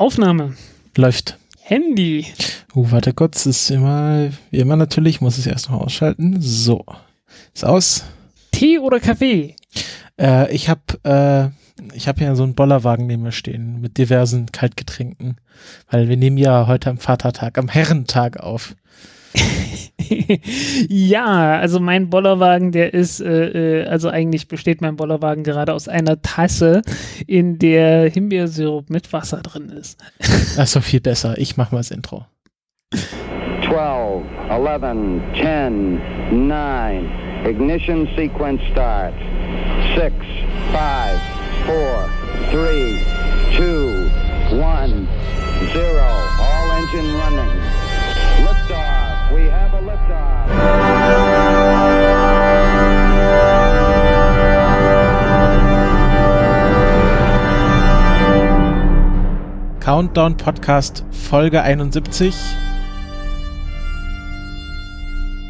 Aufnahme. Läuft. Handy. Uh, warte kurz, ist immer, wie immer natürlich, muss es erst noch ausschalten. So. Ist aus. Tee oder Kaffee? Äh, ich habe äh, ich habe ja so einen Bollerwagen neben mir stehen mit diversen Kaltgetränken, weil wir nehmen ja heute am Vatertag, am Herrentag auf. ja, also mein Bollerwagen, der ist, äh, äh, also eigentlich besteht mein Bollerwagen gerade aus einer Tasse, in der Himbeersirup mit Wasser drin ist. Doch viel besser. Ich mach mal das Intro. 12, 11, 10, 9. Ignition sequence start. 6, 5, 4, 3, 2, 1, 0. All engine running. Liftoff. We have. Countdown Podcast Folge 71.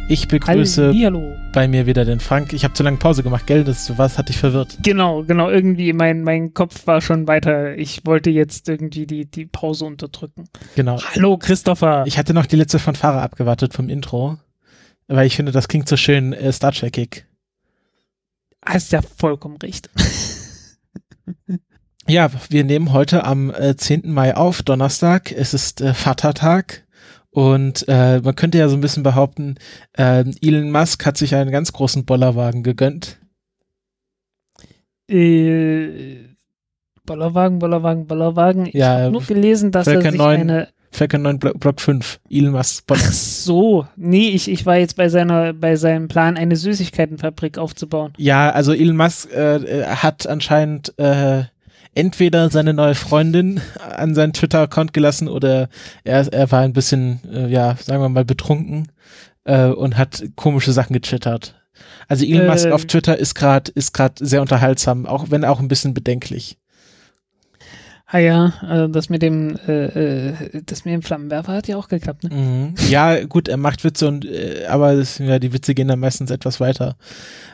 Ich begrüße Hallihallo. Bei mir wieder den Frank. Ich habe zu lange Pause gemacht, gell? Das was hat dich verwirrt. Genau, genau, irgendwie mein, mein Kopf war schon weiter. Ich wollte jetzt irgendwie die, die Pause unterdrücken. Genau. Hallo Christopher. Ich hatte noch die letzte Fanfare abgewartet vom Intro, weil ich finde, das klingt so schön äh, Star Trek-ig. Hast ja vollkommen recht. Ja, wir nehmen heute am äh, 10. Mai auf, Donnerstag. Es ist äh, Vatertag. Und äh, man könnte ja so ein bisschen behaupten, äh, Elon Musk hat sich einen ganz großen Bollerwagen gegönnt. äh, Bollerwagen, Bollerwagen, Bollerwagen. Ich Ja, habe nur gelesen, dass Falcon er sich 9. eine. Falcon 9 Blo Block 5, Elon Musk Boller. Ach so, nee, ich, ich war jetzt bei seiner, bei seinem Plan, eine Süßigkeitenfabrik aufzubauen. Ja, also Elon Musk äh, äh, hat anscheinend äh, entweder seine neue Freundin an seinen Twitter-Account gelassen oder er, er war ein bisschen, äh, ja, sagen wir mal, betrunken äh, und hat komische Sachen getwittert. Also Elon Musk Ähm. auf Twitter ist gerade ist gerade sehr unterhaltsam, auch wenn auch ein bisschen bedenklich. Ah ja, also das mit dem, äh, äh, das mit dem Flammenwerfer hat ja auch geklappt, ne? Mhm. Ja, gut, er macht Witze und äh, aber das, ja, die Witze gehen dann meistens etwas weiter.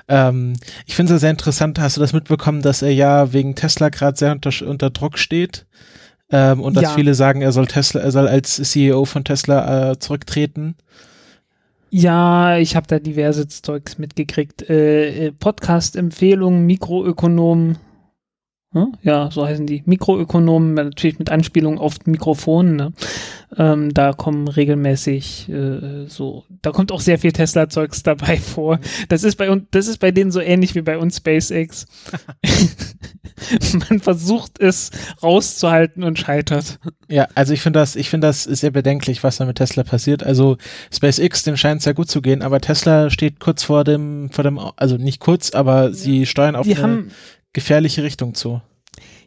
Ähm, ich finde es ja sehr interessant, hast du das mitbekommen, dass er ja wegen Tesla gerade sehr unter, unter Druck steht? Ähm, und dass Ja. viele sagen, er soll Tesla, er soll als CEO von Tesla äh, zurücktreten. Ja, ich habe da diverse Zeugs mitgekriegt. Äh, äh, Podcast-Empfehlungen, Mikroökonomen. Hm? Ja, so heißen die. Mikroökonomen, natürlich mit Anspielung auf Mikrofon. Ne? Ähm, da kommen regelmäßig äh, so, da kommt auch sehr viel Tesla-Zeugs dabei vor. Das ist bei uns, das ist bei denen so ähnlich wie bei uns SpaceX. Man versucht es rauszuhalten und scheitert. Ja, also ich finde das, ich finde das sehr bedenklich, was da mit Tesla passiert. Also SpaceX, dem scheint es sehr gut zu gehen, aber Tesla steht kurz vor dem, vor dem, also nicht kurz, aber sie steuern auf Die eine haben, gefährliche Richtung zu.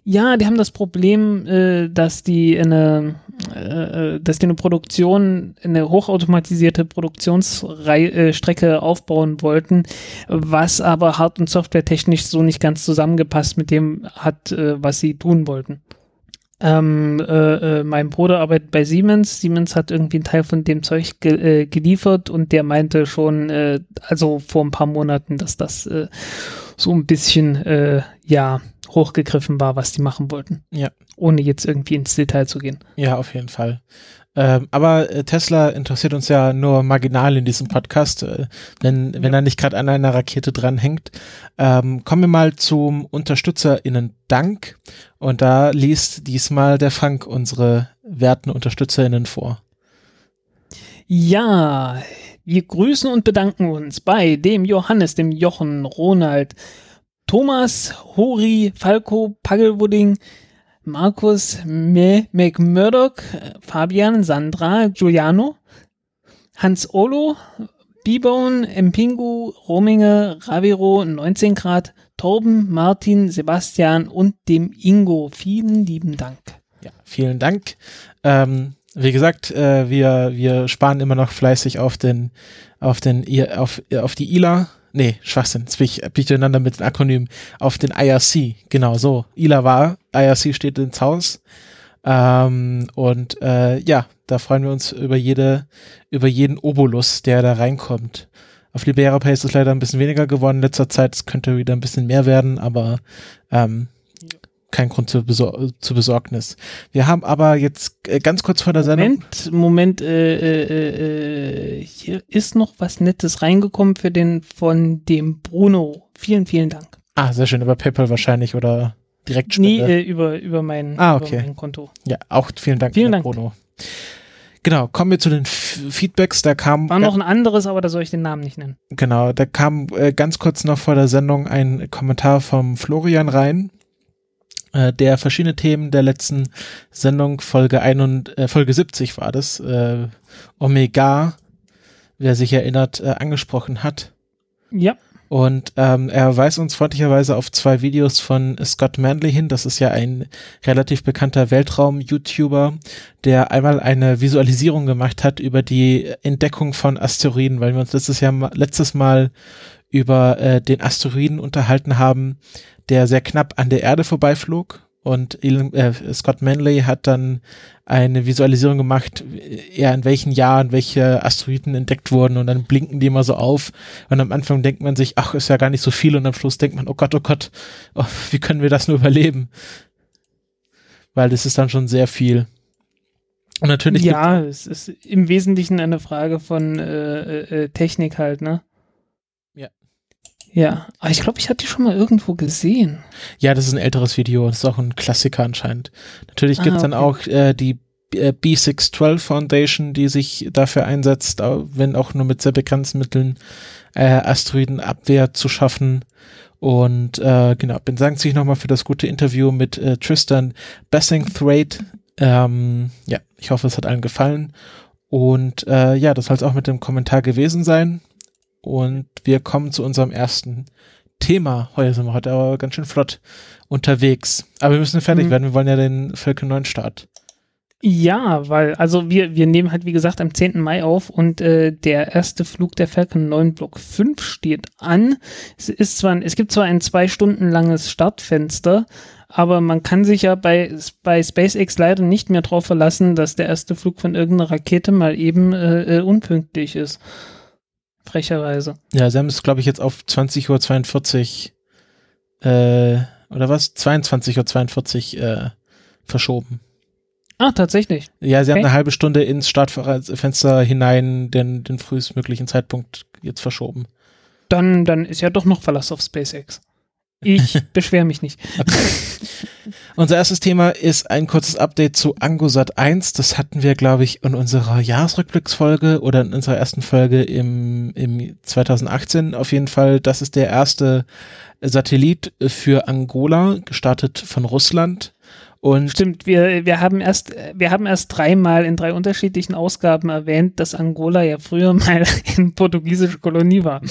Ja, die haben das Problem, äh, dass die eine, äh, äh, dass die eine Produktion, eine hochautomatisierte Produktionsstrecke äh, aufbauen wollten, was aber hard- und softwaretechnisch so nicht ganz zusammengepasst mit dem hat, äh, was sie tun wollten. Ähm, äh, äh, mein Bruder arbeitet bei Siemens. Siemens hat irgendwie einen Teil von dem Zeug ge äh, geliefert und der meinte schon, äh, also vor ein paar Monaten, dass das äh, so ein bisschen, äh, ja, hochgegriffen war, was die machen wollten. Ja. Ohne jetzt irgendwie ins Detail zu gehen. Ja, auf jeden Fall. Ähm, aber äh, Tesla interessiert uns ja nur marginal in diesem Podcast, äh, denn wenn er nicht gerade an einer Rakete dranhängt. Ähm, kommen wir mal zum UnterstützerInnen-Dank. Und da liest diesmal der Frank unsere werten UnterstützerInnen vor. Ja, wir grüßen und bedanken uns bei dem Johannes, dem Jochen, Ronald, Thomas, Hori, Falco, Paggelwudding, Markus, McMurdoch, Fabian, Sandra, Giuliano, Hans Olo, Bibone, Empingu, Rominge, Raviro, 19 Grad, Torben, Martin, Sebastian und dem Ingo. Vielen lieben Dank. Ja, vielen Dank. Ähm, wie gesagt, äh, wir, wir sparen immer noch fleißig auf den, auf den, auf, auf die ILA. Nee, Schwachsinn, jetzt bin ich, bin ich durcheinander mit den Akronymen. Auf den IRC, genau so. ILA war, IRC steht ins Haus. Ähm, und äh, ja, da freuen wir uns über jede, über jeden Obolus, der da reinkommt. Auf Libera Pay ist es leider ein bisschen weniger geworden in letzter Zeit. Es könnte wieder ein bisschen mehr werden, aber ähm, kein Grund zur, Besor zur Besorgnis. Wir haben aber jetzt äh, ganz kurz vor der Sendung. Moment, Moment, äh, äh, äh, hier ist noch was Nettes reingekommen für den von dem Bruno. Vielen, vielen Dank. Ah, sehr schön, über PayPal wahrscheinlich oder direkt Nee, äh, über, über, mein, ah, okay. über mein Konto. Ja, auch vielen Dank, vielen Dank. Bruno. Genau, kommen wir zu den F Feedbacks. Da kam war noch ein anderes, aber da soll ich den Namen nicht nennen. Genau, da kam äh, ganz kurz noch vor der Sendung ein Kommentar vom Florian rein, äh, der verschiedene Themen der letzten Sendung Folge ein und äh, Folge 70 war das äh, Omega, wer sich erinnert, äh, angesprochen hat. Ja. Und ähm, er weist uns freundlicherweise auf zwei Videos von Scott Manley hin. Das ist ja ein relativ bekannter Weltraum-YouTuber, der einmal eine Visualisierung gemacht hat über die Entdeckung von Asteroiden, weil wir uns letztes Jahr letztes Mal über äh, den Asteroiden unterhalten haben, der sehr knapp an der Erde vorbeiflog und Elon, äh, Scott Manley hat dann eine Visualisierung gemacht, ja, in welchen Jahren welche Asteroiden entdeckt wurden und dann blinken die immer so auf und am Anfang denkt man sich, ach, ist ja gar nicht so viel und am Schluss denkt man, oh Gott, oh Gott, oh, wie können wir das nur überleben? Weil das ist dann schon sehr viel. Und natürlich. Ja, es ist im Wesentlichen eine Frage von äh, äh, Technik halt, ne? Ja, aber ich glaube, ich hatte die schon mal irgendwo gesehen. Ja, das ist ein älteres Video, das ist auch ein Klassiker anscheinend. Natürlich gibt es ah, okay. dann auch äh, die äh, B612 Foundation, die sich dafür einsetzt, wenn auch nur mit sehr begrenzten Mitteln, äh, Asteroidenabwehr zu schaffen. Und äh, genau, bedankt sich nochmal für das gute Interview mit äh, Tristan Bessingthwaite. Ähm, ja, ich hoffe, es hat allen gefallen. Und äh, ja, das soll es auch mit dem Kommentar gewesen sein. Und wir kommen zu unserem ersten Thema. Heute sind wir heute aber ganz schön flott unterwegs. Aber wir müssen fertig mhm. werden. Wir wollen ja den Falcon 9 Start. Ja, weil, also wir, wir nehmen halt, wie gesagt, am 10. Mai auf und äh, der erste Flug der Falcon 9 Block 5 steht an. Es ist zwar, es gibt zwar ein zwei Stunden langes Startfenster, aber man kann sich ja bei, bei SpaceX leider nicht mehr darauf verlassen, dass der erste Flug von irgendeiner Rakete mal eben äh, äh unpünktlich ist frecherweise. Ja, sie haben es, glaube ich, jetzt auf 20.42 Uhr, äh, oder was? 22.42 Uhr äh, verschoben. Ah, tatsächlich. Ja, sie okay. haben eine halbe Stunde ins Startfenster hinein den, den frühestmöglichen Zeitpunkt jetzt verschoben. Dann, dann ist ja doch noch Verlass auf SpaceX. Ich beschwere mich nicht. Okay. Unser erstes Thema ist ein kurzes Update zu Angosat 1. Das hatten wir, glaube ich, in unserer Jahresrückblicksfolge oder in unserer ersten Folge im, im 2018 auf jeden Fall. Das ist der erste Satellit für Angola, gestartet von Russland. Und Stimmt, wir, wir haben erst, wir haben erst dreimal in drei unterschiedlichen Ausgaben erwähnt, dass Angola ja früher mal eine portugiesische Kolonie war.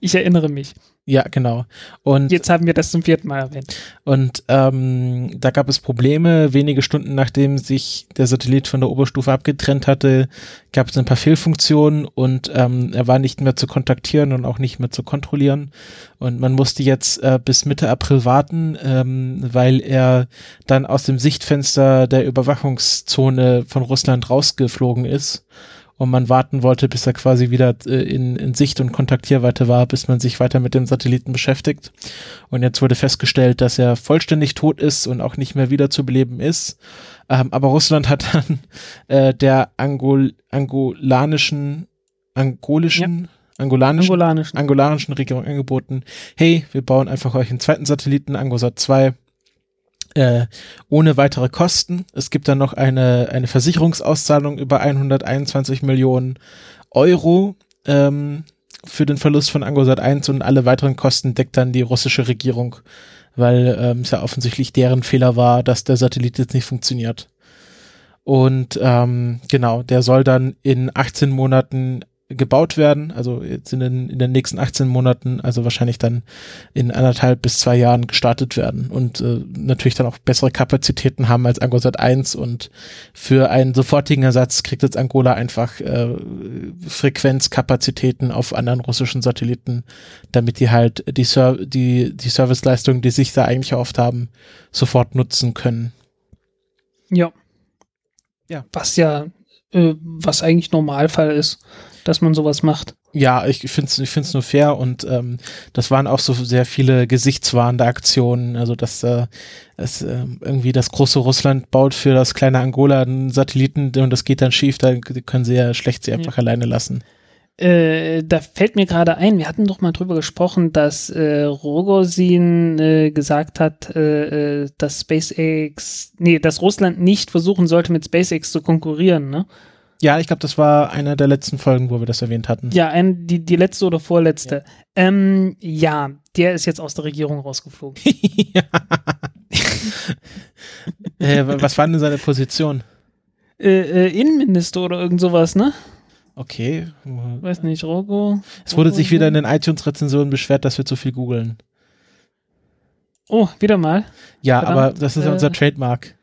Ich erinnere mich. Ja, genau. Und jetzt haben wir das zum vierten Mal erwähnt. Und ähm, da gab es Probleme. Wenige Stunden nachdem sich der Satellit von der Oberstufe abgetrennt hatte, gab es ein paar Fehlfunktionen und ähm, er war nicht mehr zu kontaktieren und auch nicht mehr zu kontrollieren. Und man musste jetzt äh, bis Mitte April warten, ähm, weil er dann aus dem Sichtfenster der Überwachungszone von Russland rausgeflogen ist und man warten wollte, bis er quasi wieder äh, in, in Sicht und Kontaktierweite war, bis man sich weiter mit dem Satelliten beschäftigt. Und jetzt wurde festgestellt, dass er vollständig tot ist und auch nicht mehr wieder zu beleben ist. Ähm, aber Russland hat dann äh, der Angol angolanischen, angolischen, ja. Angolanischen, angolanischen. angolanischen Regierung angeboten, hey, wir bauen einfach euch einen zweiten Satelliten, Angosat 2, äh, ohne weitere Kosten. Es gibt dann noch eine, eine Versicherungsauszahlung über 121 Millionen Euro ähm, für den Verlust von Angosat 1 und alle weiteren Kosten deckt dann die russische Regierung, weil ähm, es ja offensichtlich deren Fehler war, dass der Satellit jetzt nicht funktioniert. Und ähm, genau, der soll dann in 18 Monaten gebaut werden, also jetzt in den, in den nächsten 18 Monaten, also wahrscheinlich dann in anderthalb bis zwei Jahren gestartet werden und äh, natürlich dann auch bessere Kapazitäten haben als Angosat 1 und für einen sofortigen Ersatz kriegt jetzt Angola einfach äh, Frequenzkapazitäten auf anderen russischen Satelliten, damit die halt die, Ser die, die Serviceleistung, die sich da eigentlich erhofft haben, sofort nutzen können. Ja. Ja. Was ja Äh, was eigentlich Normalfall ist, dass man sowas macht. Ja, ich finde es ich find's nur fair und ähm, das waren auch so sehr viele gesichtswahrende Aktionen. Also, dass äh, es, äh, irgendwie das große Russland baut für das kleine Angola einen Satelliten und das geht dann schief, da können sie ja schlecht sie einfach ja. alleine lassen. Äh, da fällt mir gerade ein, wir hatten doch mal drüber gesprochen, dass äh, Rogozin äh, gesagt hat, äh, äh, dass SpaceX, nee, dass Russland nicht versuchen sollte, mit SpaceX zu konkurrieren, ne? Ja, ich glaube, das war einer der letzten Folgen, wo wir das erwähnt hatten. Ja, ein, die, die letzte oder vorletzte. Ja. Ähm, ja, der ist jetzt aus der Regierung rausgeflogen. ja. äh, was war denn seine Position? Äh, äh, Innenminister oder irgend sowas, ne? Okay. Weiß nicht, Rogo. Es wurde sich wieder in den iTunes-Rezensionen beschwert, dass wir zu viel googeln. Oh, wieder mal. Ja, Verdammt, aber das ist ja unser äh, Trademark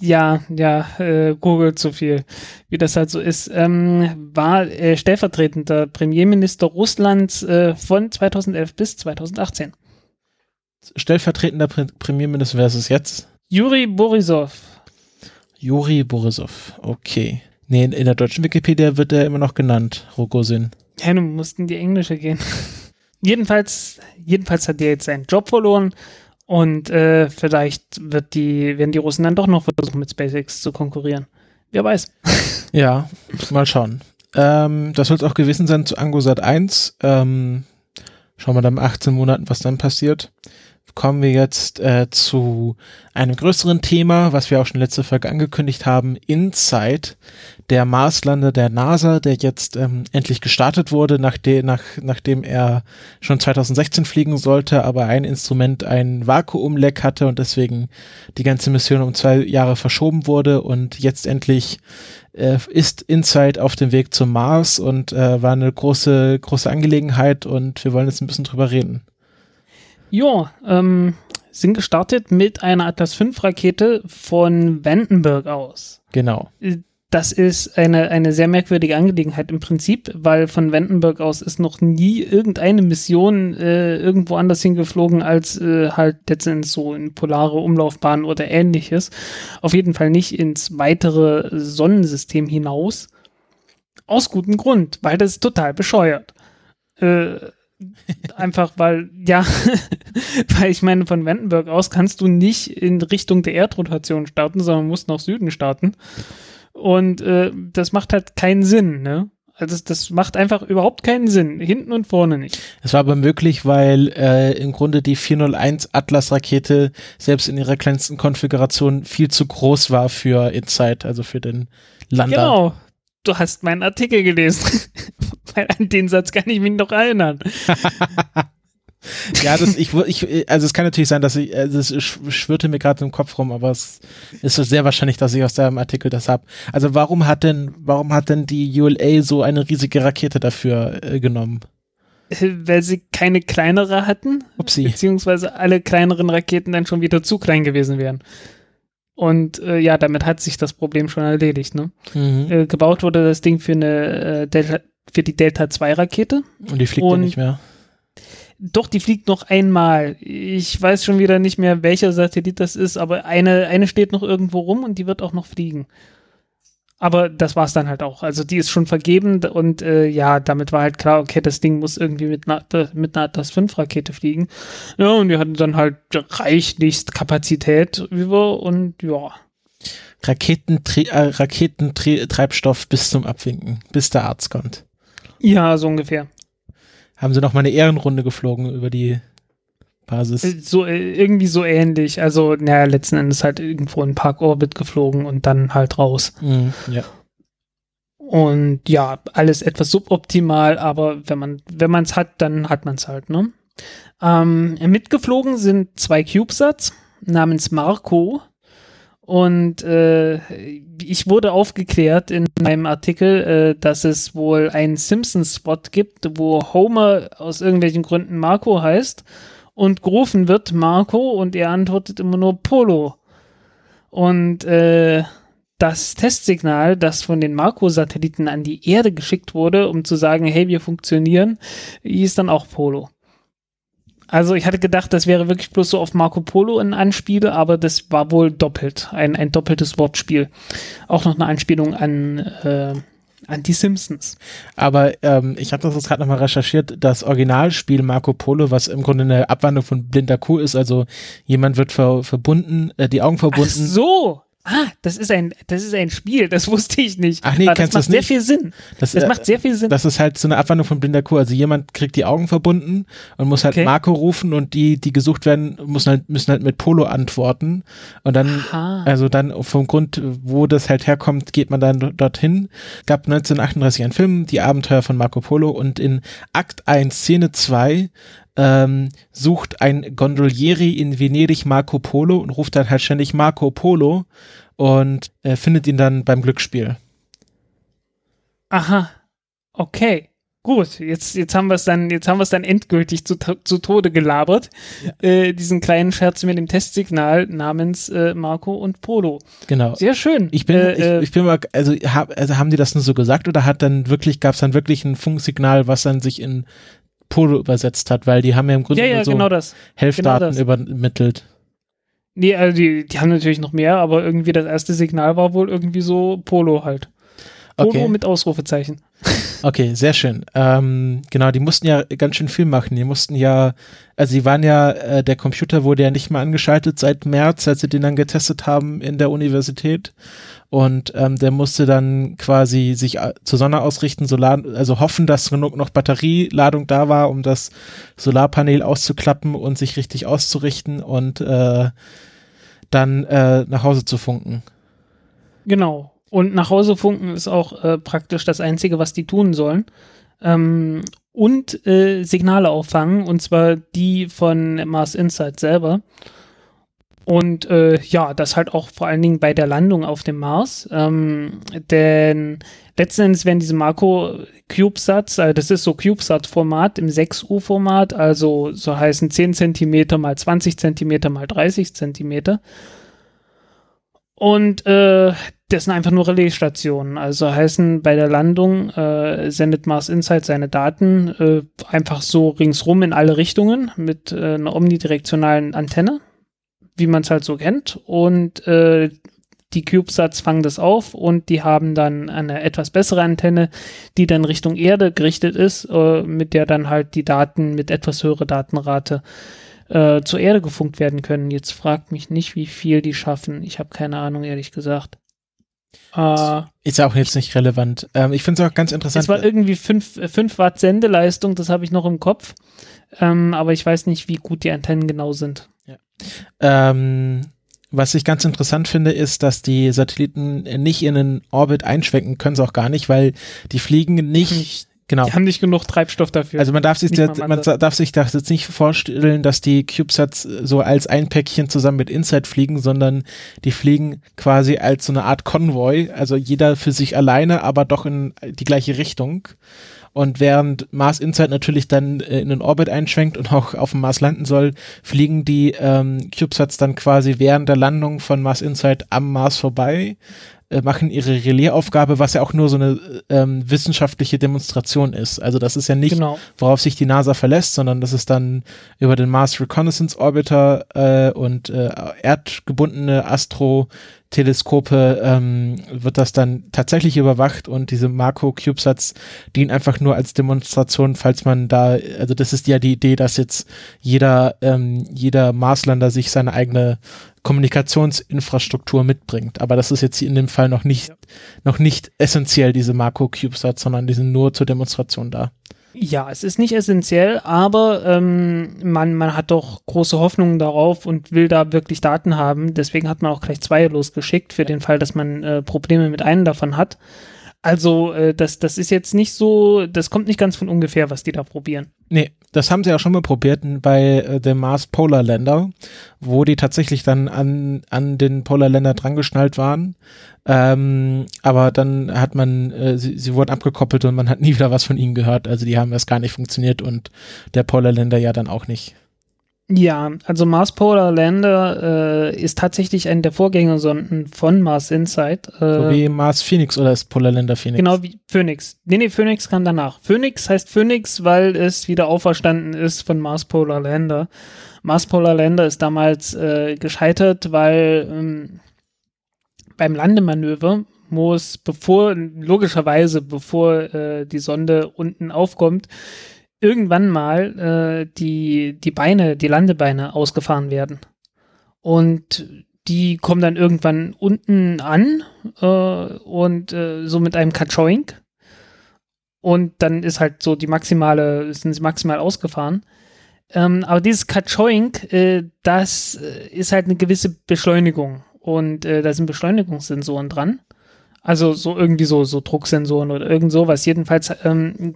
ja, ja, äh, Google zu viel, wie das halt so ist, ähm, war äh, stellvertretender Premierminister Russlands äh, von 2011 bis 2018. Stellvertretender Pre Premierminister, wer ist es jetzt? Juri Borisov. Juri Borisov, okay. Nee, in, in der deutschen Wikipedia wird er immer noch genannt, Rogosin. Ja, du musst in die englische gehen. jedenfalls, jedenfalls hat er jetzt seinen Job verloren und äh, vielleicht wird die, werden die Russen dann doch noch versuchen, mit SpaceX zu konkurrieren. Wer weiß. ja, mal schauen. Ähm, das soll es auch gewesen sein zu Angosat 1. Ähm, schauen wir dann in 18 Monaten, was dann passiert kommen wir jetzt äh, zu einem größeren Thema, was wir auch schon letzte Folge angekündigt haben, InSight, der Marslander der NASA, der jetzt ähm, endlich gestartet wurde, nachdem, nach, nachdem er schon 2016 fliegen sollte, aber ein Instrument ein Vakuumleck hatte und deswegen die ganze Mission um zwei Jahre verschoben wurde und jetzt endlich äh, ist InSight auf dem Weg zum Mars und äh, war eine große, große Angelegenheit und wir wollen jetzt ein bisschen drüber reden. Ja, ähm, sind gestartet mit einer Atlas V Rakete von Vandenberg aus. Genau. Das ist eine, eine sehr merkwürdige Angelegenheit im Prinzip, weil von Vandenberg aus ist noch nie irgendeine Mission äh, irgendwo anders hingeflogen als äh, halt letztendlich so in polare Umlaufbahnen oder ähnliches. Auf jeden Fall nicht ins weitere Sonnensystem hinaus. Aus gutem Grund, weil das ist total bescheuert. Äh, Einfach weil, ja, weil ich meine, von Vandenberg aus kannst du nicht in Richtung der Erdrotation starten, sondern musst nach Süden starten. Und äh, das macht halt keinen Sinn, ne? Also das, das macht einfach überhaupt keinen Sinn, hinten und vorne nicht. Es war aber möglich, weil äh, im Grunde die 401 Atlas-Rakete selbst in ihrer kleinsten Konfiguration viel zu groß war für InSight, also für den Lander. Genau, du hast meinen Artikel gelesen. An den Satz kann ich mich noch erinnern. ja, das, ich, ich, also es kann natürlich sein, dass ich, also es schwirrte mir gerade im Kopf rum, aber es ist sehr wahrscheinlich, dass ich aus deinem Artikel das habe. Also warum hat denn, warum hat denn die ULA so eine riesige Rakete dafür äh, genommen? Weil sie keine kleinere hatten, Upsi. beziehungsweise alle kleineren Raketen dann schon wieder zu klein gewesen wären. Und äh, ja, damit hat sich das Problem schon erledigt. Ne? Mhm. Äh, gebaut wurde das Ding für eine äh, Delta, für die Delta 2 Rakete. Und die fliegt und ja nicht mehr. Doch, die fliegt noch einmal. Ich weiß schon wieder nicht mehr, welcher Satellit das ist, aber eine, eine steht noch irgendwo rum und die wird auch noch fliegen. Aber das war es dann halt auch. Also die ist schon vergeben und äh, ja, damit war halt klar, okay, das Ding muss irgendwie mit einer, mit einer Atlas 5 Rakete fliegen. Ja, und die hatten dann halt reichlichst Kapazität über und ja. Raketentrie äh, Raketentreibstoff bis zum Abwinken, bis der Arzt kommt. Ja, so ungefähr. Haben sie noch mal eine Ehrenrunde geflogen über die Basis. Äh, so, äh, irgendwie so ähnlich. Also, naja, letzten Endes halt irgendwo in Parkorbit geflogen und dann halt raus. Mhm, ja. Und ja, alles etwas suboptimal, aber wenn man, wenn man es hat, dann hat man es halt, ne? Ähm, mitgeflogen sind zwei CubeSats namens Marco. Und äh, ich wurde aufgeklärt in meinem Artikel, äh, dass es wohl einen Simpsons-Spot gibt, wo Homer aus irgendwelchen Gründen Marco heißt und gerufen wird Marco und er antwortet immer nur Polo. Und äh, das Testsignal, das von den Marco-Satelliten an die Erde geschickt wurde, um zu sagen, hey, wir funktionieren, hieß dann auch Polo. Also ich hatte gedacht, das wäre wirklich bloß so auf Marco Polo ein Anspiel, aber das war wohl doppelt, ein, ein doppeltes Wortspiel. Auch noch eine Anspielung an, äh, an die Simpsons. Aber ähm, ich habe das jetzt gerade nochmal recherchiert, das Originalspiel Marco Polo, was im Grunde eine Abwandlung von Blinder Kuh ist, also jemand wird ver verbunden, äh, die Augen verbunden. Ach so, Ah, das ist ein, das ist ein Spiel, das wusste ich nicht. Ach nee, Aber kennst das macht das sehr viel Sinn. Das, Das äh, macht sehr viel Sinn. Das ist halt so eine Abwandlung von blinder Kuh. Also jemand kriegt die Augen verbunden und muss halt Okay. Marco rufen und die, die gesucht werden, müssen halt, müssen halt mit Polo antworten. Und dann, Aha. also dann vom Grund, wo das halt herkommt, geht man dann do- dorthin. Gab 1938 einen Film, Die Abenteuer von Marco Polo und in Akt 1, Szene 2, ähm, sucht ein Gondolieri in Venedig Marco Polo und ruft dann halt ständig Marco Polo und äh, findet ihn dann beim Glücksspiel. Aha. Okay. Gut, jetzt, jetzt haben wir es dann, jetzt haben wir es dann endgültig zu, zu Tode gelabert. Äh, diesen kleinen Scherz mit dem Testsignal namens äh, Marco und Polo. Genau. Sehr schön. Ich bin, äh, ich, ich bin mal, also, hab, also haben die das nur so gesagt oder hat dann wirklich, gab es dann wirklich ein Funksignal, was dann sich in Polo übersetzt hat, weil die haben ja im Grunde ja, ja, so genau das. Helfdaten genau das. übermittelt. Nee, also die, die haben natürlich noch mehr, aber irgendwie das erste Signal war wohl irgendwie so Polo halt. Polo Okay. mit Ausrufezeichen. Okay, sehr schön. Ähm, genau, die mussten ja ganz schön viel machen. Die mussten ja, also die waren ja, äh, der Computer wurde ja nicht mehr angeschaltet seit März, als sie den dann getestet haben in der Universität. Und ähm, der musste dann quasi sich äh, zur Sonne ausrichten, Solar, also hoffen, dass genug noch Batterieladung da war, um das Solarpanel auszuklappen und sich richtig auszurichten und äh, dann äh, nach Hause zu funken. Genau. Und nach Hause funken ist auch äh, praktisch das Einzige, was die tun sollen. Ähm, und äh, Signale auffangen, und zwar die von Mars Insight selber. Und äh, ja, das halt auch vor allen Dingen bei der Landung auf dem Mars. Ähm, denn letzten Endes werden diese Makro CubeSats, äh, das ist so CubeSat-Format im 6U-Format, also so heißen 10 Zentimeter mal 20 Zentimeter mal 30 Zentimeter. Und äh, das sind einfach nur Relaisstationen. Also heißen, bei der Landung äh, sendet Mars Insight seine Daten äh, einfach so ringsrum in alle Richtungen mit äh, einer omnidirektionalen Antenne, wie man es halt so kennt. Und äh, die CubeSats fangen das auf und die haben dann eine etwas bessere Antenne, die dann Richtung Erde gerichtet ist, äh, mit der dann halt die Daten mit etwas höherer Datenrate äh, zur Erde gefunkt werden können. Jetzt fragt mich nicht, wie viel die schaffen. Ich habe keine Ahnung, ehrlich gesagt. Äh, Ist ja auch jetzt nicht relevant. Ähm, ich finde es auch ganz interessant. es war irgendwie 5 Watt Sendeleistung, das habe ich noch im Kopf. Ähm, aber ich weiß nicht, wie gut die Antennen genau sind. Ähm, was ich ganz interessant finde, ist, dass die Satelliten nicht in den Orbit einschwenken, können sie auch gar nicht, weil die fliegen nicht, genau. Die haben nicht genug Treibstoff dafür. Also man darf sich, das, man darf sich das jetzt nicht vorstellen, dass die CubeSats so als ein Päckchen zusammen mit Insight fliegen, sondern die fliegen quasi als so eine Art Konvoi, also jeder für sich alleine, aber doch in die gleiche Richtung. Und während Mars Insight natürlich dann äh, in den Orbit einschwenkt und auch auf dem Mars landen soll, fliegen die ähm, CubeSats dann quasi während der Landung von Mars Insight am Mars vorbei, äh, machen ihre Relaisaufgabe, was ja auch nur so eine ähm, wissenschaftliche Demonstration ist. Also das ist ja nicht, genau. worauf sich die NASA verlässt, sondern das ist dann über den Mars Reconnaissance Orbiter äh, und äh, erdgebundene Astro-Teleskope ähm, wird das dann tatsächlich überwacht und diese Makro-CubeSats dienen einfach nur als Demonstration, falls man da, also das ist ja die Idee, dass jetzt jeder, ähm, jeder Marslander sich seine eigene Kommunikationsinfrastruktur mitbringt. Aber das ist jetzt in dem Fall noch nicht, noch nicht essentiell, diese Makro-CubeSats, sondern die sind nur zur Demonstration da. Ja, es ist nicht essentiell, aber ähm, man, man hat doch große Hoffnungen darauf und will da wirklich Daten haben. Deswegen hat man auch gleich zwei losgeschickt, für den Fall, dass man äh, Probleme mit einem davon hat. Also, äh, das, das ist jetzt nicht so, das kommt nicht ganz von ungefähr, was die da probieren. Nee, das haben sie auch schon mal probiert bei äh, dem Mars Polar Lander, wo die tatsächlich dann an, an den Polar Lander drangeschnallt waren. Ähm, aber dann hat man, äh, sie, sie wurden abgekoppelt und man hat nie wieder was von ihnen gehört. Also die haben erst gar nicht funktioniert und der Polar Lander ja dann auch nicht. Ja, also Mars Polar Lander äh, ist tatsächlich eine der Vorgängersonden von Mars Insight. Äh, So wie Mars Phoenix oder ist Polar Lander Phoenix? Genau wie Phoenix. Nee, nee, Phoenix kam danach. Phoenix heißt Phoenix, weil es wieder auferstanden ist von Mars Polar Lander. Mars Polar Lander ist damals äh, gescheitert, weil ähm, beim Landemanöver muss, bevor, logischerweise, bevor äh, die Sonde unten aufkommt, irgendwann mal äh, die, die Beine, die Landebeine ausgefahren werden. Und die kommen dann irgendwann unten an äh, und äh, so mit einem Kachoink. Und dann ist halt so die maximale, sind sie maximal ausgefahren. Ähm, aber dieses Kachoink, äh, das äh, ist halt eine gewisse Beschleunigung. Und äh, da sind Beschleunigungssensoren dran. Also so irgendwie so, so Drucksensoren oder irgend sowas. Jedenfalls ähm,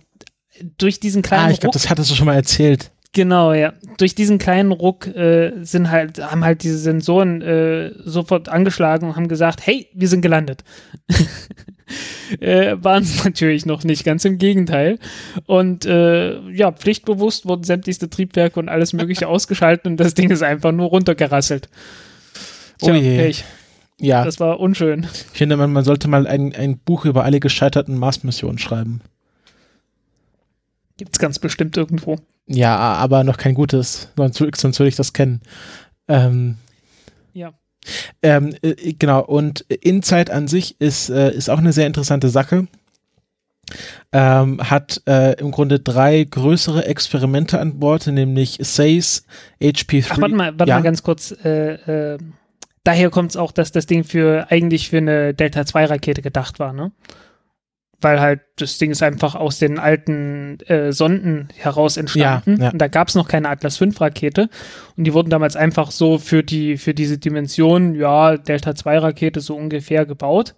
durch diesen kleinen ah, ich glaube, das hattest du schon mal erzählt. Genau, ja. Durch diesen kleinen Ruck äh, sind halt, haben halt diese Sensoren äh, sofort angeschlagen und haben gesagt, hey, wir sind gelandet. äh, Waren es natürlich noch nicht, ganz im Gegenteil. Und äh, ja, pflichtbewusst wurden sämtlichste Triebwerke und alles mögliche ausgeschaltet und das Ding ist einfach nur runtergerasselt. Tja, oh je. Pech. Ja. Das war unschön. Ich finde, man, man sollte mal ein, ein Buch über alle gescheiterten Mars-Missionen schreiben. Gibt's ganz bestimmt irgendwo. Ja, aber noch kein gutes, sonst, sonst würde ich das kennen. Ähm, ja. Ähm, äh, genau, und Insight an sich ist, äh, ist auch eine sehr interessante Sache. Ähm, hat äh, im Grunde drei größere Experimente an Bord, nämlich SACE, HP3. Ach, warte mal, warte ja. mal ganz kurz. Äh, äh, daher kommt es auch, dass das Ding für eigentlich für eine Delta-2-Rakete gedacht war, ne? Weil halt das Ding ist einfach aus den alten äh, Sonden heraus entstanden. Ja, ja. Und da gab es noch keine Atlas V-Rakete. Und die wurden damals einfach so für die, für diese Dimension, ja, Delta-2-Rakete so ungefähr gebaut.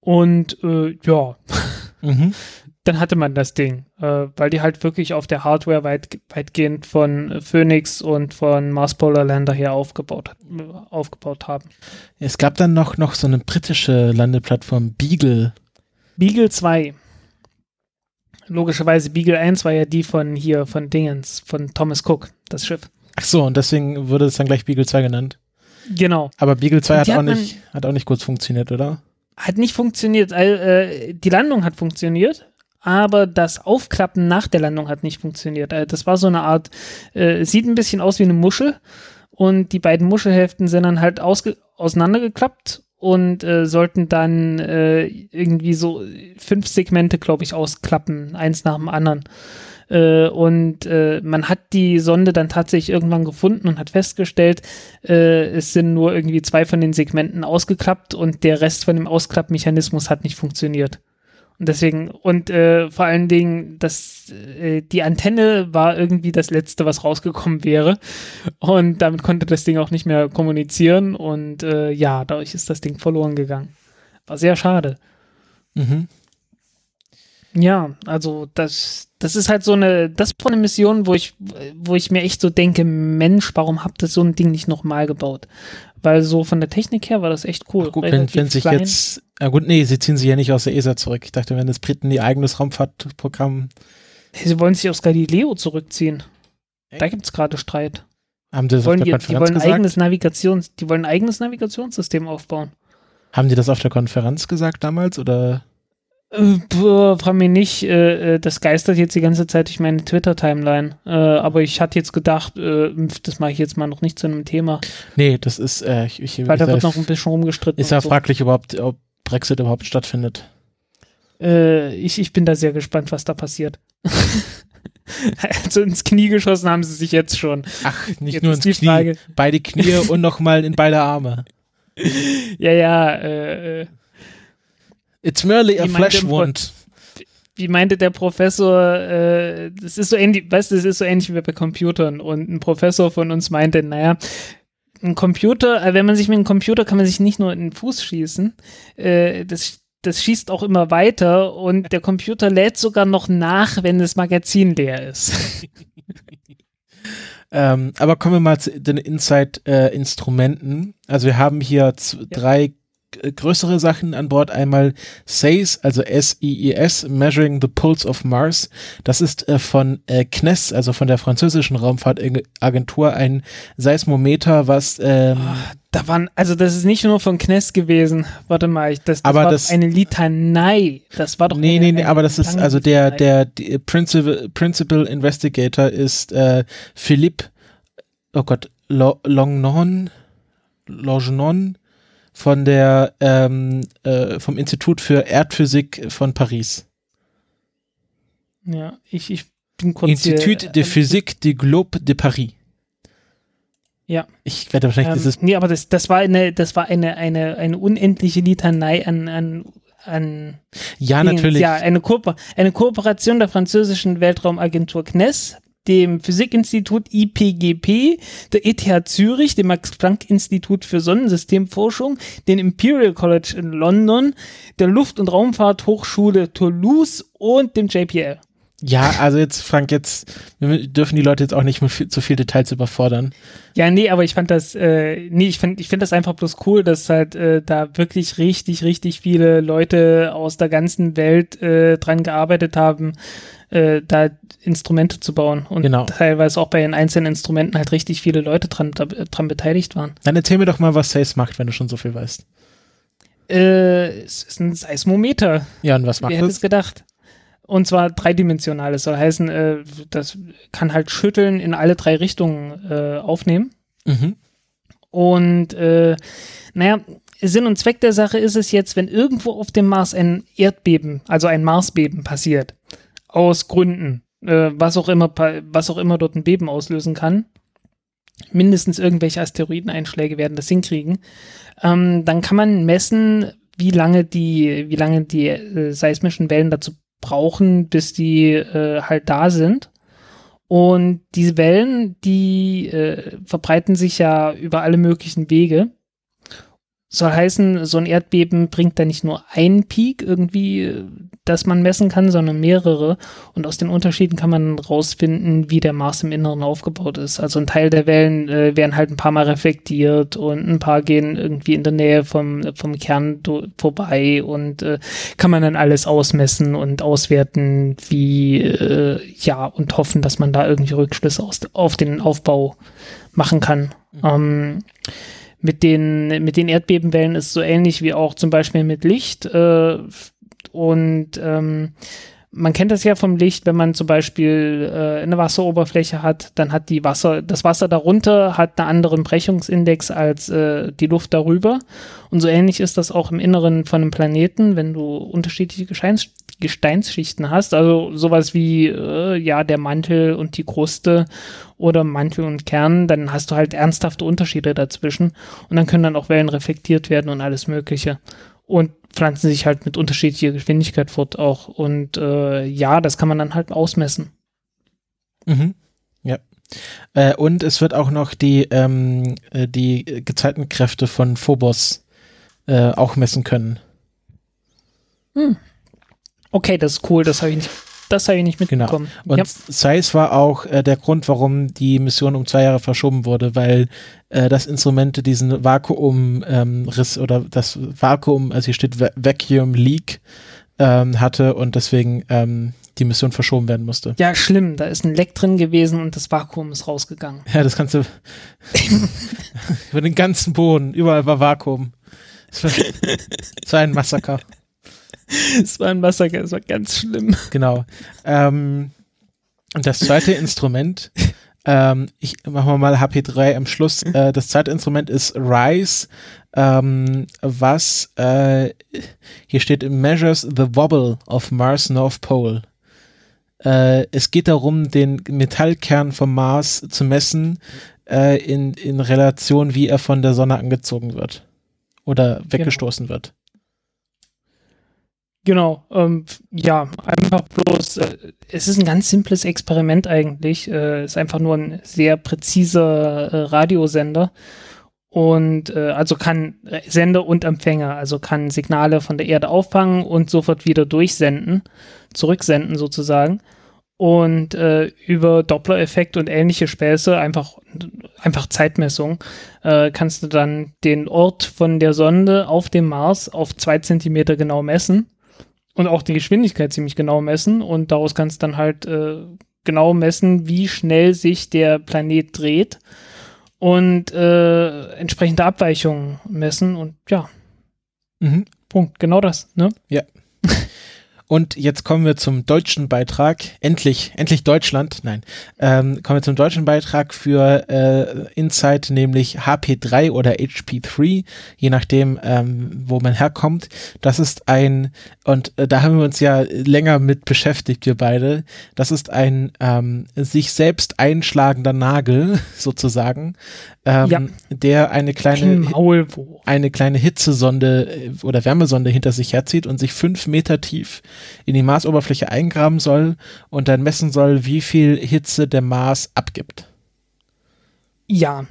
Und äh, ja, Mhm. dann hatte man das Ding, äh, weil die halt wirklich auf der Hardware weit, weitgehend von Phoenix und von Mars Polar Lander her aufgebaut, aufgebaut haben. Es gab dann noch, noch so eine britische Landeplattform, Beagle. Beagle 2. Logischerweise Beagle 1 war ja die von hier, von Dingens, von Thomas Cook, das Schiff. Ach so, und deswegen wurde es dann gleich Beagle 2 genannt. Genau. Aber Beagle 2 Und hat auch, nicht, hat auch nicht gut funktioniert, oder? Hat nicht funktioniert. Äh, die Landung hat funktioniert, aber das Aufklappen nach der Landung hat nicht funktioniert. Äh, das war so eine Art, äh, sieht ein bisschen aus wie eine Muschel und die beiden Muschelhälften sind dann halt auseinandergeklappt und äh, sollten dann äh, irgendwie so fünf Segmente, glaube ich, ausklappen, eins nach dem anderen. Äh, und äh, man hat die Sonde dann tatsächlich irgendwann gefunden und hat festgestellt, äh, es sind nur irgendwie zwei von den Segmenten ausgeklappt und der Rest von dem Ausklappmechanismus hat nicht funktioniert. Und deswegen, und äh, vor allen Dingen, das, äh, die Antenne war irgendwie das Letzte, was rausgekommen wäre. Und damit konnte das Ding auch nicht mehr kommunizieren. Und äh, ja, dadurch ist das Ding verloren gegangen. War sehr schade. Mhm. Ja, also das, das ist halt so eine, das war eine Mission, wo ich, wo ich mir echt so denke, Mensch, warum habt ihr so ein Ding nicht nochmal gebaut? Weil so von der Technik her war das echt cool. Ach gut, wenn, Relativ wenn sich klein. jetzt, ja gut, nee, sie ziehen sich ja nicht aus der ESA zurück. Ich dachte, wenn das Briten ihr eigenes Raumfahrtprogramm, Sie wollen sich aus Galileo zurückziehen. Da Echt? gibt's gerade Streit. haben die das wollen auf die, der die Konferenz wollen ein gesagt? eigenes Navigations, die wollen ein eigenes Navigationssystem aufbauen. Haben die das auf der Konferenz gesagt damals oder? Äh, boah, frag mich nicht, äh, äh, das geistert jetzt die ganze Zeit durch meine Twitter-Timeline. Äh, aber ich hatte jetzt gedacht, äh, das mache ich jetzt mal noch nicht zu einem Thema, Nee, das ist, äh, ich, ich, weil da wird noch ein bisschen rumgestritten. ist ja so. fraglich überhaupt, ob Brexit überhaupt stattfindet. Äh, ich, ich bin da sehr gespannt, was da passiert. also ins Knie geschossen haben sie sich jetzt schon. Ach, nicht Jetzt nur ins Knie, Frage- beide Knie und nochmal in beide Arme. Ja, ja, äh, äh, It's merely a flesh wound. wie meinte der Professor, äh, das ist so ähnlich, weißt du, das ist so ähnlich wie bei Computern. Und ein Professor von uns meinte, naja, ein Computer, äh, wenn man sich mit einem Computer kann man sich nicht nur in den Fuß schießen, äh, das, das schießt auch immer weiter und der Computer lädt sogar noch nach, wenn das Magazin leer ist. Ähm, aber kommen wir mal zu den Inside-Instrumenten. also wir haben hier Ja. drei äh, größere Sachen an Bord. Einmal SAIS, also S-I-I-S, Measuring the Pulse of Mars. Das ist äh, von äh, CNES, also von der französischen Raumfahrtagentur, ein Seismometer, was ähm, oh, da waren, also das ist nicht nur von CNES gewesen. Warte mal, ich, das, das aber war das, eine Litanei. Das war doch Nee, eine, nee, nee, aber das ist also der der die Principal, Principal Investigator ist äh, Philippe Oh Gott, Longnon Longnon von der ähm, äh, vom Institut für Erdphysik von Paris. Ja, ich, ich bin kurz Institut hier, de Physique du Globe de Paris. Ja. Ich werde wahrscheinlich ähm, dieses. Nee, aber das, das war eine, das war eine, eine, eine unendliche Litanei an, an, an Ja, Dingens. natürlich. Ja, eine, Ko eine Kooperation der französischen Weltraumagentur CNES, dem Physikinstitut IPGP, der ETH Zürich, dem Max-Planck-Institut für Sonnensystemforschung, dem Imperial College in London, der Luft- und Raumfahrthochschule Toulouse und dem JPL. Ja, also jetzt, Frank, jetzt wir dürfen die Leute jetzt auch nicht mit viel, zu viel Details überfordern. Ja, nee, aber ich fand das, äh, nee, ich finde ich find das einfach bloß cool, dass halt äh, da wirklich richtig, richtig viele Leute aus der ganzen Welt äh, dran gearbeitet haben, äh, da Instrumente zu bauen. Und genau. teilweise auch bei den einzelnen Instrumenten halt richtig viele Leute dran, da, dran beteiligt waren. Dann erzähl mir doch mal, was Sace macht, wenn du schon so viel weißt. Äh, es ist ein Seismometer. Ja, und was macht Wer hätte es gedacht? Und zwar dreidimensional. Das soll heißen, äh, das kann halt Schütteln in alle drei Richtungen äh, aufnehmen. Mhm. Und äh, naja, Sinn und Zweck der Sache ist es jetzt, wenn irgendwo auf dem Mars ein Erdbeben, also ein Marsbeben passiert, aus Gründen, äh, was auch immer, was auch immer dort ein Beben auslösen kann, mindestens irgendwelche Asteroideneinschläge werden das hinkriegen, ähm, dann kann man messen, wie lange die, wie lange die äh, seismischen Wellen dazu brauchen, bis die äh, halt da sind. Und diese Wellen, die äh, verbreiten sich ja über alle möglichen Wege. Soll heißen, so ein Erdbeben bringt da nicht nur einen Peak irgendwie, das man messen kann, sondern mehrere. Und aus den Unterschieden kann man rausfinden, wie der Mars im Inneren aufgebaut ist. Also ein Teil der Wellen äh, werden halt ein paar Mal reflektiert und ein paar gehen irgendwie in der Nähe vom, vom Kern vorbei und äh, kann man dann alles ausmessen und auswerten, wie, äh, ja, und hoffen, dass man da irgendwie Rückschlüsse aus, auf den Aufbau machen kann. Mhm. Ähm, mit den, mit den Erdbebenwellen ist so ähnlich wie auch zum Beispiel mit Licht. Äh, und ähm, man kennt das ja vom Licht, wenn man zum Beispiel äh, eine Wasseroberfläche hat, dann hat die Wasser, das Wasser darunter hat einen anderen Brechungsindex als äh, die Luft darüber. Und so ähnlich ist das auch im Inneren von einem Planeten, wenn du unterschiedliche Gesteins Gesteinsschichten hast, also sowas wie äh, ja der Mantel und die Kruste oder Mantel und Kern, dann hast du halt ernsthafte Unterschiede dazwischen. Und dann können dann auch Wellen reflektiert werden und alles Mögliche und pflanzen sich halt mit unterschiedlicher Geschwindigkeit fort auch und äh, ja, das kann man dann halt ausmessen. Mhm. Ja. Äh, und es wird auch noch die, ähm, äh, die Gezeitenkräfte von Phobos äh, auch messen können. Hm. Okay, das ist cool, das habe ich nicht das habe ich nicht genau. mitbekommen. Genau. Und ja. Zeiss war auch äh, der Grund, warum die Mission um zwei Jahre verschoben wurde, weil äh, das Instrument diesen Vakuumriss ähm, oder das Vakuum, also hier steht Va Vacuum Leak, ähm, hatte und deswegen ähm, die Mission verschoben werden musste. Ja, schlimm. Da ist ein Leck drin gewesen und das Vakuum ist rausgegangen. Ja, das kannst du über den ganzen Boden, überall war Vakuum. Es war, war ein Massaker. es war ein Massaker, es war ganz schlimm. Genau. Ähm, und das zweite Instrument, ähm, ich machen mal HP3 am Schluss. Äh, das zweite Instrument ist RISE, ähm, was äh, hier steht measures the wobble of Mars North Pole. Äh, es geht darum, den Metallkern vom Mars zu messen äh, in, in Relation, wie er von der Sonne angezogen wird oder weggestoßen genau. wird. Genau, ähm, ja, einfach bloß, äh, es ist ein ganz simples Experiment eigentlich. Äh, ist einfach nur ein sehr präziser äh, Radiosender und äh, also kann äh, Sender und Empfänger, also kann Signale von der Erde auffangen und sofort wieder durchsenden, zurücksenden sozusagen und äh, über Doppler-Effekt und ähnliche Späße einfach einfach Zeitmessung, äh, kannst du dann den Ort von der Sonde auf dem Mars auf zwei Zentimeter genau messen und auch die Geschwindigkeit ziemlich genau messen und daraus kannst du dann halt äh, genau messen, wie schnell sich der Planet dreht und äh, entsprechende Abweichungen messen und ja. Mhm. Punkt, genau das, ne? Ja. Und jetzt kommen wir zum deutschen Beitrag. Endlich, endlich Deutschland. Nein, ähm, kommen wir zum deutschen Beitrag für äh, Insight, nämlich HP3 oder HP3, je nachdem, ähm, wo man herkommt. Das ist ein, und äh, da haben wir uns ja länger mit beschäftigt, wir beide. Das ist ein ähm, sich selbst einschlagender Nagel, sozusagen, ähm, Ja. der eine Ein kleine eine kleine Hitzesonde äh, oder Wärmesonde hinter sich herzieht und sich fünf Meter tief in die Marsoberfläche eingraben soll und dann messen soll, wie viel Hitze der Mars abgibt. Ja.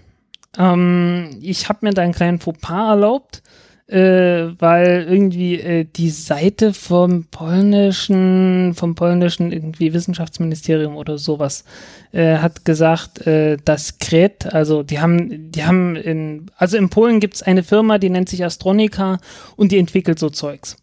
Ähm, ich habe mir da einen kleinen Fauxpas erlaubt, äh, weil irgendwie äh, die Seite vom polnischen, vom polnischen irgendwie Wissenschaftsministerium oder sowas äh, hat gesagt, äh, dass Kret, also die haben, die haben in, also in Polen gibt's eine Firma, die nennt sich Astronica und die entwickelt so Zeugs.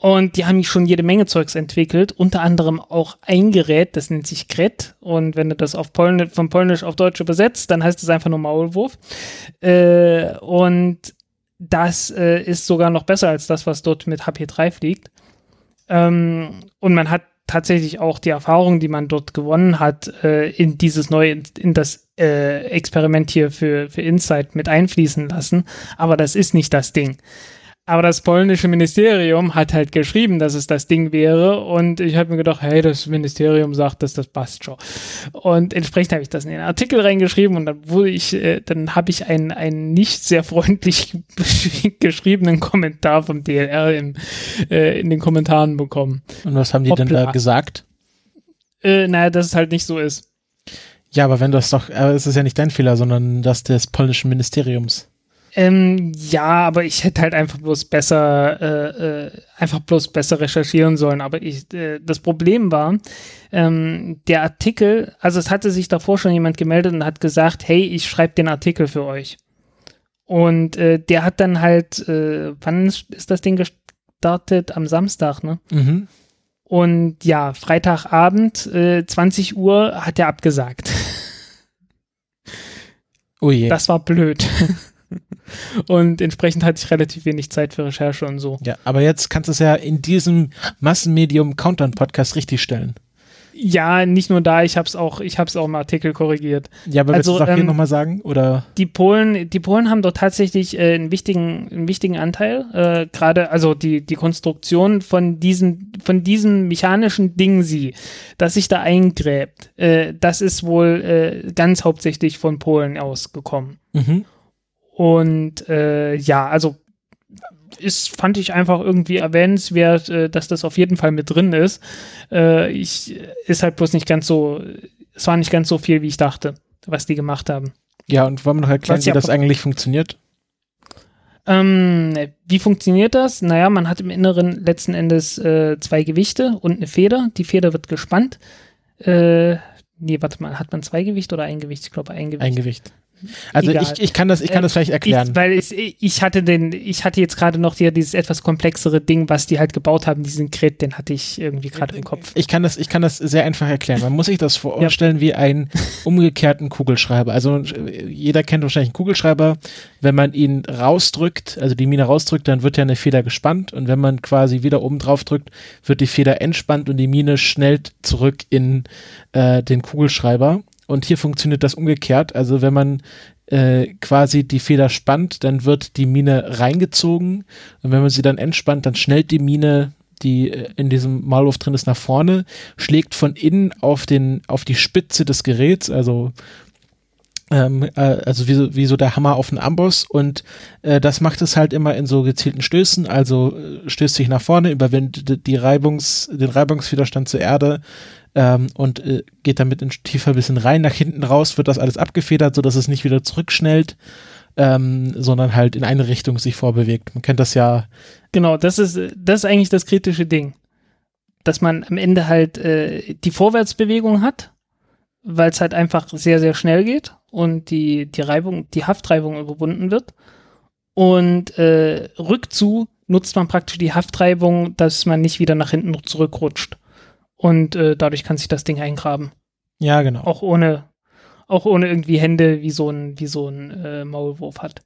Und die haben schon jede Menge Zeugs entwickelt, unter anderem auch ein Gerät, das nennt sich Kret. Und wenn du das auf Polnisch, von Polnisch auf Deutsch übersetzt, dann heißt es einfach nur Maulwurf. Äh, und das äh, ist sogar noch besser als das, was dort mit HP3 fliegt. Ähm, und man hat tatsächlich auch die Erfahrung, die man dort gewonnen hat, äh, in dieses neue, in das äh, Experiment hier für, für Insight mit einfließen lassen. Aber das ist nicht das Ding. Aber das polnische Ministerium hat halt geschrieben, dass es das Ding wäre. Und ich habe mir gedacht, hey, das Ministerium sagt, dass das passt schon. Und entsprechend habe ich das in den Artikel reingeschrieben und dann wurde ich, äh, dann habe ich einen, einen nicht sehr freundlich geschriebenen Kommentar vom DLR im, äh, in den Kommentaren bekommen. Und was haben die denn da Hoppla. gesagt? Äh, naja, dass es halt nicht so ist. Ja, aber wenn das doch, aber es ist ja nicht dein Fehler, sondern das des polnischen Ministeriums. Ähm, ja, aber ich hätte halt einfach bloß besser, äh, äh, einfach bloß besser recherchieren sollen. Aber ich, äh, das Problem war, ähm, der Artikel, also es hatte sich davor schon jemand gemeldet und hat gesagt, hey, ich schreibe den Artikel für euch. Und äh, der hat dann halt, äh, wann ist ist das Ding gestartet? Am Samstag, ne? Mhm. Und ja, Freitagabend, äh, 20 Uhr, hat er abgesagt. Oh je. Das war blöd. und entsprechend hatte ich relativ wenig Zeit für Recherche und so. ja, aber jetzt kannst du es ja in diesem Massenmedium Countdown Podcast richtig stellen. Ja, nicht nur da, ich habe es auch, ich habe es auch im Artikel korrigiert. Ja, aber Also, willst du es auch hier ähm, nochmal sagen? Oder? Die Polen, die Polen haben dort tatsächlich äh, einen wichtigen, einen wichtigen Anteil. Äh, Gerade, also die die Konstruktion von diesem, von diesem mechanischen Ding sie, das sich da eingräbt, äh, das ist wohl äh, ganz hauptsächlich von Polen ausgekommen. Mhm. Und äh, ja, also ist, fand ich einfach irgendwie erwähnenswert, äh, dass das auf jeden Fall mit drin ist. Äh, ich ist halt bloß nicht ganz so, es war nicht ganz so viel, wie ich dachte, was die gemacht haben. Ja, und wollen wir noch erklären, Was wie das eigentlich funktioniert? Ähm, wie funktioniert das? Naja, man hat im Inneren letzten Endes äh, zwei Gewichte und eine Feder. Die Feder wird gespannt. Äh, nee, warte mal, hat man zwei Gewichte oder ein Gewicht? Ich glaube, ein Gewicht. Ein Gewicht. Also Egal. ich, ich kann das, ich kann Äh, das vielleicht erklären. Ich, weil ich, ich hatte den, ich hatte jetzt gerade noch hier dieses etwas komplexere Ding, was die halt gebaut haben, diesen Kret, den hatte ich irgendwie gerade im Kopf. Ich kann das, ich kann das sehr einfach erklären. Man muss sich das vorstellen wie einen umgekehrten Kugelschreiber. Also äh, jeder kennt wahrscheinlich einen Kugelschreiber. Wenn man ihn rausdrückt, also die Mine rausdrückt, dann wird ja eine Feder gespannt und wenn man quasi wieder oben drauf drückt, wird die Feder entspannt und die Mine schnellt zurück in äh, den Kugelschreiber. Und hier funktioniert das umgekehrt. Also wenn man äh, quasi die Feder spannt, dann wird die Mine reingezogen. Und wenn man sie dann entspannt, dann schnellt die Mine die äh, in diesem Maulwurf drin ist, nach vorne, schlägt von innen auf den, auf die Spitze des Geräts, also ähm, äh, also wie so, wie so der Hammer auf den Amboss. Und äh, das macht es halt immer in so gezielten Stößen, also äh, stößt sich nach vorne, überwindet die Reibungs, den Reibungswiderstand zur Erde ähm, und äh, geht damit in tiefer bisschen rein, nach hinten raus wird das alles abgefedert, so dass es nicht wieder zurückschnellt, ähm, sondern halt in eine Richtung sich vorbewegt. Man kennt das ja Genau, das ist, das ist eigentlich das kritische Ding. Dass man am Ende halt äh, die Vorwärtsbewegung hat weil es halt einfach sehr, sehr schnell geht und die, die Reibung, die Haftreibung überwunden wird. Und äh, rückzu nutzt man praktisch die Haftreibung, dass man nicht wieder nach hinten zurückrutscht. Und äh, dadurch kann sich das Ding eingraben. Ja, genau. Auch ohne, auch ohne irgendwie Hände, wie so ein, wie so ein äh, Maulwurf hat.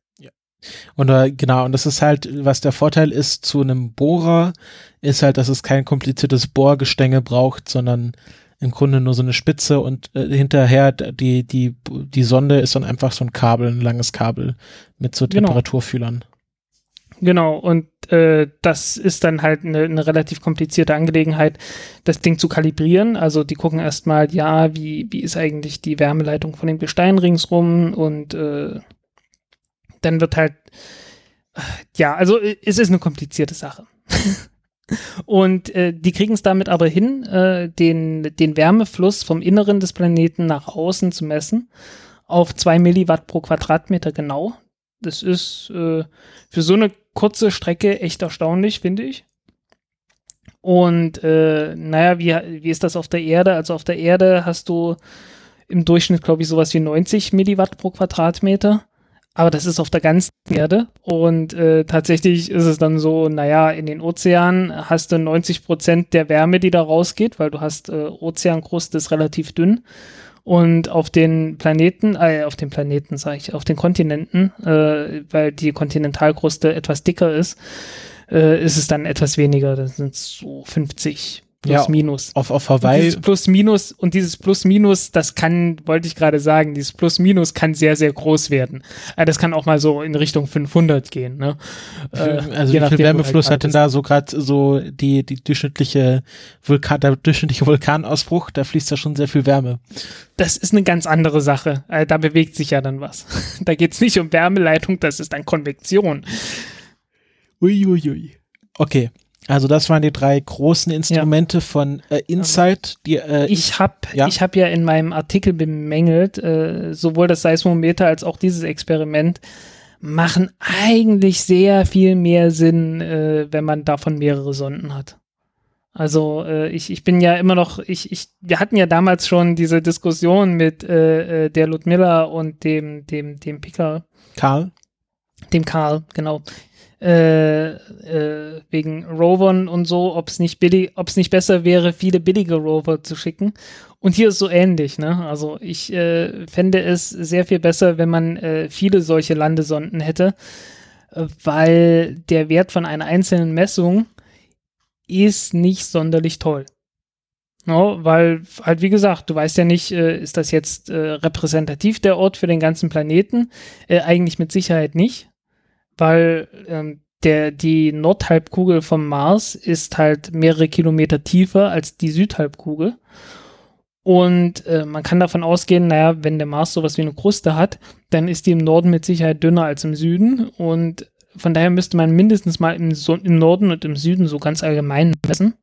Und äh, genau, und das ist halt, was der Vorteil ist zu einem Bohrer, ist halt, dass es kein kompliziertes Bohrgestänge braucht, sondern im Grunde nur so eine Spitze und äh, hinterher die, die, die Sonde ist dann einfach so ein Kabel, ein langes Kabel mit so Genau. Temperaturfühlern. Genau, und äh, das ist dann halt eine, eine relativ komplizierte Angelegenheit, das Ding zu kalibrieren. Also die gucken erstmal, ja, wie, wie ist eigentlich die Wärmeleitung von dem Gestein ringsrum und äh, dann wird halt, ja, also es ist eine komplizierte Sache. und äh, die kriegen es damit aber hin, äh, den, den Wärmefluss vom Inneren des Planeten nach außen zu messen auf zwei Milliwatt pro Quadratmeter genau. Das ist äh, für so eine kurze Strecke echt erstaunlich, finde ich. Und äh, naja, wie, wie ist das auf der Erde? Also auf der Erde hast du im Durchschnitt, glaube ich, sowas wie 90 Milliwatt pro Quadratmeter. Aber das ist auf der ganzen Erde. Und äh, tatsächlich ist es dann so, naja, in den Ozeanen hast du 90 Prozent der Wärme, die da rausgeht, weil du hast äh, Ozeankruste ist relativ dünn. Und auf den Planeten, äh, auf den Planeten sage ich, auf den Kontinenten, äh, weil die Kontinentalkruste etwas dicker ist, äh, ist es dann etwas weniger. Das sind so 50 plus Ja, minus. Auf, auf Und Hawaii, dieses Plus Minus und dieses Plus Minus, das kann, wollte ich gerade sagen, dieses Plus Minus kann sehr, sehr groß werden. Äh, das kann auch mal so in Richtung 500 gehen. Ne? Äh, also je wie viel Wärmefluss hat denn da so gerade so die, die durchschnittliche Vulkan, der durchschnittliche Vulkanausbruch, da fließt da schon sehr viel Wärme. Das ist eine ganz andere Sache. Äh, da bewegt sich ja dann was. da geht es nicht um Wärmeleitung, das ist dann Konvektion. Uiuiui. Okay, also das waren die drei großen Instrumente von äh, Insight, die äh, Ich habe Ja. ich hab ja in meinem Artikel bemängelt, äh, sowohl das Seismometer als auch dieses Experiment machen eigentlich sehr viel mehr Sinn, äh, wenn man davon mehrere Sonden hat. Also äh, ich, ich bin ja immer noch, ich, ich, wir hatten ja damals schon diese Diskussion mit äh, äh, der Ludmilla und dem, dem, dem Picker, Karl. dem Karl, genau. Äh, äh, wegen Rovern und so, ob es nicht billig, ob es nicht besser wäre, viele billige Rover zu schicken. Und hier ist so ähnlich, ne? Also ich äh, fände es sehr viel besser, wenn man äh, viele solche Landesonden hätte, weil der Wert von einer einzelnen Messung ist nicht sonderlich toll. No, weil halt wie gesagt, du weißt ja nicht, äh, ist das jetzt äh, repräsentativ der Ort für den ganzen Planeten? Äh, eigentlich mit Sicherheit nicht, weil ähm, der, die Nordhalbkugel vom Mars ist halt mehrere Kilometer tiefer als die Südhalbkugel. Und äh, man kann davon ausgehen, naja, wenn der Mars sowas wie eine Kruste hat, dann ist die im Norden mit Sicherheit dünner als im Süden. Und von daher müsste man mindestens mal im, so im Norden und im Süden so ganz allgemein messen.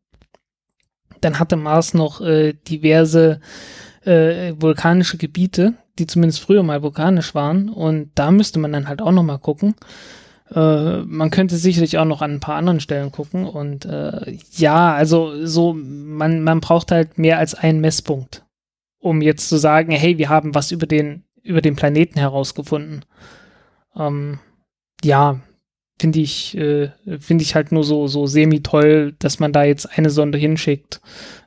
Dann hatte Mars noch äh, diverse äh, vulkanische Gebiete, die zumindest früher mal vulkanisch waren. Und da müsste man dann halt auch noch mal gucken. Äh, man könnte sicherlich auch noch an ein paar anderen Stellen gucken. Und äh, ja, also so, man, man braucht halt mehr als einen Messpunkt, um jetzt zu sagen, hey, wir haben was über den, über den Planeten herausgefunden. Ähm, ja, finde ich, äh, finde ich halt nur so, so semi-toll, dass man da jetzt eine Sonde hinschickt.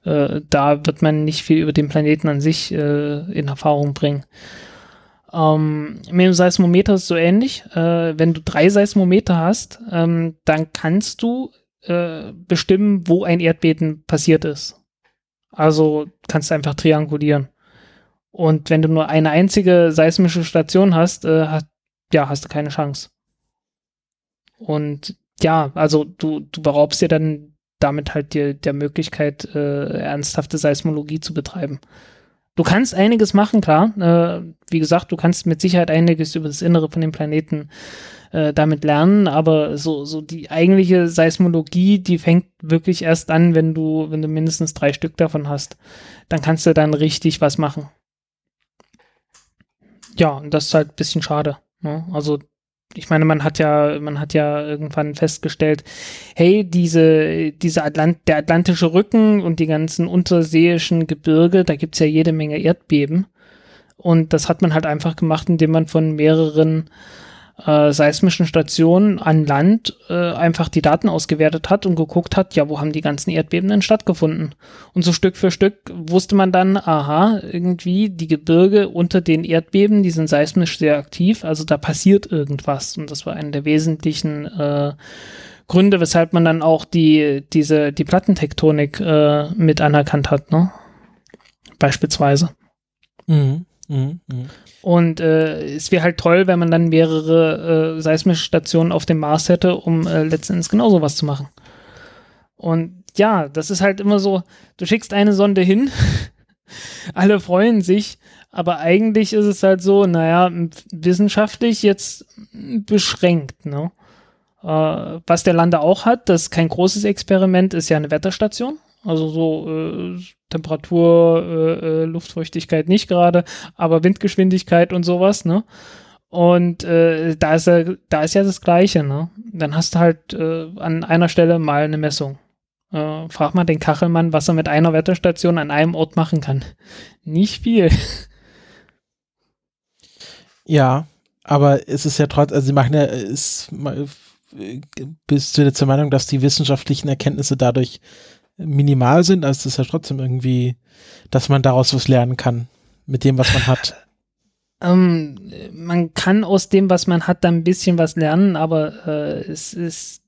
Äh, da wird man nicht viel über den Planeten an sich äh, in Erfahrung bringen. Ähm, mit dem Seismometer ist so ähnlich. Äh, wenn du drei Seismometer hast, ähm, dann kannst du äh, bestimmen, wo ein Erdbeben passiert ist. Also kannst du einfach triangulieren. Und wenn du nur eine einzige seismische Station hast, äh, hat, ja, hast du keine Chance. Und ja, also du, du beraubst dir dann damit halt dir der Möglichkeit, äh, ernsthafte Seismologie zu betreiben. Du kannst einiges machen, klar. Äh, wie gesagt, du kannst mit Sicherheit einiges über das Innere von dem Planeten äh, damit lernen, aber so, so die eigentliche Seismologie, die fängt wirklich erst an, wenn du, wenn du mindestens drei Stück davon hast. Dann kannst du dann richtig was machen. Ja, und das ist halt ein bisschen schade. Ne? Also ich meine, man hat ja, man hat ja irgendwann festgestellt, hey, diese, diese Atlant der atlantische Rücken und die ganzen unterseeischen Gebirge, da gibt's ja jede Menge Erdbeben. Und das hat man halt einfach gemacht, indem man von mehreren äh, seismischen Stationen an Land äh, einfach die Daten ausgewertet hat und geguckt hat, ja, wo haben die ganzen Erdbeben denn stattgefunden? Und so Stück für Stück wusste man dann, aha, irgendwie die Gebirge unter den Erdbeben, die sind seismisch sehr aktiv, also da passiert irgendwas. Und das war einer der wesentlichen äh, Gründe, weshalb man dann auch die, diese, die Plattentektonik äh, mit anerkannt hat, ne? Beispielsweise. Mhm. Mhm. Mhm. Und äh, es wäre halt toll, wenn man dann mehrere äh, seismische Stationen auf dem Mars hätte, um äh, letztendlich genau sowas zu machen. Und ja, das ist halt immer so, du schickst eine Sonde hin, alle freuen sich, aber eigentlich ist es halt so, naja, wissenschaftlich jetzt beschränkt, ne? Äh, was der Lander auch hat, das ist kein großes Experiment, ist ja eine Wetterstation. Also so äh, Temperatur, äh, äh, Luftfeuchtigkeit nicht gerade, aber Windgeschwindigkeit und sowas, ne? Und äh, da ist ja, da ist ja das Gleiche, ne? Dann hast du halt äh, an einer Stelle mal eine Messung. Äh, frag mal den Kachelmann, was er mit einer Wetterstation an einem Ort machen kann. Nicht viel. Ja, aber es ist ja trotzdem, also sie machen ja, ist, bist du jetzt der Meinung, dass die wissenschaftlichen Erkenntnisse dadurch minimal sind, also es ist ja trotzdem irgendwie, dass man daraus was lernen kann mit dem, was man hat. Ähm, man kann aus dem, was man hat, dann ein bisschen was lernen, aber äh, es ist,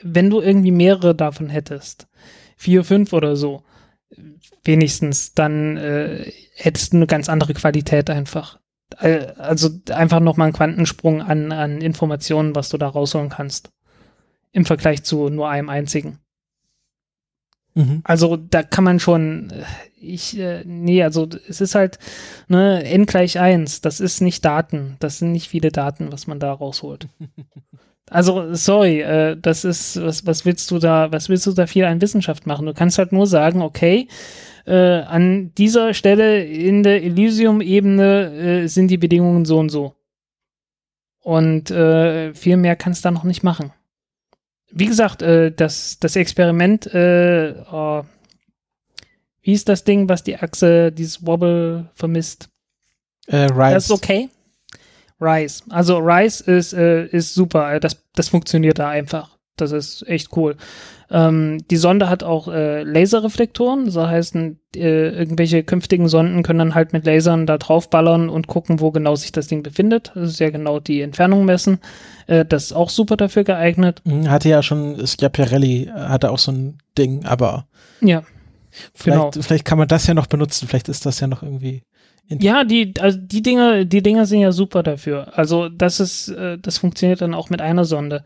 wenn du irgendwie mehrere davon hättest, vier, fünf oder so, wenigstens, dann äh, hättest du eine ganz andere Qualität einfach. Äh, also einfach nochmal einen Quantensprung an, an Informationen, was du da rausholen kannst. Im Vergleich zu nur einem einzigen. Mhm. Also da kann man schon, äh, ich, äh, nee, also es ist halt, ne, n gleich 1, das ist nicht Daten, das sind nicht viele Daten, was man da rausholt. Also, sorry, äh, das ist, was, was willst du da, was willst du da viel an Wissenschaft machen? Du kannst halt nur sagen, okay, äh, an dieser Stelle in der Elysium-Ebene äh, sind die Bedingungen so und so. Und äh, viel mehr kannst du da noch nicht machen wie gesagt, äh, das, das Experiment, äh, oh, wie ist das Ding, was die Achse, dieses Wobble vermisst? Äh, Rise. Das ist okay. Rise. Also Rise ist, äh, ist super. Das, das funktioniert da einfach. Das ist echt cool. Ähm, die Sonde hat auch äh, Laserreflektoren, das heißt, äh, irgendwelche künftigen Sonden können dann halt mit Lasern da draufballern und gucken, wo genau sich das Ding befindet. Das ist ja genau die Entfernung messen. Äh, das ist auch super dafür geeignet. Mhm, hatte ja schon, Schiaparelli äh, hatte auch so ein Ding, aber ja, vielleicht, genau. vielleicht kann man das ja noch benutzen, vielleicht ist das ja noch irgendwie ja, die, also die Dinge, die Dinger sind ja super dafür. Also das ist, äh, das funktioniert dann auch mit einer Sonde.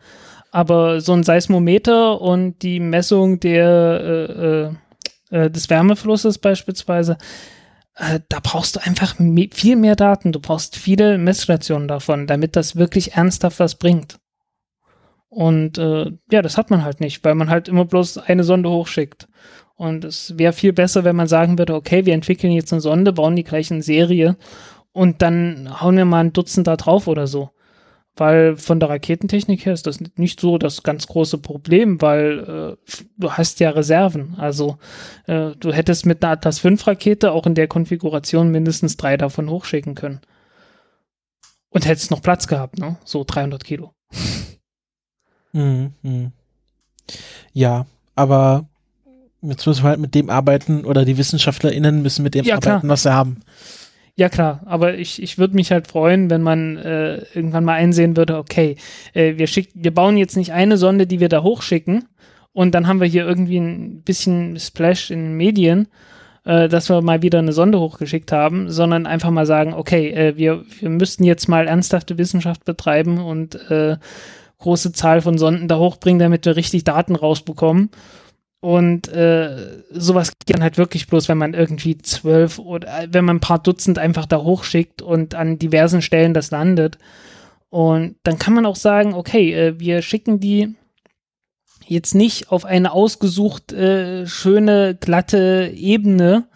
Aber so ein Seismometer und die Messung der, äh, äh, des Wärmeflusses beispielsweise, äh, da brauchst du einfach me viel mehr Daten. Du brauchst viele Messstationen davon, damit das wirklich ernsthaft was bringt. Und äh, ja, das hat man halt nicht, weil man halt immer bloß eine Sonde hochschickt. Und es wäre viel besser, wenn man sagen würde, okay, wir entwickeln jetzt eine Sonde, bauen die gleich in Serie und dann hauen wir mal ein Dutzend da drauf oder so. Weil von der Raketentechnik her ist das nicht so das ganz große Problem, weil äh, du hast ja Reserven. Also äh, du hättest mit einer Atlas V Rakete auch in der Konfiguration mindestens drei davon hochschicken können. Und hättest noch Platz gehabt, ne? So 300 Kilo. Mhm, mh. Ja, aber jetzt müssen wir halt mit dem arbeiten oder die WissenschaftlerInnen müssen mit dem ja, arbeiten, klar. was sie haben. Ja klar, aber ich, ich würde mich halt freuen, wenn man äh, irgendwann mal einsehen würde, okay, äh, wir, schick, wir bauen jetzt nicht eine Sonde, die wir da hochschicken und dann haben wir hier irgendwie ein bisschen Splash in den Medien, äh, dass wir mal wieder eine Sonde hochgeschickt haben, sondern einfach mal sagen, okay, äh, wir, wir müssten jetzt mal ernsthafte Wissenschaft betreiben und äh, große Zahl von Sonden da hochbringen, damit wir richtig Daten rausbekommen. Und äh, sowas geht dann halt wirklich bloß, wenn man irgendwie zwölf oder wenn man ein paar Dutzend einfach da hochschickt und an diversen Stellen das landet. Und dann kann man auch sagen, okay, äh, wir schicken die jetzt nicht auf eine ausgesucht äh, schöne, glatte Ebene,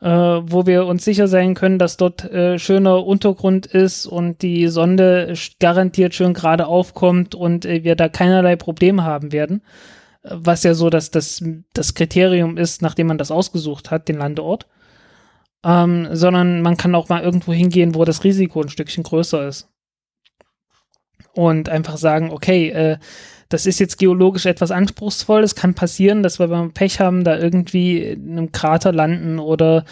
äh, wo wir uns sicher sein können, dass dort äh, schöner Untergrund ist und die Sonde garantiert schön gerade aufkommt und äh, wir da keinerlei Probleme haben werden. Was ja so dass das, das Kriterium ist, nachdem man das ausgesucht hat, den Landeort. Ähm, sondern man kann auch mal irgendwo hingehen, wo das Risiko ein Stückchen größer ist. Und einfach sagen, okay, äh, das ist jetzt geologisch etwas anspruchsvoll. Es kann passieren, dass wir beim Pech haben, da irgendwie in einem Krater landen oder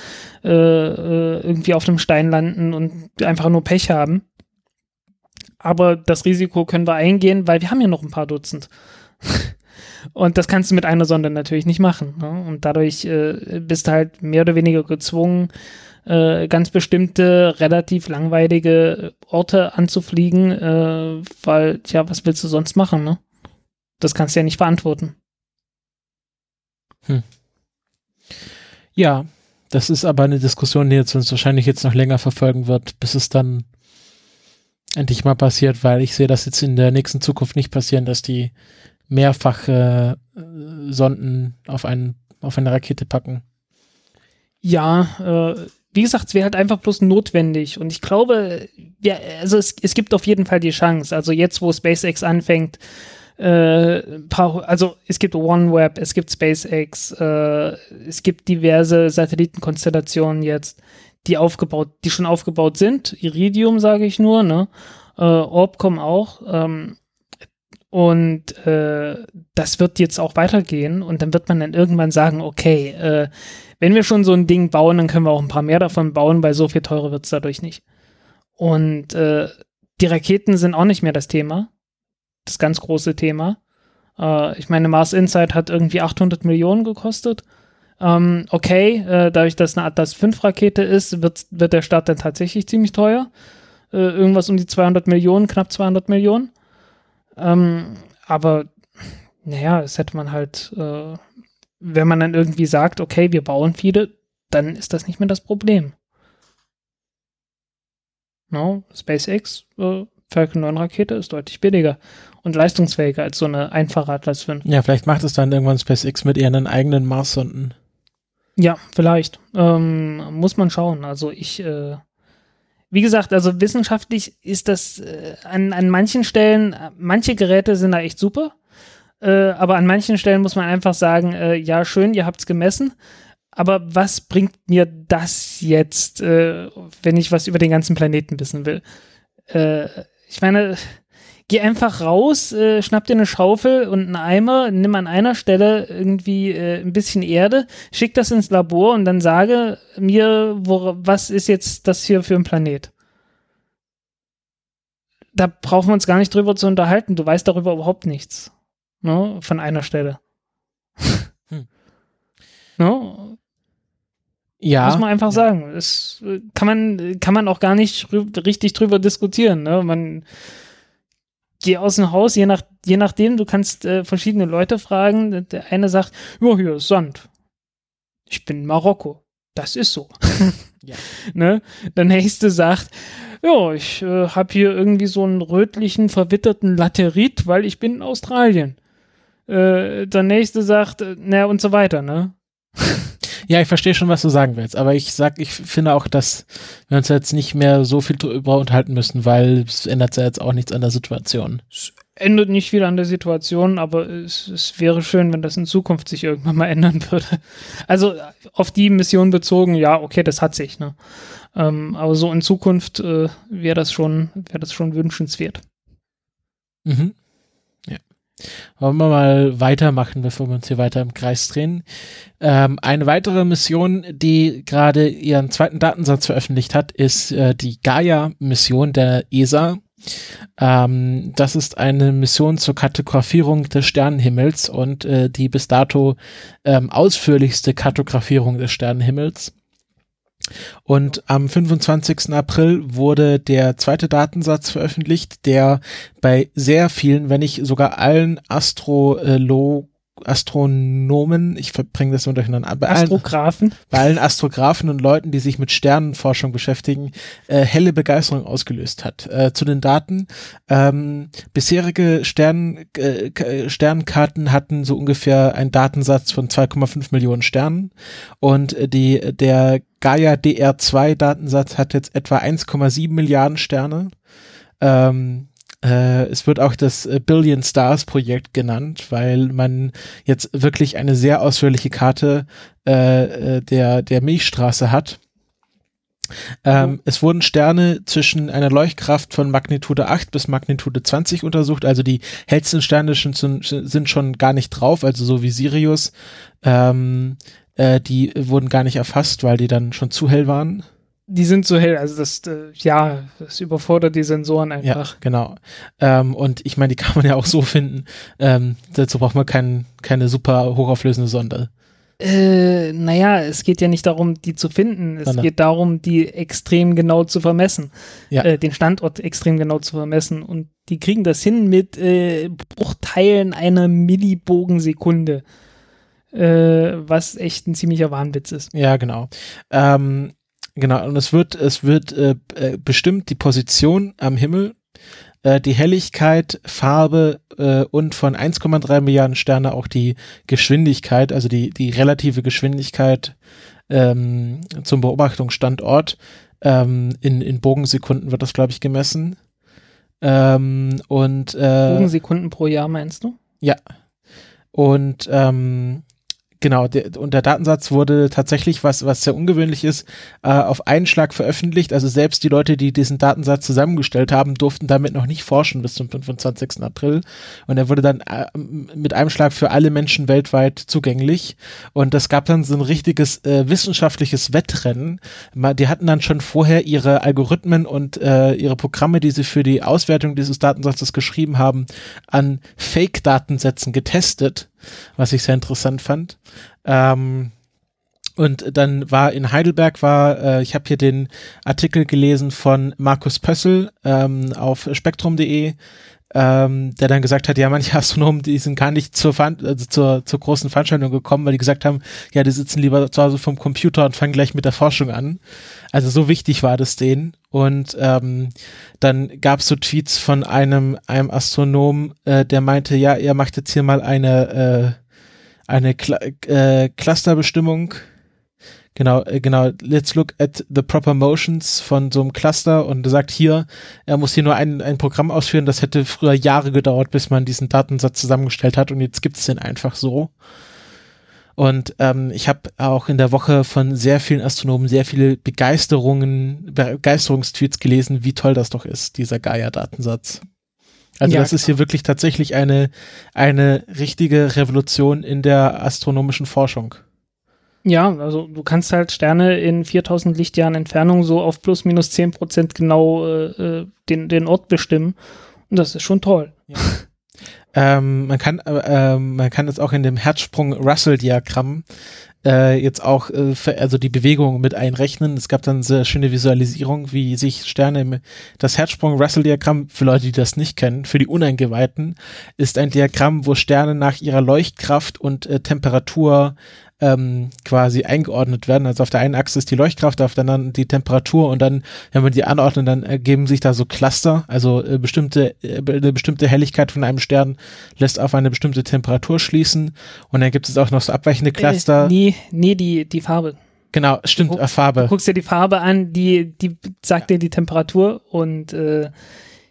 äh, äh, irgendwie auf einem Stein landen und einfach nur Pech haben. Aber das Risiko können wir eingehen, weil wir haben ja noch ein paar Dutzend. und das kannst du mit einer Sonde natürlich nicht machen. Ne? Und dadurch äh, bist du halt mehr oder weniger gezwungen, äh, ganz bestimmte, relativ langweilige Orte anzufliegen, äh, weil, ja, was willst du sonst machen, ne? Das kannst du ja nicht beantworten. Hm. Ja, das ist aber eine Diskussion, die jetzt uns wahrscheinlich jetzt noch länger verfolgen wird, bis es dann endlich mal passiert, weil ich sehe das jetzt in der nächsten Zukunft nicht passieren, dass die mehrfach äh, Sonden auf, einen, auf eine Rakete packen. Ja, äh, wie gesagt, es wäre halt einfach bloß notwendig. Und ich glaube, ja, also es, es gibt auf jeden Fall die Chance. Also jetzt, wo SpaceX anfängt, äh, also es gibt OneWeb, es gibt SpaceX, äh, es gibt diverse Satellitenkonstellationen jetzt, die aufgebaut, die schon aufgebaut sind. Iridium sage ich nur, ne? Äh, Orbcom auch. Ähm, und äh, das wird jetzt auch weitergehen und dann wird man dann irgendwann sagen, okay, äh, wenn wir schon so ein Ding bauen, dann können wir auch ein paar mehr davon bauen, weil so viel teurer wird es dadurch nicht. Und äh, die Raketen sind auch nicht mehr das Thema das ganz große Thema. Äh, ich meine, Mars Insight hat irgendwie 800 Millionen gekostet. Ähm, okay, äh, dadurch, dass eine Atlas 5 Rakete ist, wird, wird der Start dann tatsächlich ziemlich teuer. Äh, irgendwas um die 200 Millionen, knapp 200 Millionen. Ähm, aber naja, es hätte man halt, äh, wenn man dann irgendwie sagt, okay, wir bauen viele, dann ist das nicht mehr das Problem. No, SpaceX, äh, Falcon 9 Rakete ist deutlich billiger und leistungsfähiger als so eine einfache Atlas 5. Ja, vielleicht macht es dann irgendwann SpaceX mit ihren eigenen Mars-Sonden. Ja, vielleicht. Ähm, muss man schauen. Also ich, äh, wie gesagt, also wissenschaftlich ist das äh, an, an manchen Stellen, manche Geräte sind da echt super. Äh, aber an manchen Stellen muss man einfach sagen, äh, ja, schön, ihr habt es gemessen. Aber was bringt mir das jetzt, äh, wenn ich was über den ganzen Planeten wissen will? Äh, ich meine, geh einfach raus, äh, schnapp dir eine Schaufel und einen Eimer, nimm an einer Stelle irgendwie äh, ein bisschen Erde, schick das ins Labor und dann sage mir, wo, was ist jetzt das hier für ein Planet? Da brauchen wir uns gar nicht drüber zu unterhalten. Du weißt darüber überhaupt nichts. Ne? Von einer Stelle. hm. ne? Ja. Muss man einfach ja. sagen. Das äh, kann man, kann man auch gar nicht richtig drüber diskutieren. Ne? Man, geh aus dem Haus, je, nach, je nachdem, du kannst äh, verschiedene Leute fragen. Der eine sagt, ja, hier ist Sand. Ich bin in Marokko. Das ist so. ja. ne? Der nächste sagt, ja, ich äh, habe hier irgendwie so einen rötlichen, verwitterten Laterit, weil ich bin in Australien. Äh, der nächste sagt, äh, na und so weiter, ne? Ja, ich verstehe schon, was du sagen willst, aber ich sag, ich finde auch, dass wir uns jetzt nicht mehr so viel darüber unterhalten müssen, weil es ändert ja jetzt auch nichts an der Situation. Es ändert nicht viel an der Situation, aber es, es wäre schön, wenn das in Zukunft sich irgendwann mal ändern würde. Also auf die Mission bezogen, ja, okay, das hat sich, ne? Ähm, aber so in Zukunft äh, wäre das schon, wäre das schon wünschenswert. Mhm. Wollen wir mal weitermachen, bevor wir uns hier weiter im Kreis drehen. Ähm, eine weitere Mission, die gerade ihren zweiten Datensatz veröffentlicht hat, ist äh, die Gaia-Mission der ESA. Ähm, das ist eine Mission zur Kartografierung des Sternenhimmels und äh, die bis dato ähm, ausführlichste Kartografierung des Sternenhimmels. Und am 25. April wurde der zweite Datensatz veröffentlicht, der bei sehr vielen, wenn nicht sogar allen Astrolo Astronomen, ich verbringe das immer durcheinander, bei Astrographen. Allen, bei allen Astrographen und Leuten, die sich mit Sternenforschung beschäftigen, äh, helle Begeisterung ausgelöst hat. Äh, zu den Daten, ähm, bisherige Stern, äh, Sternkarten hatten so ungefähr einen Datensatz von 2,5 Millionen Sternen und die, der Gaia DR2 Datensatz hat jetzt etwa 1,7 Milliarden Sterne. Ähm, äh, es wird auch das äh, Billion Stars Projekt genannt, weil man jetzt wirklich eine sehr ausführliche Karte äh, äh der, der Milchstraße hat. Ähm, mhm. Es wurden Sterne zwischen einer Leuchtkraft von Magnitude 8 bis Magnitude 20 untersucht, also die hellsten Sterne sind schon gar nicht drauf, also so wie Sirius. Ähm, äh, die wurden gar nicht erfasst, weil die dann schon zu hell waren. Die sind so hell, also das, äh, ja, das überfordert die Sensoren einfach. Ja, genau. Ähm, und ich meine, die kann man ja auch so finden. Ähm, dazu braucht man kein, keine super hochauflösende Sonde. Äh, naja, es geht ja nicht darum, die zu finden. Es geht darum, die extrem genau zu vermessen. Ja. Äh, den Standort extrem genau zu vermessen. Und die kriegen das hin mit äh, Bruchteilen einer Millibogensekunde. Äh, was echt ein ziemlicher Wahnwitz ist. Ja, genau. Ähm, genau, und es wird, es wird äh, äh, bestimmt die Position am Himmel äh, die Helligkeit, Farbe äh, und von 1,3 Milliarden Sterne auch die Geschwindigkeit, also die, die relative Geschwindigkeit ähm, zum Beobachtungsstandort. Ähm, in, in Bogensekunden wird das, glaube ich, gemessen. Ähm, und äh, Bogensekunden pro Jahr meinst du? Ja. Und ähm, Genau, der, und der Datensatz wurde tatsächlich, was, was sehr ungewöhnlich ist, äh, auf einen Schlag veröffentlicht. Also selbst die Leute, die diesen Datensatz zusammengestellt haben, durften damit noch nicht forschen bis zum 25. April. Und er wurde dann äh, mit einem Schlag für alle Menschen weltweit zugänglich. Und das gab dann so ein richtiges äh, wissenschaftliches Wettrennen. Die hatten dann schon vorher ihre Algorithmen und äh, ihre Programme, die sie für die Auswertung dieses Datensatzes geschrieben haben, an Fake-Datensätzen getestet was ich sehr interessant fand. Ähm, und dann war in Heidelberg war, äh, ich habe hier den Artikel gelesen von Markus Pössl ähm, auf spektrum.de, ähm, der dann gesagt hat, ja, manche Astronomen, die sind gar nicht zur, also zur, zur großen Veranstaltung gekommen, weil die gesagt haben, ja, die sitzen lieber zu Hause vom Computer und fangen gleich mit der Forschung an. Also so wichtig war das denen. Und ähm, dann gab es so Tweets von einem, einem Astronom, äh, der meinte, ja, er macht jetzt hier mal eine, äh, eine Cl äh, Clusterbestimmung Genau, äh, genau. Let's look at the proper motions von so einem Cluster und sagt hier, er muss hier nur ein, ein Programm ausführen. Das hätte früher Jahre gedauert, bis man diesen Datensatz zusammengestellt hat und jetzt gibt's den einfach so. Und ähm, ich habe auch in der Woche von sehr vielen Astronomen sehr viele Begeisterungen, Begeisterungstweets gelesen, wie toll das doch ist, dieser Gaia-Datensatz. Also ja, das ist hier wirklich tatsächlich eine, eine richtige Revolution in der astronomischen Forschung. Ja, also du kannst halt Sterne in 4000 Lichtjahren Entfernung so auf plus minus 10 Prozent genau äh, äh, den, den Ort bestimmen. Und das ist schon toll. Ja. ähm, man kann äh, man kann es auch in dem Herzsprung-Russell-Diagramm äh, jetzt auch äh, also die Bewegung mit einrechnen. Es gab dann sehr schöne Visualisierung, wie sich Sterne im das Herzsprung-Russell-Diagramm für Leute, die das nicht kennen, für die Uneingeweihten, ist ein Diagramm, wo Sterne nach ihrer Leuchtkraft und äh, Temperatur ähm, quasi eingeordnet werden. Also auf der einen Achse ist die Leuchtkraft, auf der anderen die Temperatur und dann, wenn man die anordnet, dann ergeben sich da so Cluster, also äh, bestimmte, äh, eine bestimmte Helligkeit von einem Stern lässt auf eine bestimmte Temperatur schließen und dann gibt es auch noch so abweichende äh, Cluster. Äh, nee, nee, die, die Farbe. Genau, stimmt, du, Farbe. Du guckst dir die Farbe an, die, die sagt dir die Temperatur und äh,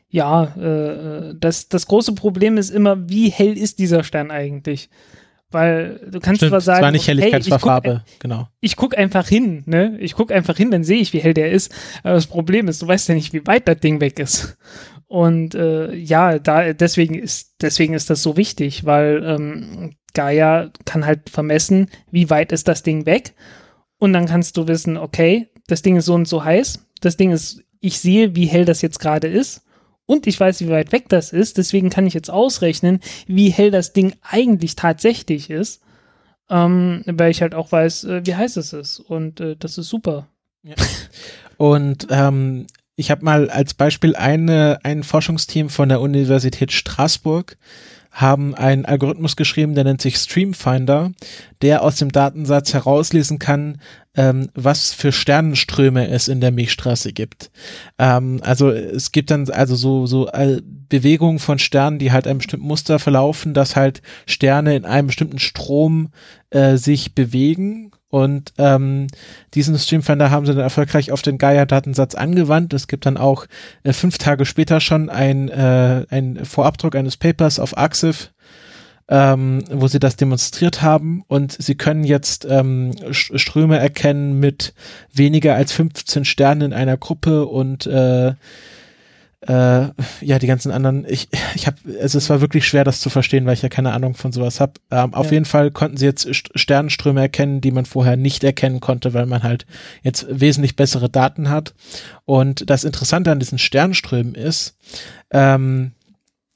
ja, äh, das, das große Problem ist immer, wie hell ist dieser Stern eigentlich? Weil du kannst Stimmt, zwar sagen, es war nicht Helligkeit, hey, es war Farbe, genau. Ich gucke einfach hin, ne? Ich gucke einfach hin, dann sehe ich, wie hell der ist. Aber das Problem ist, du weißt ja nicht, wie weit das Ding weg ist. Und äh, ja, da deswegen ist deswegen ist das so wichtig, weil ähm, Gaia kann halt vermessen, wie weit ist das Ding weg. Und dann kannst du wissen, okay, das Ding ist so und so heiß. Das Ding ist, ich sehe, wie hell das jetzt gerade ist und ich weiß, wie weit weg das ist. Deswegen kann ich jetzt ausrechnen, wie hell das Ding eigentlich tatsächlich ist, ähm, weil ich halt auch weiß, äh, wie heiß es ist. Und äh, das ist super. Ja. Und ähm, ich habe mal als Beispiel eine, ein Forschungsteam von der Universität Straßburg haben einen Algorithmus geschrieben, der nennt sich Streamfinder, der aus dem Datensatz herauslesen kann, ähm, was für Sternenströme es in der Milchstraße gibt. Ähm, also es gibt dann also so, so Bewegungen von Sternen, die halt einem bestimmten Muster verlaufen, dass halt Sterne in einem bestimmten Strom äh, sich bewegen Und ähm, diesen Streamfinder haben sie dann erfolgreich auf den Gaia-Datensatz angewandt. Es gibt dann auch äh, fünf Tage später schon ein, äh, ein Vorabdruck eines Papers auf Arxiv, ähm, wo sie das demonstriert haben und sie können jetzt ähm, Ströme erkennen mit weniger als 15 Sternen in einer Gruppe und äh, äh, ja, die ganzen anderen, ich, ich habe, also es war wirklich schwer, das zu verstehen, weil ich ja keine Ahnung von sowas habe. Ähm, auf ja. jeden Fall konnten sie jetzt Sternenströme erkennen, die man vorher nicht erkennen konnte, weil man halt jetzt wesentlich bessere Daten hat. Und das Interessante an diesen Sternströmen ist, ähm,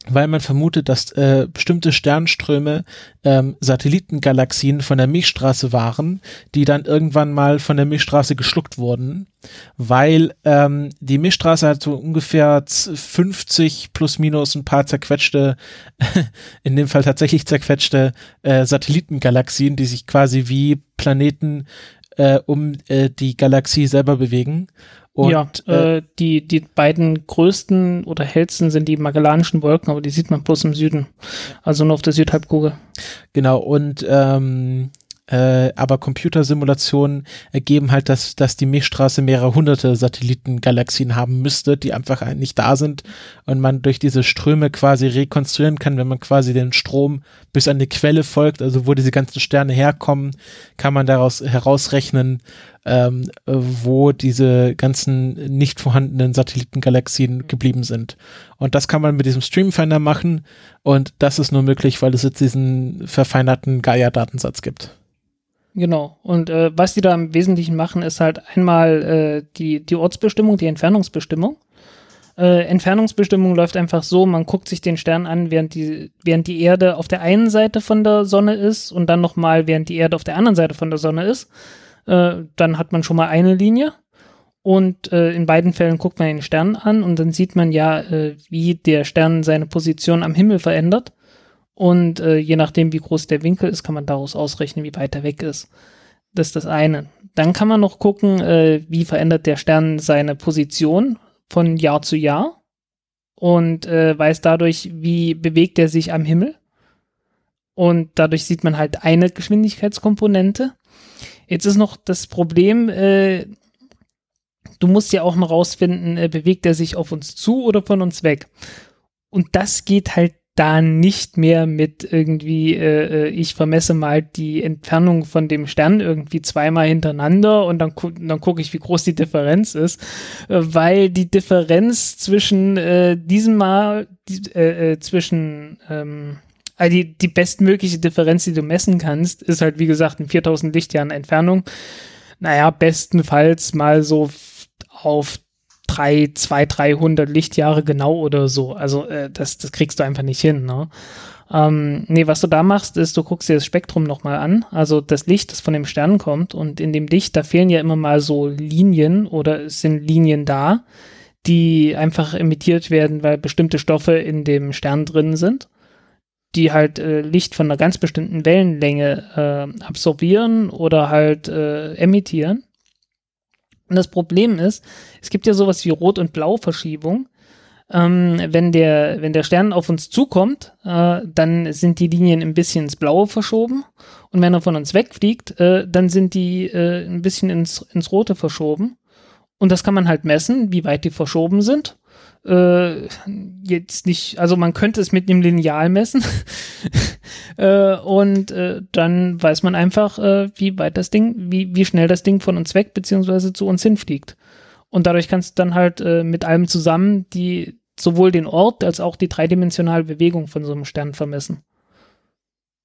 weil man vermutet, dass äh, bestimmte Sternströme ähm, Satellitengalaxien von der Milchstraße waren, die dann irgendwann mal von der Milchstraße geschluckt wurden, weil ähm, die Milchstraße hat so ungefähr 50 plus minus ein paar zerquetschte, in dem Fall tatsächlich zerquetschte äh, Satellitengalaxien, die sich quasi wie Planeten äh, um äh, die Galaxie selber bewegen. Und, ja, äh, äh, die, die beiden größten oder hellsten sind die Magellanischen Wolken, aber die sieht man bloß im Süden. Also nur auf der Südhalbkugel. Genau, und ähm, äh, aber Computersimulationen ergeben halt, dass, dass die Milchstraße mehrere hunderte Satellitengalaxien haben müsste, die einfach nicht da sind und man durch diese Ströme quasi rekonstruieren kann, wenn man quasi den Strom bis an die Quelle folgt, also wo diese ganzen Sterne herkommen, kann man daraus herausrechnen, ähm, wo diese ganzen nicht vorhandenen Satellitengalaxien geblieben sind. Und das kann man mit diesem Streamfinder machen und das ist nur möglich, weil es jetzt diesen verfeinerten Gaia-Datensatz gibt. Genau. Und äh, was die da im Wesentlichen machen, ist halt einmal äh, die, die Ortsbestimmung, die Entfernungsbestimmung. Äh, Entfernungsbestimmung läuft einfach so, man guckt sich den Stern an, während die, während die Erde auf der einen Seite von der Sonne ist und dann nochmal, während die Erde auf der anderen Seite von der Sonne ist. Äh, dann hat man schon mal eine Linie. Und äh, in beiden Fällen guckt man den Stern an und dann sieht man ja, äh, wie der Stern seine Position am Himmel verändert. Und äh, je nachdem, wie groß der Winkel ist, kann man daraus ausrechnen, wie weit er weg ist. Das ist das eine. Dann kann man noch gucken, äh, wie verändert der Stern seine Position von Jahr zu Jahr und äh, weiß dadurch, wie bewegt er sich am Himmel. Und dadurch sieht man halt eine Geschwindigkeitskomponente. Jetzt ist noch das Problem, äh, du musst ja auch noch rausfinden, äh, bewegt er sich auf uns zu oder von uns weg. Und das geht halt da nicht mehr mit irgendwie, äh, äh, ich vermesse mal die Entfernung von dem Stern irgendwie zweimal hintereinander und dann, gu dann gucke ich, wie groß die Differenz ist, äh, weil die Differenz zwischen äh, diesem Mal, die, äh, äh, zwischen, ähm, also die, die bestmögliche Differenz, die du messen kannst, ist halt, wie gesagt, in 4000 Lichtjahren Entfernung. Naja, bestenfalls mal so auf drei, zwei, 300 Lichtjahre genau oder so. Also äh, das, das kriegst du einfach nicht hin. Ne? Ähm, nee, was du da machst, ist, du guckst dir das Spektrum nochmal an, also das Licht, das von dem Stern kommt und in dem Licht, da fehlen ja immer mal so Linien oder es sind Linien da, die einfach emittiert werden, weil bestimmte Stoffe in dem Stern drin sind, die halt äh, Licht von einer ganz bestimmten Wellenlänge äh, absorbieren oder halt äh, emittieren. Und das Problem ist, es gibt ja sowas wie Rot- und Blau-Verschiebung. Ähm, wenn, der, wenn der Stern auf uns zukommt, äh, dann sind die Linien ein bisschen ins Blaue verschoben. Und wenn er von uns wegfliegt, äh, dann sind die äh, ein bisschen ins, ins Rote verschoben. Und das kann man halt messen, wie weit die verschoben sind äh, jetzt nicht, also man könnte es mit einem Lineal messen äh, und äh, dann weiß man einfach, äh, wie weit das Ding, wie, wie schnell das Ding von uns weg beziehungsweise zu uns hinfliegt. Und dadurch kannst du dann halt äh, mit allem zusammen die sowohl den Ort als auch die dreidimensionale Bewegung von so einem Stern vermessen.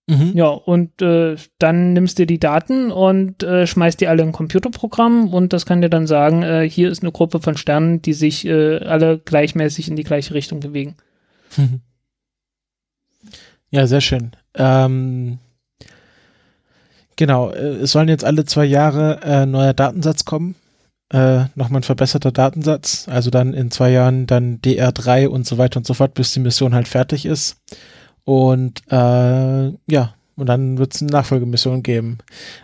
Mhm. Ja, und äh, dann nimmst du die Daten und äh, schmeißt die alle in ein Computerprogramm und das kann dir dann sagen, äh, hier ist eine Gruppe von Sternen, die sich äh, alle gleichmäßig in die gleiche Richtung bewegen. Mhm. Ja, sehr schön. Ähm, genau, äh, es sollen jetzt alle zwei Jahre äh, neuer Datensatz kommen. Äh, nochmal ein verbesserter Datensatz. Also dann in zwei Jahren dann DR3 und so weiter und so fort, bis die Mission halt fertig ist. Und äh, ja, und dann wird es eine Nachfolgemission geben.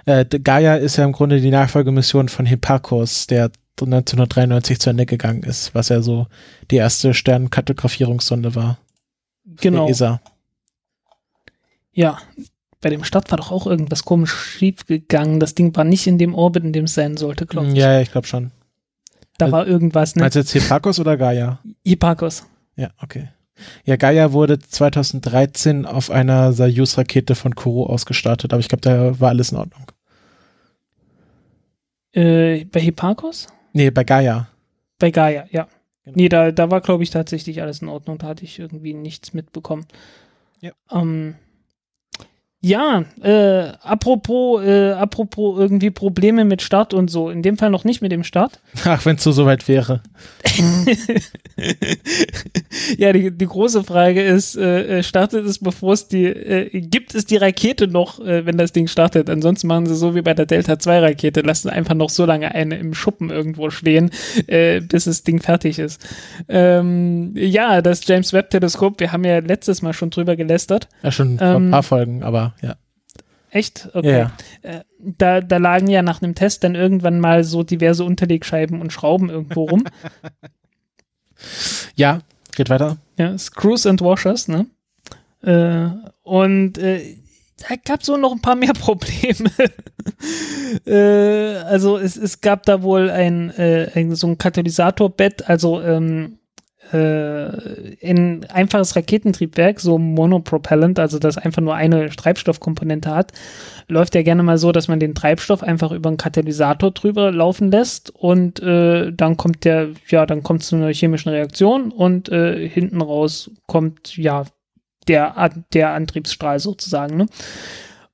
Äh, Gaia ist ja im Grunde die Nachfolgemission von Hipparcos, der 1993 zu Ende gegangen ist, was ja so die erste Sternkartografierungssonde war. Genau. ESA. Ja, bei dem Start war doch auch irgendwas komisch schief gegangen. Das Ding war nicht in dem Orbit, in dem es sein sollte, glaube ich. Ja, ja, ich glaube schon. Da Also- war irgendwas, ne? Meinst du jetzt Hipparcos oder Gaia? Hipparchos. Ja, okay. Ja, Gaia wurde 2013 auf einer Soyuz-Rakete von Kourou ausgestartet, aber ich glaube, da war alles in Ordnung. Äh, bei Hipparchos? Nee, bei Gaia. Bei Gaia, ja. Genau. Nee, da, da war, glaube ich, tatsächlich alles in Ordnung. Da hatte ich irgendwie nichts mitbekommen. Ja. Ähm, ja, äh, apropos, äh, apropos irgendwie Probleme mit Start und so. In dem Fall noch nicht mit dem Start. Ach, wenn es so soweit wäre. ja, die, die große Frage ist, äh, äh, startet es, bevor es die, äh, gibt es die Rakete noch, äh, wenn das Ding startet? Ansonsten machen sie so wie bei der Delta 2 Rakete, lassen einfach noch so lange eine im Schuppen irgendwo stehen, äh, bis das Ding fertig ist. Ähm, ja, das James Webb Teleskop, wir haben ja letztes Mal schon drüber gelästert. Ja, schon vor ein Ähm, paar Folgen, aber ja. Echt? Okay. Ja, Äh, da, da lagen ja nach einem Test dann irgendwann mal so diverse Unterlegscheiben und Schrauben irgendwo rum. ja, geht weiter. Ja, Screws and Washers, ne? Äh, und äh, da gab so noch ein paar mehr Probleme. äh, also es, es gab da wohl ein, äh, ein so ein Katalysatorbett, also ähm, äh, ein einfaches Raketentriebwerk, so Monopropellant, also das einfach nur eine Treibstoffkomponente hat, läuft ja gerne mal so, dass man den Treibstoff einfach über einen Katalysator drüber laufen lässt und äh, dann kommt der, ja, dann kommt es zu einer chemischen Reaktion und äh, hinten raus kommt ja der, der Antriebsstrahl sozusagen. Ne?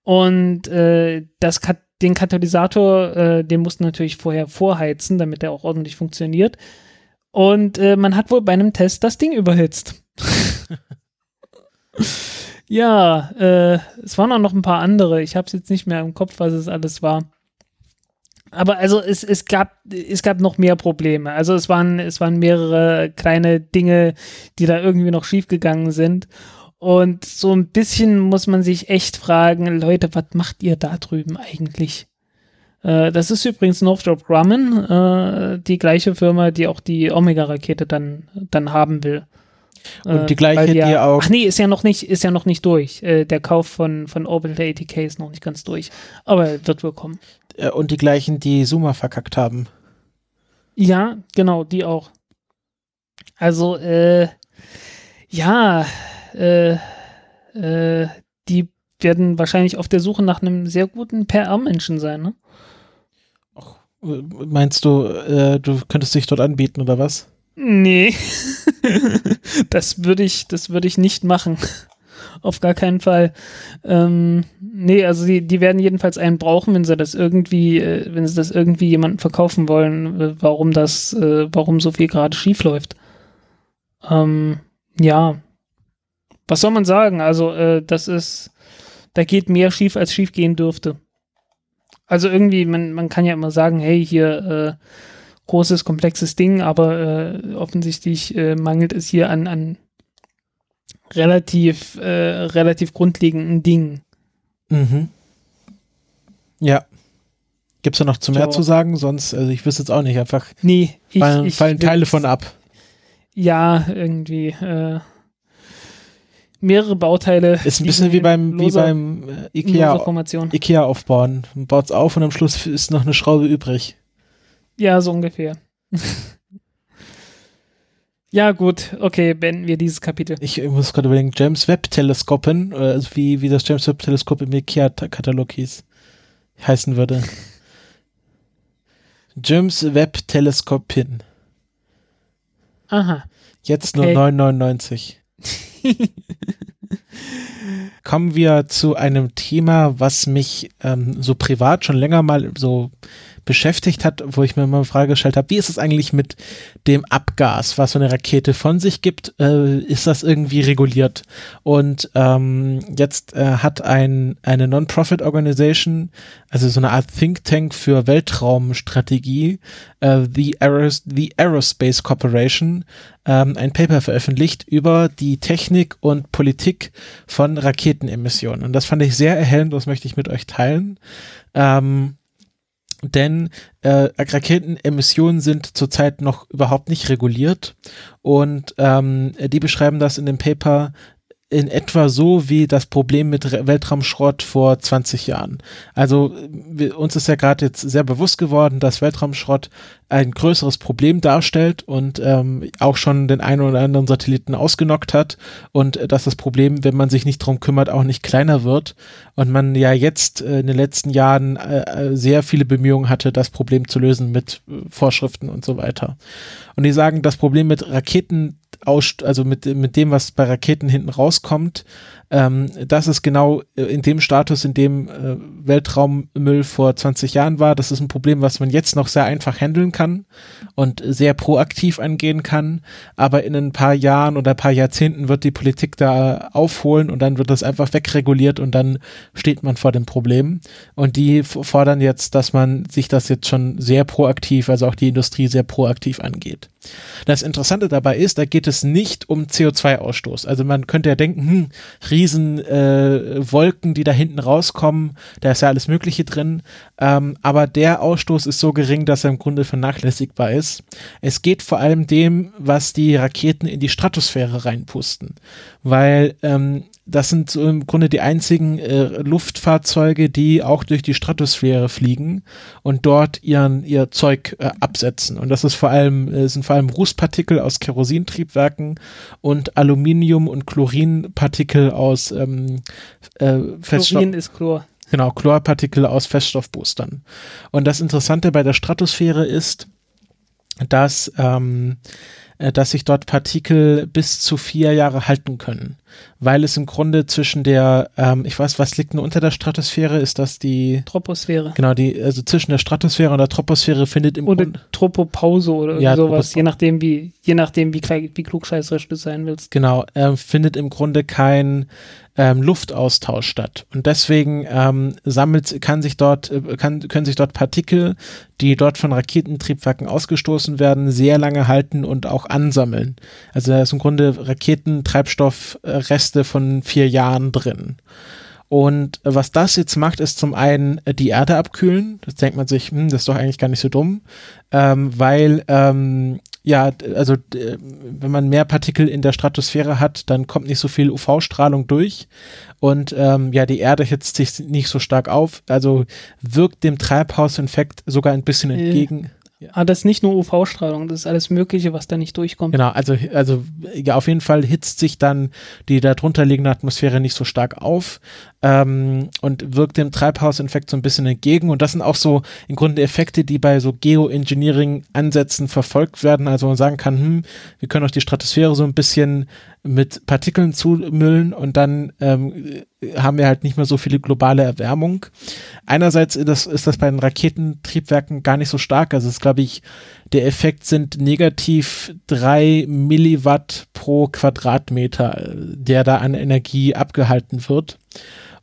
Und äh, das Kat den Katalysator, äh, den mussten natürlich vorher vorheizen, damit der auch ordentlich funktioniert. Und äh, man hat wohl bei einem Test das Ding überhitzt. ja, äh, es waren auch noch ein paar andere. Ich habe es jetzt nicht mehr im Kopf, was es alles war. Aber also es, es gab es gab noch mehr Probleme. Also es waren es waren mehrere kleine Dinge, die da irgendwie noch schiefgegangen sind. Und so ein bisschen muss man sich echt fragen, Leute, was macht ihr da drüben eigentlich? Äh, das ist übrigens Northrop Grumman, äh, die gleiche Firma, die auch die Omega-Rakete dann, dann haben will. Und Äh, die gleiche, weil ja, die auch- Ach nee, ist ja noch nicht, ist ja noch nicht durch. Äh, der Kauf von, von Orbital ATK ist noch nicht ganz durch. Aber wird wohl kommen. Äh, Und die gleichen, die Zuma verkackt haben. Ja, genau, die auch. Also, äh, ja, äh, äh, die werden wahrscheinlich auf der Suche nach einem sehr guten PR-Menschen sein, ne? Meinst du, äh, du könntest dich dort anbieten oder was? Nee. das würde ich, das würde ich nicht machen. Auf gar keinen Fall. Ähm, nee, also die, die werden jedenfalls einen brauchen, wenn sie das irgendwie, äh, wenn sie das irgendwie jemandem verkaufen wollen, äh, warum das, äh, warum so viel gerade schief läuft. Ähm, ja. Was soll man sagen? Also, äh, das ist, da geht mehr schief, als schief gehen dürfte. Also irgendwie, man, man kann ja immer sagen, hey, hier, äh, großes, komplexes Ding, aber äh, offensichtlich äh, mangelt es hier an, an relativ, äh, relativ grundlegenden Dingen. Mhm. Ja. Gibt's da noch zu mehr Ja. zu sagen? Sonst, also ich wüsste jetzt auch nicht, einfach Nee, ich, fallen, ich fallen Teile von ab. Ja, irgendwie. Mehrere Bauteile. Ist ein bisschen wie beim, wie beim äh, Ikea. Ikea aufbauen. Man baut's auf und am Schluss ist noch eine Schraube übrig. Ja, so ungefähr. ja, gut, okay, beenden wir dieses Kapitel. Ich muss gerade überlegen, James Webb Teleskopen, also wie, wie das James Webb Teleskop im Ikea-Katalog hieß, heißen würde. James Webb Teleskopin. Aha. Jetzt Okay. nur 9,99. Kommen wir zu einem Thema, was mich ähm, so privat schon länger mal so beschäftigt hat, wo ich mir mal eine Frage gestellt habe, wie ist es eigentlich mit dem Abgas, was so eine Rakete von sich gibt? Äh, ist das irgendwie reguliert? Und ähm, jetzt äh, hat ein, eine Non-Profit-Organisation, also so eine Art Think Tank für Weltraumstrategie, äh, the, Aeros the Aerospace Corporation, ähm, ein Paper veröffentlicht über die Technik und Politik von Raketenemissionen. Und das fand ich sehr erhellend, das möchte ich mit euch teilen. Ähm, denn äh, Raketenemissionen sind zurzeit noch überhaupt nicht reguliert. Und ähm, die beschreiben das in dem Paper in etwa so wie das Problem mit Weltraumschrott vor 20 Jahren. Also wir, uns ist ja gerade jetzt sehr bewusst geworden, dass Weltraumschrott ein größeres Problem darstellt und ähm, auch schon den einen oder anderen Satelliten ausgenockt hat und äh, dass das Problem, wenn man sich nicht drum kümmert, auch nicht kleiner wird und man ja jetzt äh, in den letzten Jahren äh, äh sehr viele Bemühungen hatte, das Problem zu lösen mit äh, Vorschriften und so weiter. Und die sagen, das Problem mit Raketen aus, also mit, mit dem, was bei Raketen hinten rauskommt, ähm, das ist genau äh, in dem Status, in dem äh, Weltraummüll vor 20 Jahren war. Das ist ein Problem, was man jetzt noch sehr einfach handeln kann und sehr proaktiv angehen kann. Aber in ein paar Jahren oder ein paar Jahrzehnten wird die Politik da aufholen und dann wird das einfach wegreguliert und dann steht man vor dem Problem. Und die fordern jetzt, dass man sich das jetzt schon sehr proaktiv, also auch die Industrie sehr proaktiv angeht. Das Interessante dabei ist, da geht es nicht um CO2-Ausstoß. Also man könnte ja denken, hm, riesen äh, Wolken, die da hinten rauskommen, da ist ja alles Mögliche drin. Ähm, aber der Ausstoß ist so gering, dass er im Grunde vernachlässigbar ist. Es geht vor allem dem, was die Raketen in die Stratosphäre reinpusten. Weil ähm, das sind so im Grunde die einzigen äh, Luftfahrzeuge, die auch durch die Stratosphäre fliegen und dort ihren, ihr Zeug äh, absetzen. Und das ist vor allem, äh, sind vor allem Rußpartikel aus Kerosintriebwerken und Aluminium- und Chlorinpartikel aus ähm, äh, Feststoff. Chlorin ist Chlor. Genau, Chlorpartikel aus Feststoffboostern. Und das Interessante bei der Stratosphäre ist, dass ähm, äh, dass sich dort Partikel bis zu vier Jahre halten können, weil es im Grunde zwischen der, ähm, ich weiß, was liegt denn unter der Stratosphäre? Ist das die Troposphäre? Genau, die, also zwischen der Stratosphäre und der Troposphäre findet im oder Grunde Tropopause oder ja, sowas, je nachdem wie, je nachdem wie, wie klugscheißerisch du sein willst. Genau, äh, findet im Grunde kein ähm, Luftaustausch statt. Und deswegen ähm, sammelt, kann sich dort, äh, kann, können sich dort Partikel, die dort von Raketentriebwerken ausgestoßen werden, sehr lange halten und auch ansammeln. Also da ist im Grunde Raketentreibstoffreste von vier Jahren drin. Und was das jetzt macht, ist zum einen äh, die Erde abkühlen. Das denkt man sich, hm, das ist doch eigentlich gar nicht so dumm, ähm, weil ähm, ja, also wenn man mehr Partikel in der Stratosphäre hat, dann kommt nicht so viel UV-Strahlung durch und ähm, ja, die Erde hitzt sich nicht so stark auf, also wirkt dem Treibhauseffekt sogar ein bisschen äh, entgegen. Ja. Aber das ist nicht nur UV-Strahlung, das ist alles Mögliche, was da nicht durchkommt. Genau, also, also ja, auf jeden Fall hitzt sich dann die darunter liegende Atmosphäre nicht so stark auf ähm, und wirkt dem Treibhauseffekt so ein bisschen entgegen. Und das sind auch so im Grunde Effekte, die bei so Geoengineering-Ansätzen verfolgt werden. Also man sagen kann, hm, wir können auch die Stratosphäre so ein bisschen mit Partikeln zumüllen und dann ähm, haben wir halt nicht mehr so viele globale Erwärmung. Einerseits ist das, ist das bei den Raketentriebwerken gar nicht so stark. Also es glaube ich, der Effekt sind negativ drei Milliwatt pro Quadratmeter, der da an Energie abgehalten wird.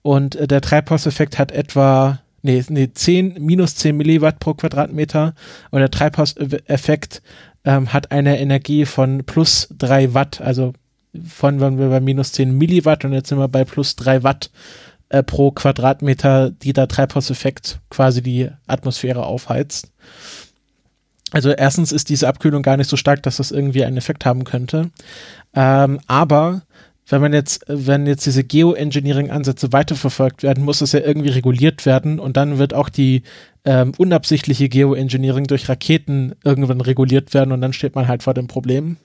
Und äh, der Treibhauseffekt hat etwa nee, nee, 10, minus 10 Milliwatt pro Quadratmeter und der Treibhauseffekt ähm, hat eine Energie von plus 3 Watt, also von waren wir bei minus 10 Milliwatt und jetzt sind wir bei plus 3 Watt äh, pro Quadratmeter, die der Treibhauseffekt quasi die Atmosphäre aufheizt. Also erstens ist diese Abkühlung gar nicht so stark, dass das irgendwie einen Effekt haben könnte. Ähm, aber wenn man jetzt, wenn jetzt diese Geoengineering-Ansätze weiterverfolgt werden, muss es ja irgendwie reguliert werden und dann wird auch die ähm, unabsichtliche Geoengineering durch Raketen irgendwann reguliert werden und dann steht man halt vor dem Problem.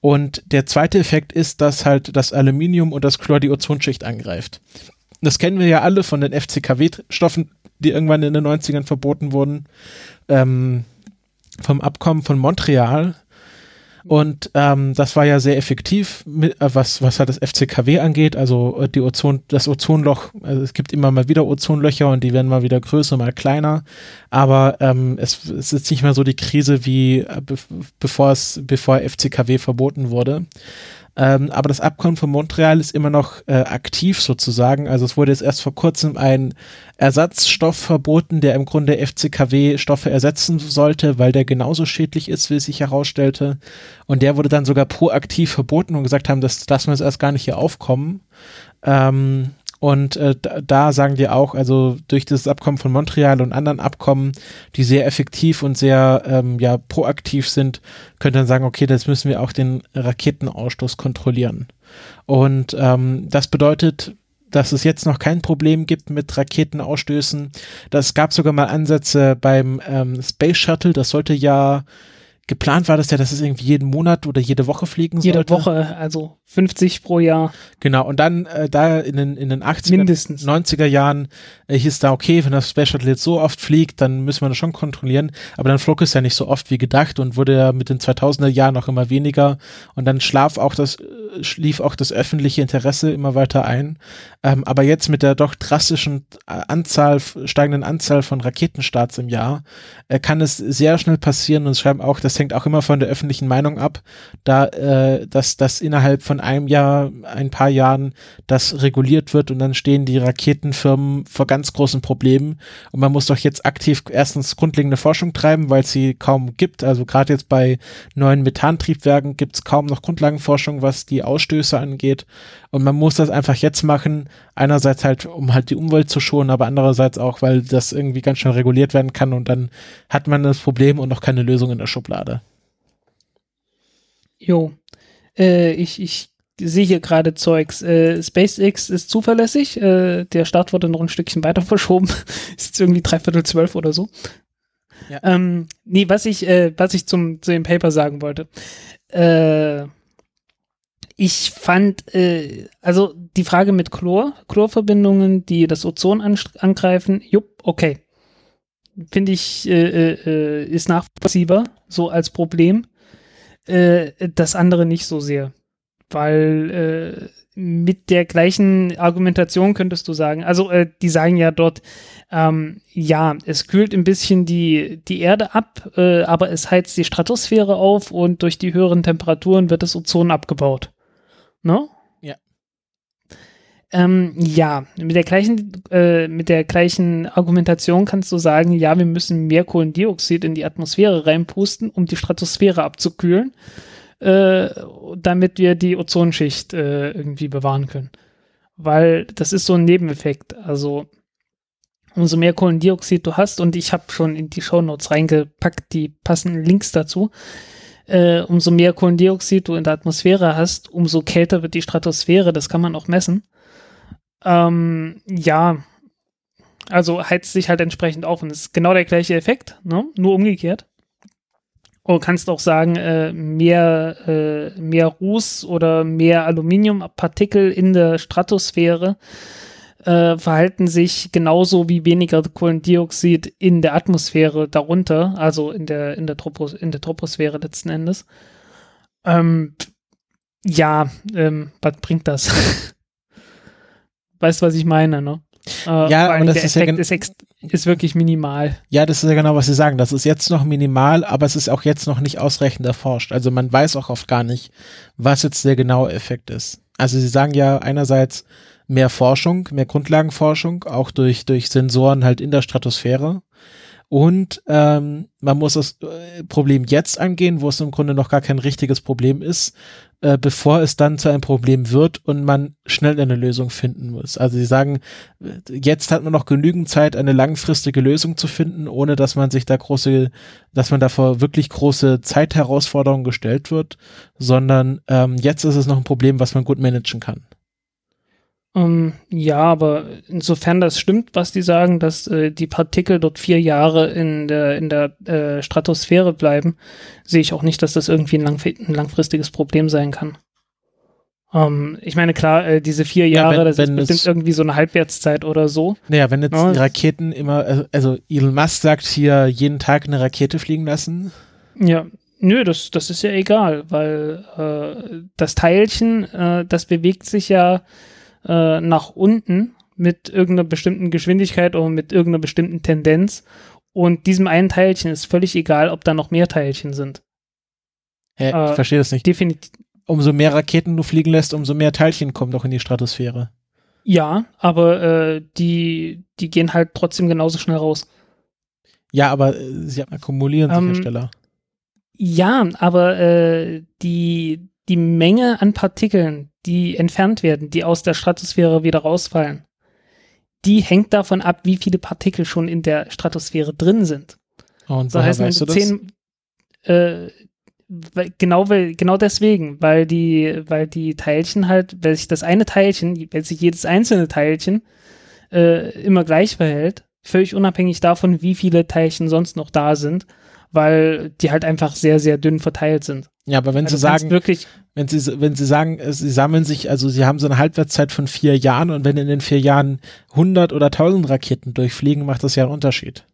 Und der zweite Effekt ist, dass halt das Aluminium und das Chlor die Ozonschicht angreift. Das kennen wir ja alle von den FCKW-Stoffen, die irgendwann in den 90ern verboten wurden, ähm, vom Abkommen von Montreal. Und ähm, das war ja sehr effektiv, mit, äh, was, was halt das FCKW angeht, also äh, die Ozon, das Ozonloch, also es gibt immer mal wieder Ozonlöcher und die werden mal wieder größer, mal kleiner. Aber ähm, es, es ist nicht mehr so die Krise wie äh, be bevor es, bevor FCKW verboten wurde. Ähm, aber das Abkommen von Montreal ist immer noch äh, aktiv sozusagen. Also es wurde jetzt erst vor kurzem ein Ersatzstoff verboten, der im Grunde FCKW-Stoffe ersetzen sollte, weil der genauso schädlich ist, wie es sich herausstellte. Und der wurde dann sogar proaktiv verboten und gesagt haben, das lassen wir jetzt erst gar nicht hier aufkommen. Ähm, Und äh, da, sagen die auch, also durch das Abkommen von Montreal und anderen Abkommen, die sehr effektiv und sehr ähm, ja, proaktiv sind, könnte man sagen, okay, das müssen wir auch den Raketenausstoß kontrollieren. Und ähm, das bedeutet, dass es jetzt noch kein Problem gibt mit Raketenausstößen. Das gab sogar mal Ansätze beim ähm, Space Shuttle, das sollte ja geplant war das ja, dass es irgendwie jeden Monat oder jede Woche fliegen Jede sollte. Woche, also 50 pro Jahr. Genau, und dann äh, da in den, in den 80er, Mindestens. 90er Jahren äh, hieß da, okay, wenn das Space Shuttle jetzt so oft fliegt, dann müssen wir das schon kontrollieren. Aber dann flog es ja nicht so oft wie gedacht und wurde ja mit den 2000er Jahren noch immer weniger. Und dann schlaf auch das, äh, schlief auch das öffentliche Interesse immer weiter ein. Ähm, aber jetzt mit der doch drastischen äh, Anzahl, steigenden Anzahl von Raketenstarts im Jahr, äh, kann es sehr schnell passieren und es schreiben auch, das hängt auch immer von der öffentlichen Meinung ab, da, äh, dass das innerhalb von einem Jahr, ein paar Jahren das reguliert wird und dann stehen die Raketenfirmen vor ganz großen Problemen und man muss doch jetzt aktiv erstens grundlegende Forschung treiben, weil es sie kaum gibt. Also gerade jetzt bei neuen Methantriebwerken gibt es kaum noch Grundlagenforschung, was die Ausstöße angeht. Und man muss das einfach jetzt machen. Einerseits halt, um halt die Umwelt zu schonen, aber andererseits auch, weil das irgendwie ganz schnell reguliert werden kann und dann hat man das Problem und noch keine Lösung in der Schublade. Jo. Äh, ich, ich sehe hier gerade Zeugs. Äh, SpaceX ist zuverlässig. Äh, der Start wurde noch ein Stückchen weiter verschoben. ist jetzt irgendwie dreiviertel zwölf oder so. Ja. Ähm, nee, was ich, äh, was ich zum, zu dem Paper sagen wollte. Äh, ich fand, äh, also die Frage mit Chlor, Chlorverbindungen, die das Ozon an, angreifen, jupp, okay. Finde ich, äh, äh, ist nachvollziehbar, so als Problem. Äh, das andere nicht so sehr. Weil äh, mit der gleichen Argumentation könntest du sagen, also äh, die sagen ja dort, ähm, ja, es kühlt ein bisschen die, die Erde ab, äh, aber es heizt die Stratosphäre auf und durch die höheren Temperaturen wird das Ozon abgebaut. Ne? Ja. Ähm, ja, mit der gleichen, äh, mit der gleichen Argumentation kannst du sagen, ja, wir müssen mehr Kohlendioxid in die Atmosphäre reinpusten, um die Stratosphäre abzukühlen, äh, damit wir die Ozonschicht äh, irgendwie bewahren können. Weil das ist so ein Nebeneffekt. Also umso mehr Kohlendioxid du hast, und ich habe schon in die Shownotes reingepackt die passenden Links dazu, äh, umso mehr Kohlendioxid du in der Atmosphäre hast, umso kälter wird die Stratosphäre, das kann man auch messen. Ähm, ja, also heizt sich halt entsprechend auf und es ist genau der gleiche Effekt, ne? nur umgekehrt. Du kannst auch sagen, äh, mehr, äh, mehr Ruß oder mehr Aluminiumpartikel in der Stratosphäre äh, verhalten sich genauso wie weniger Kohlendioxid in der Atmosphäre darunter, also in der, in der, Tropos in der Troposphäre letzten Endes. Ähm, ja, ähm, was bringt das? weißt du, was ich meine, ne? Äh, Ja, aber das der ist ja Effekt ist, ist wirklich minimal. Ja, das ist ja genau, was Sie sagen. Das ist jetzt noch minimal, aber es ist auch jetzt noch nicht ausreichend erforscht. Also man weiß auch oft gar nicht, was jetzt der genaue Effekt ist. Also Sie sagen ja einerseits mehr Forschung, mehr Grundlagenforschung, auch durch, durch Sensoren halt in der Stratosphäre. Und ähm, man muss das äh, Problem jetzt angehen, wo es im Grunde noch gar kein richtiges Problem ist, äh, bevor es dann zu einem Problem wird und man schnell eine Lösung finden muss. Also sie sagen, jetzt hat man noch genügend Zeit, eine langfristige Lösung zu finden, ohne dass man sich da große, dass man davor wirklich große Zeitherausforderungen gestellt wird, sondern ähm, jetzt ist es noch ein Problem, was man gut managen kann. Ähm, ja, aber insofern das stimmt, was die sagen, dass äh, die Partikel dort vier Jahre in der, in der äh, Stratosphäre bleiben, sehe ich auch nicht, dass das irgendwie ein, langf ein langfristiges Problem sein kann. Ähm, ich meine, klar, äh, diese vier Ja, Jahre, wenn- das wenn ist bestimmt es- irgendwie so eine Halbwertszeit oder so. Naja, wenn jetzt Ja, Raketen immer, also, also Elon Musk sagt hier jeden Tag eine Rakete fliegen lassen, Ja, nö, das, das ist ja egal, weil äh, das Teilchen, äh, das bewegt sich ja äh, nach unten mit irgendeiner bestimmten Geschwindigkeit oder mit irgendeiner bestimmten Tendenz. Und diesem einen Teilchen ist völlig egal, ob da noch mehr Teilchen sind. Hä, Äh, ich verstehe das nicht. Definitiv. Umso mehr Raketen du fliegen lässt, umso mehr Teilchen kommen doch in die Stratosphäre. Ja, aber äh, die, die gehen halt trotzdem genauso schnell raus. Ja, aber äh, sie akkumulieren sich Ähm, ja schneller. Ja, aber äh, die, die Menge an Partikeln, die entfernt werden, die aus der Stratosphäre wieder rausfallen, die hängt davon ab, wie viele Partikel schon in der Stratosphäre drin sind. Und So heißt, wenn weißt du du das? zehn, äh, genau, weil, genau deswegen, weil die, weil die Teilchen halt, weil sich das eine Teilchen, weil sich jedes einzelne Teilchen äh, immer gleich verhält, völlig unabhängig davon, wie viele Teilchen sonst noch da sind, weil die halt einfach sehr, sehr dünn verteilt sind. Ja, aber wenn Also Sie sagen, wirklich, wenn Sie, wenn Sie sagen, äh, Sie sammeln sich, also Sie haben so eine Halbwertszeit von vier Jahren und wenn in den vier Jahren 100 oder 1000 Raketen durchfliegen, macht das ja einen Unterschied.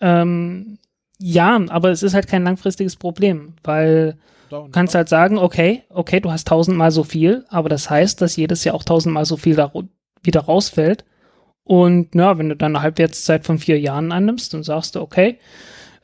ähm, ja, aber es ist halt kein langfristiges Problem, weil Du kannst halt sagen, okay, okay, du hast tausendmal so viel, aber das heißt, dass jedes Jahr auch tausendmal so viel da wieder rausfällt. Und na, wenn du dann eine Halbwertszeit von vier Jahren annimmst, dann sagst du, okay,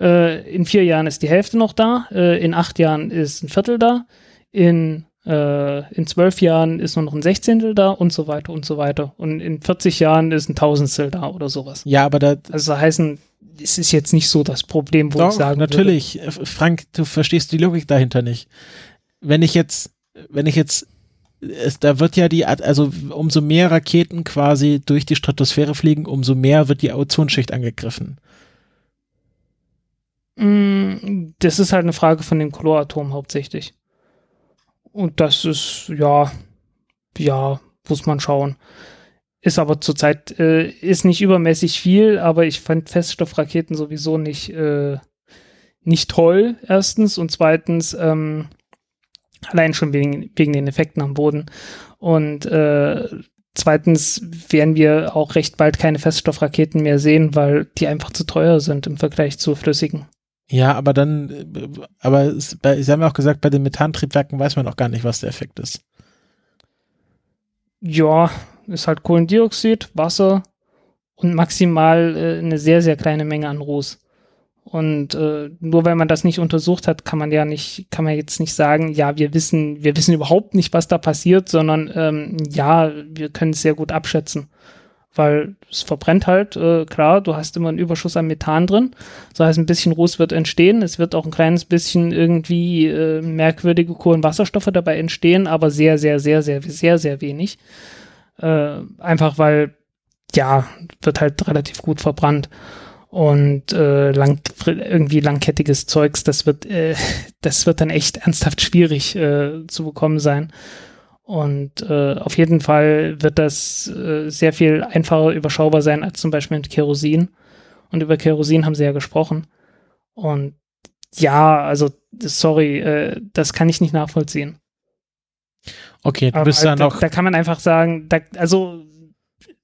äh, in vier Jahren ist die Hälfte noch da, äh, in acht Jahren ist ein Viertel da, in, äh, in zwölf Jahren ist nur noch ein Sechzehntel da und so weiter und so weiter. Und in 40 Jahren ist ein Tausendstel da oder sowas. Ja, aber da, Also das heißen, es ist jetzt nicht so das Problem, wo Doch, ich sagen natürlich. Äh, Frank, du verstehst die Logik dahinter nicht. Wenn ich jetzt, wenn ich jetzt, es, da wird ja die, also umso mehr Raketen quasi durch die Stratosphäre fliegen, umso mehr wird die Ozonschicht angegriffen. Mm, Das ist halt eine Frage von dem Chloratom hauptsächlich. Und das ist, ja, ja, muss man schauen. Ist aber zurzeit, äh, ist nicht übermäßig viel, aber ich fand Feststoffraketen sowieso nicht, äh, nicht toll, erstens. Und zweitens, ähm, allein schon wegen, wegen den Effekten am Boden. Und äh, zweitens werden wir auch recht bald keine Feststoffraketen mehr sehen, weil die einfach zu teuer sind im Vergleich zu flüssigen. Ja, aber dann, aber bei, Sie haben ja auch gesagt, bei den Methantriebwerken weiß man auch gar nicht, was der Effekt ist. Ja, ist halt Kohlendioxid, Wasser und maximal äh, eine sehr, sehr kleine Menge an Ruß. Und äh, nur weil man das nicht untersucht hat, kann man ja nicht, kann man jetzt nicht sagen, ja, wir wissen, wir wissen überhaupt nicht, was da passiert, sondern ähm, ja, wir können es sehr gut abschätzen. Weil es verbrennt halt, äh, klar, du hast immer einen Überschuss an Methan drin. Das heißt, ein bisschen Ruß wird entstehen. Es wird auch ein kleines bisschen irgendwie äh, merkwürdige Kohlenwasserstoffe dabei entstehen, aber sehr, sehr, sehr, sehr, sehr, sehr wenig. Äh, einfach weil, ja, wird halt relativ gut verbrannt. Und äh, lang, irgendwie langkettiges Zeugs, das wird, äh, das wird dann echt ernsthaft schwierig äh, zu bekommen sein. Und äh, auf jeden Fall wird das äh, sehr viel einfacher überschaubar sein als zum Beispiel mit Kerosin. Und über Kerosin haben sie ja gesprochen. Und ja, also sorry, äh, das kann ich nicht nachvollziehen. Okay, du bist dann da, noch, da kann man einfach sagen, da, also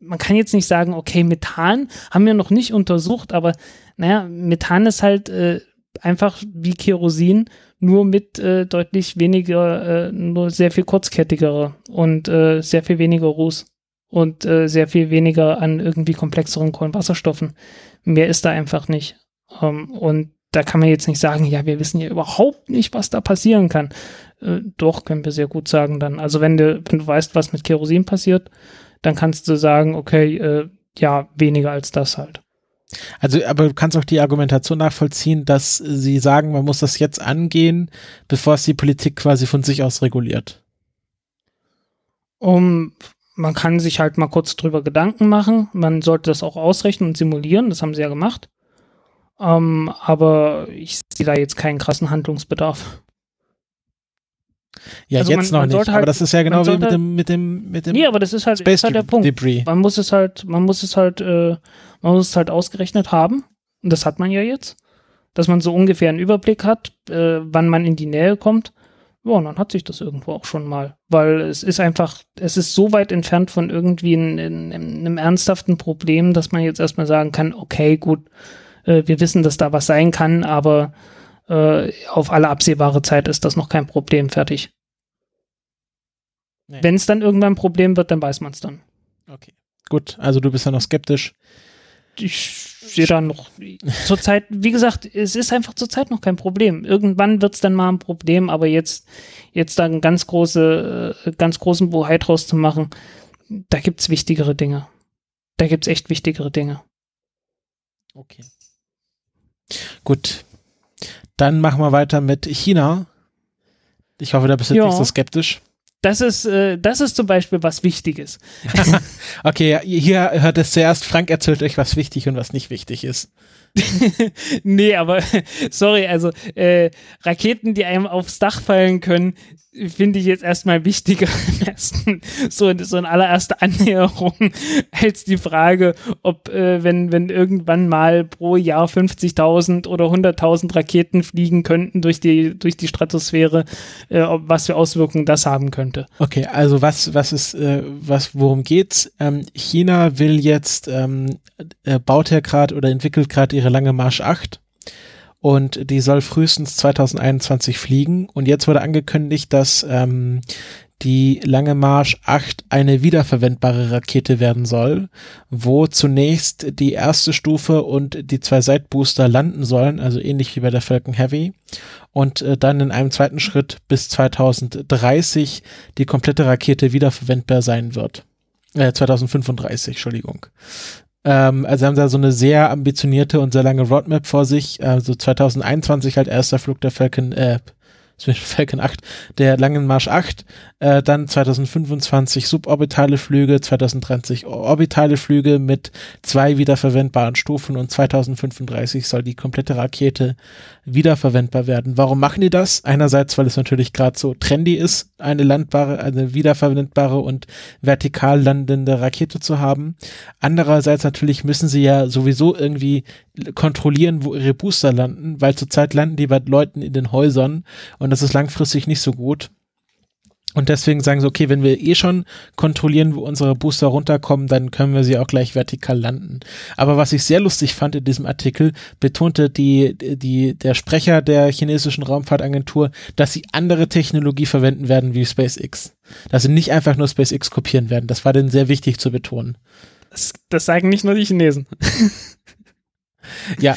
man kann jetzt nicht sagen, okay, Methan haben wir noch nicht untersucht, aber naja, Methan ist halt äh, einfach wie Kerosin, nur mit äh, deutlich weniger, äh, nur sehr viel kurzkettigere und äh, sehr viel weniger Ruß und äh, sehr viel weniger an irgendwie komplexeren Kohlenwasserstoffen. Mehr ist da einfach nicht. Ähm, und da kann man jetzt nicht sagen, ja, wir wissen ja überhaupt nicht, was da passieren kann. Äh, doch, können wir sehr gut sagen dann. Also wenn du, wenn du weißt, was mit Kerosin passiert, dann kannst du sagen, okay, äh, ja, weniger als das halt. Also, aber du kannst auch die Argumentation nachvollziehen, dass Sie sagen, man muss das jetzt angehen, bevor es die Politik quasi von sich aus reguliert. Um, man kann sich halt mal kurz drüber Gedanken machen. Man sollte das auch ausrechnen und simulieren. Das haben sie ja gemacht. Ähm, aber ich sehe da jetzt keinen krassen Handlungsbedarf. Ja, Also jetzt man- noch man nicht. sollte aber halt- das ist ja genau wie mit dem, mit dem, mit dem Nee, aber das ist halt, Space ist halt der Punkt. Debris. Man muss es halt, man muss es halt, äh, man muss es halt ausgerechnet haben. Und das hat man ja jetzt. Dass man so ungefähr einen Überblick hat, äh, wann man in die Nähe kommt. Ja, und dann hat sich das irgendwo auch schon mal. Weil es ist einfach, es ist so weit entfernt von irgendwie in, in, in einem ernsthaften Problem, dass man jetzt erstmal sagen kann, okay, gut, äh, wir wissen, dass da was sein kann, aber äh, auf alle absehbare Zeit ist das noch kein Problem fertig. Nee. Wenn es dann irgendwann ein Problem wird, dann weiß man es dann. Okay. Gut, also du bist ja noch skeptisch. ich sehe da noch zurzeit, wie gesagt, es ist einfach zurzeit noch kein Problem. Irgendwann wird es dann mal ein Problem, aber jetzt, jetzt da einen ganz große, äh, ganz großen Bohai draus zu machen, da gibt's wichtigere Dinge. Da gibt's echt wichtigere Dinge. Okay. Gut. Dann machen wir weiter mit China. Ich hoffe, da bist du Ja. nicht so skeptisch. Das ist, äh, das ist zum Beispiel was Wichtiges. okay, hier hört es zuerst. Frank erzählt euch, was wichtig und was nicht wichtig ist. nee, aber sorry, also äh, Raketen, die einem aufs Dach fallen können, finde ich jetzt erstmal wichtiger, so, so eine allererste Annäherung, als die Frage, ob, äh, wenn, wenn irgendwann mal pro Jahr 50.000 oder 100.000 Raketen fliegen könnten durch die, durch die Stratosphäre, äh, ob, was für Auswirkungen das haben könnte. Okay, also was, was ist, äh, was, worum geht's? Ähm, China will jetzt, ähm, äh, baut ja gerade oder entwickelt gerade ihre lange Marsch 8 und die soll frühestens 2021 fliegen. Und jetzt wurde angekündigt, dass ähm, die Lange Marsch 8 eine wiederverwendbare Rakete werden soll, wo zunächst die erste Stufe und die zwei Seitbooster landen sollen, also ähnlich wie bei der Falcon Heavy, und äh, dann in einem zweiten Schritt bis 2030 die komplette Rakete wiederverwendbar sein wird. Äh, 2035, Entschuldigung. Ähm, also haben sie da so eine sehr ambitionierte und sehr lange Roadmap vor sich. Also 2021 halt erster Flug der Falcon, äh, Falcon 8, der Langen Marsch 8, äh, dann 2025 suborbitale Flüge, 2030 orbitale Flüge mit zwei wiederverwendbaren Stufen und 2035 soll die komplette Rakete wiederverwendbar werden. Warum machen die das? Einerseits, weil es natürlich gerade so trendy ist, eine landbare, eine wiederverwendbare und vertikal landende Rakete zu haben. Andererseits natürlich müssen sie ja sowieso irgendwie kontrollieren, wo ihre Booster landen, weil zurzeit landen die bei Leuten in den Häusern und das ist langfristig nicht so gut. Und deswegen sagen sie, okay, wenn wir eh schon kontrollieren, wo unsere Booster runterkommen, dann können wir sie auch gleich vertikal landen. Aber was ich sehr lustig fand in diesem Artikel, betonte die, die, der Sprecher der chinesischen Raumfahrtagentur, dass sie andere Technologie verwenden werden wie SpaceX. Dass sie nicht einfach nur SpaceX kopieren werden. Das war denen sehr wichtig zu betonen. Das, das sagen nicht nur die Chinesen. ja,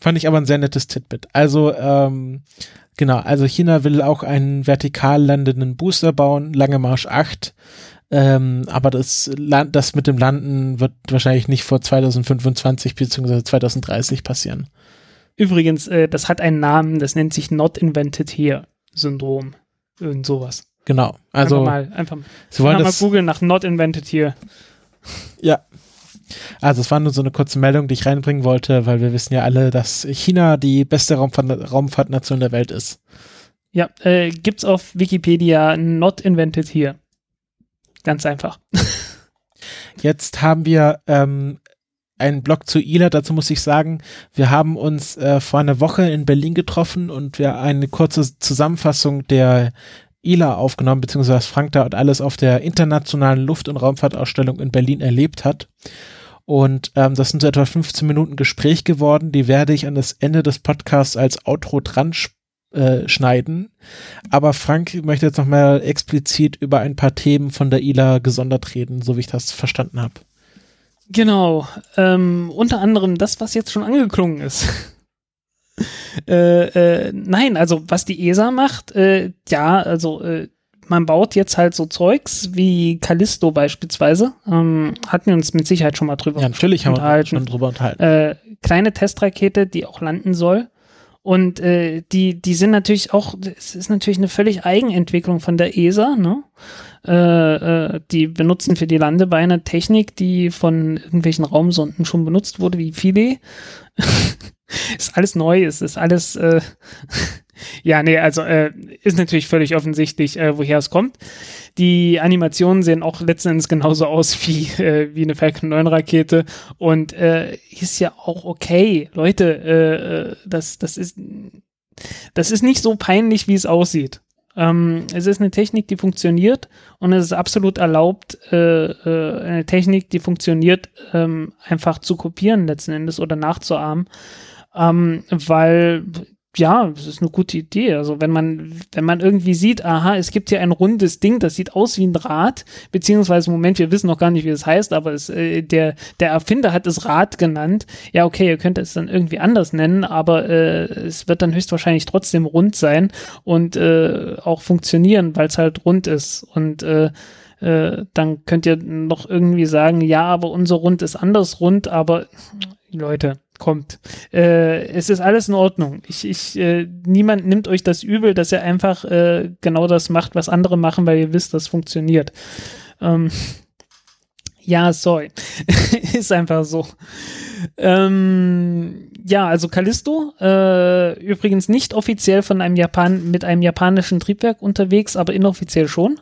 fand ich aber ein sehr nettes Titbit. Also, ähm, Genau, also China will auch einen vertikal landenden Booster bauen, Lange Marsch 8. Ähm, aber das, Land, das mit dem Landen wird wahrscheinlich nicht vor 2025 bzw. 2030 passieren. Übrigens, äh, das hat einen Namen, das nennt sich Not Invented Here Syndrom. Irgend sowas. Genau. Also einfach mal, einfach, Sie wollen einfach mal googeln nach Not Invented Here. Ja, also es war nur so eine kurze Meldung, die ich reinbringen wollte, weil wir wissen ja alle, dass China die beste Raumfahrt Raumfahrtnation der Welt ist. Ja, äh, gibt's auf Wikipedia not invented here. Ganz einfach. Jetzt haben wir ähm, einen Blog zu ILA. Dazu muss ich sagen, wir haben uns äh, vor einer Woche in Berlin getroffen und wir eine kurze Zusammenfassung der ILA aufgenommen, beziehungsweise was Frank da und alles auf der internationalen Luft- und Raumfahrtausstellung in Berlin erlebt hat. Und ähm, das sind so etwa 15 Minuten Gespräch geworden. Die werde ich an das Ende des Podcasts als Outro dran äh, schneiden. Aber Frank möchte jetzt nochmal explizit über ein paar Themen von der ILA gesondert reden, so wie ich das verstanden habe. Genau. Ähm, unter anderem das, was jetzt schon angeklungen ist. äh, äh, nein, also was die ESA macht, äh, ja, also äh, man baut jetzt halt so Zeugs wie Callisto beispielsweise. Ähm, hatten wir uns mit Sicherheit schon mal drüber Ja, natürlich haben wir schon drüber unterhalten. Äh, kleine Testrakete, die auch landen soll. Und äh, die, die sind natürlich auch, es ist natürlich eine völlig Eigenentwicklung von der ESA, ne? Äh, äh, die benutzen für die Landebeine Technik, die von irgendwelchen Raumsonden schon benutzt wurde, wie Philae. ist alles neu, es ist alles äh, ja, nee, also äh, ist natürlich völlig offensichtlich, äh, woher es kommt. Die Animationen sehen auch letzten Endes genauso aus wie, äh, wie eine Falcon 9 Rakete und äh, ist ja auch okay. Leute, äh, äh, das, das ist, das ist nicht so peinlich, wie es aussieht. Ähm, es ist eine Technik, die funktioniert und es ist absolut erlaubt, eine Technik, die funktioniert, ähm, einfach zu kopieren letzten Endes oder nachzuahmen. Ähm, weil ja, das ist eine gute Idee. Also wenn man, wenn man irgendwie sieht, aha, es gibt hier ein rundes Ding, das sieht aus wie ein Rad, beziehungsweise Moment, wir wissen noch gar nicht, wie es heißt, aber es, äh, der, der Erfinder hat es Rad genannt. Ja, okay, ihr könnt es dann irgendwie anders nennen, aber äh, es wird dann höchstwahrscheinlich trotzdem rund sein und äh, auch funktionieren, weil es halt rund ist. Und äh, äh, dann könnt ihr noch irgendwie sagen, ja, aber unser Rund ist anders rund, aber Leute, kommt. Äh, es ist alles in Ordnung. Ich, ich, äh, niemand nimmt euch das übel, dass ihr einfach äh, genau das macht, was andere machen, weil ihr wisst, das funktioniert. Ähm, ja, sorry. ist einfach so. Ähm, ja, also Callisto, äh, übrigens nicht offiziell von einem Japan mit einem japanischen Triebwerk unterwegs, aber inoffiziell schon.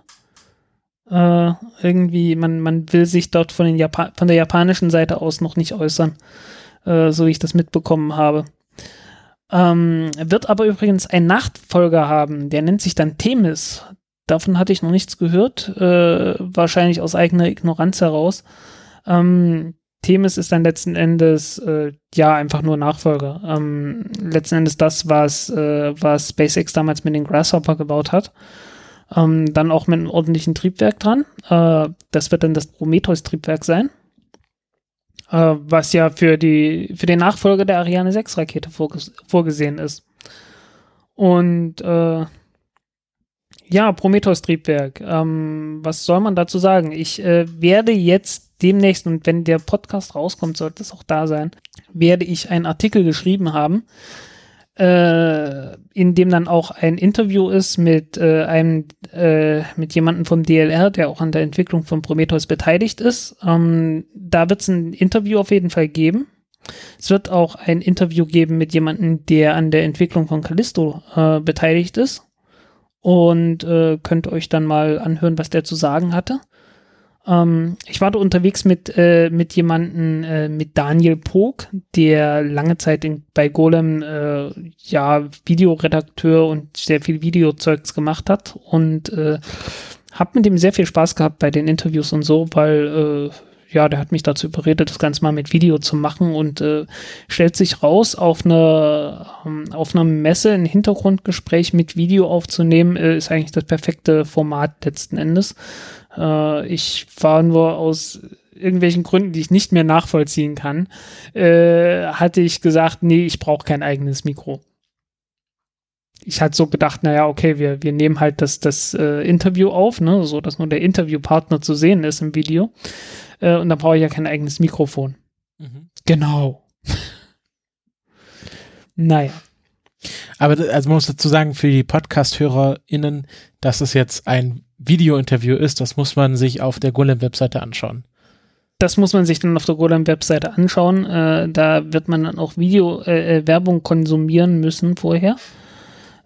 Äh, irgendwie, man, man will sich dort von, den Japan von der japanischen Seite aus noch nicht äußern, äh, so wie ich das mitbekommen habe. Ähm, wird aber übrigens einen Nachfolger haben, der nennt sich dann Themis. Davon hatte ich noch nichts gehört, äh, wahrscheinlich aus eigener Ignoranz heraus. Ähm, Themis ist dann letzten Endes äh, ja einfach nur Nachfolger. Ähm, letzten Endes das, was, äh, was SpaceX damals mit den Grasshopper gebaut hat. Ähm, dann auch mit einem ordentlichen Triebwerk dran. Äh, das wird dann das Prometheus-Triebwerk sein. Äh, was ja für, die, für den Nachfolger der Ariane 6 Rakete vorges vorgesehen ist. Und äh, ja, Prometheus-Triebwerk. Ähm, was soll man dazu sagen? Ich äh, werde jetzt demnächst, und wenn der Podcast rauskommt, sollte es auch da sein, werde ich einen Artikel geschrieben haben, äh, in dem dann auch ein Interview ist mit äh, einem, äh, mit jemandem vom DLR, der auch an der Entwicklung von Prometheus beteiligt ist. Ähm, da wird es ein Interview auf jeden Fall geben. Es wird auch ein Interview geben mit jemandem, der an der Entwicklung von Callisto äh, beteiligt ist und äh, könnt euch dann mal anhören, was der zu sagen hatte. Ähm, ich war da unterwegs mit, äh, mit jemanden, äh, mit Daniel Pog, der lange Zeit in, bei Golem äh, ja Videoredakteur und sehr viel Videozeugs gemacht hat und äh, hab mit ihm sehr viel Spaß gehabt bei den Interviews und so, weil äh, ja, der hat mich dazu überredet, das Ganze mal mit Video zu machen und äh, stellt sich raus, auf einer ähm, auf einer Messe ein Hintergrundgespräch mit Video aufzunehmen, äh, ist eigentlich das perfekte Format letzten Endes. Äh, ich war nur aus irgendwelchen Gründen, die ich nicht mehr nachvollziehen kann, äh, hatte ich gesagt, nee, ich brauche kein eigenes Mikro ich hatte so gedacht, naja, okay, wir, wir nehmen halt das, das äh, Interview auf, ne, so dass nur der Interviewpartner zu sehen ist im Video. Äh, und dann brauche ich ja kein eigenes Mikrofon. Mhm. Genau. naja. Aber also man muss dazu sagen, für die Podcast-HörerInnen, dass es jetzt ein Video-Interview ist, das muss man sich auf der Golem-Webseite anschauen. Das muss man sich dann auf der Golem-Webseite anschauen. Äh, da wird man dann auch Video-Werbung äh, konsumieren müssen vorher.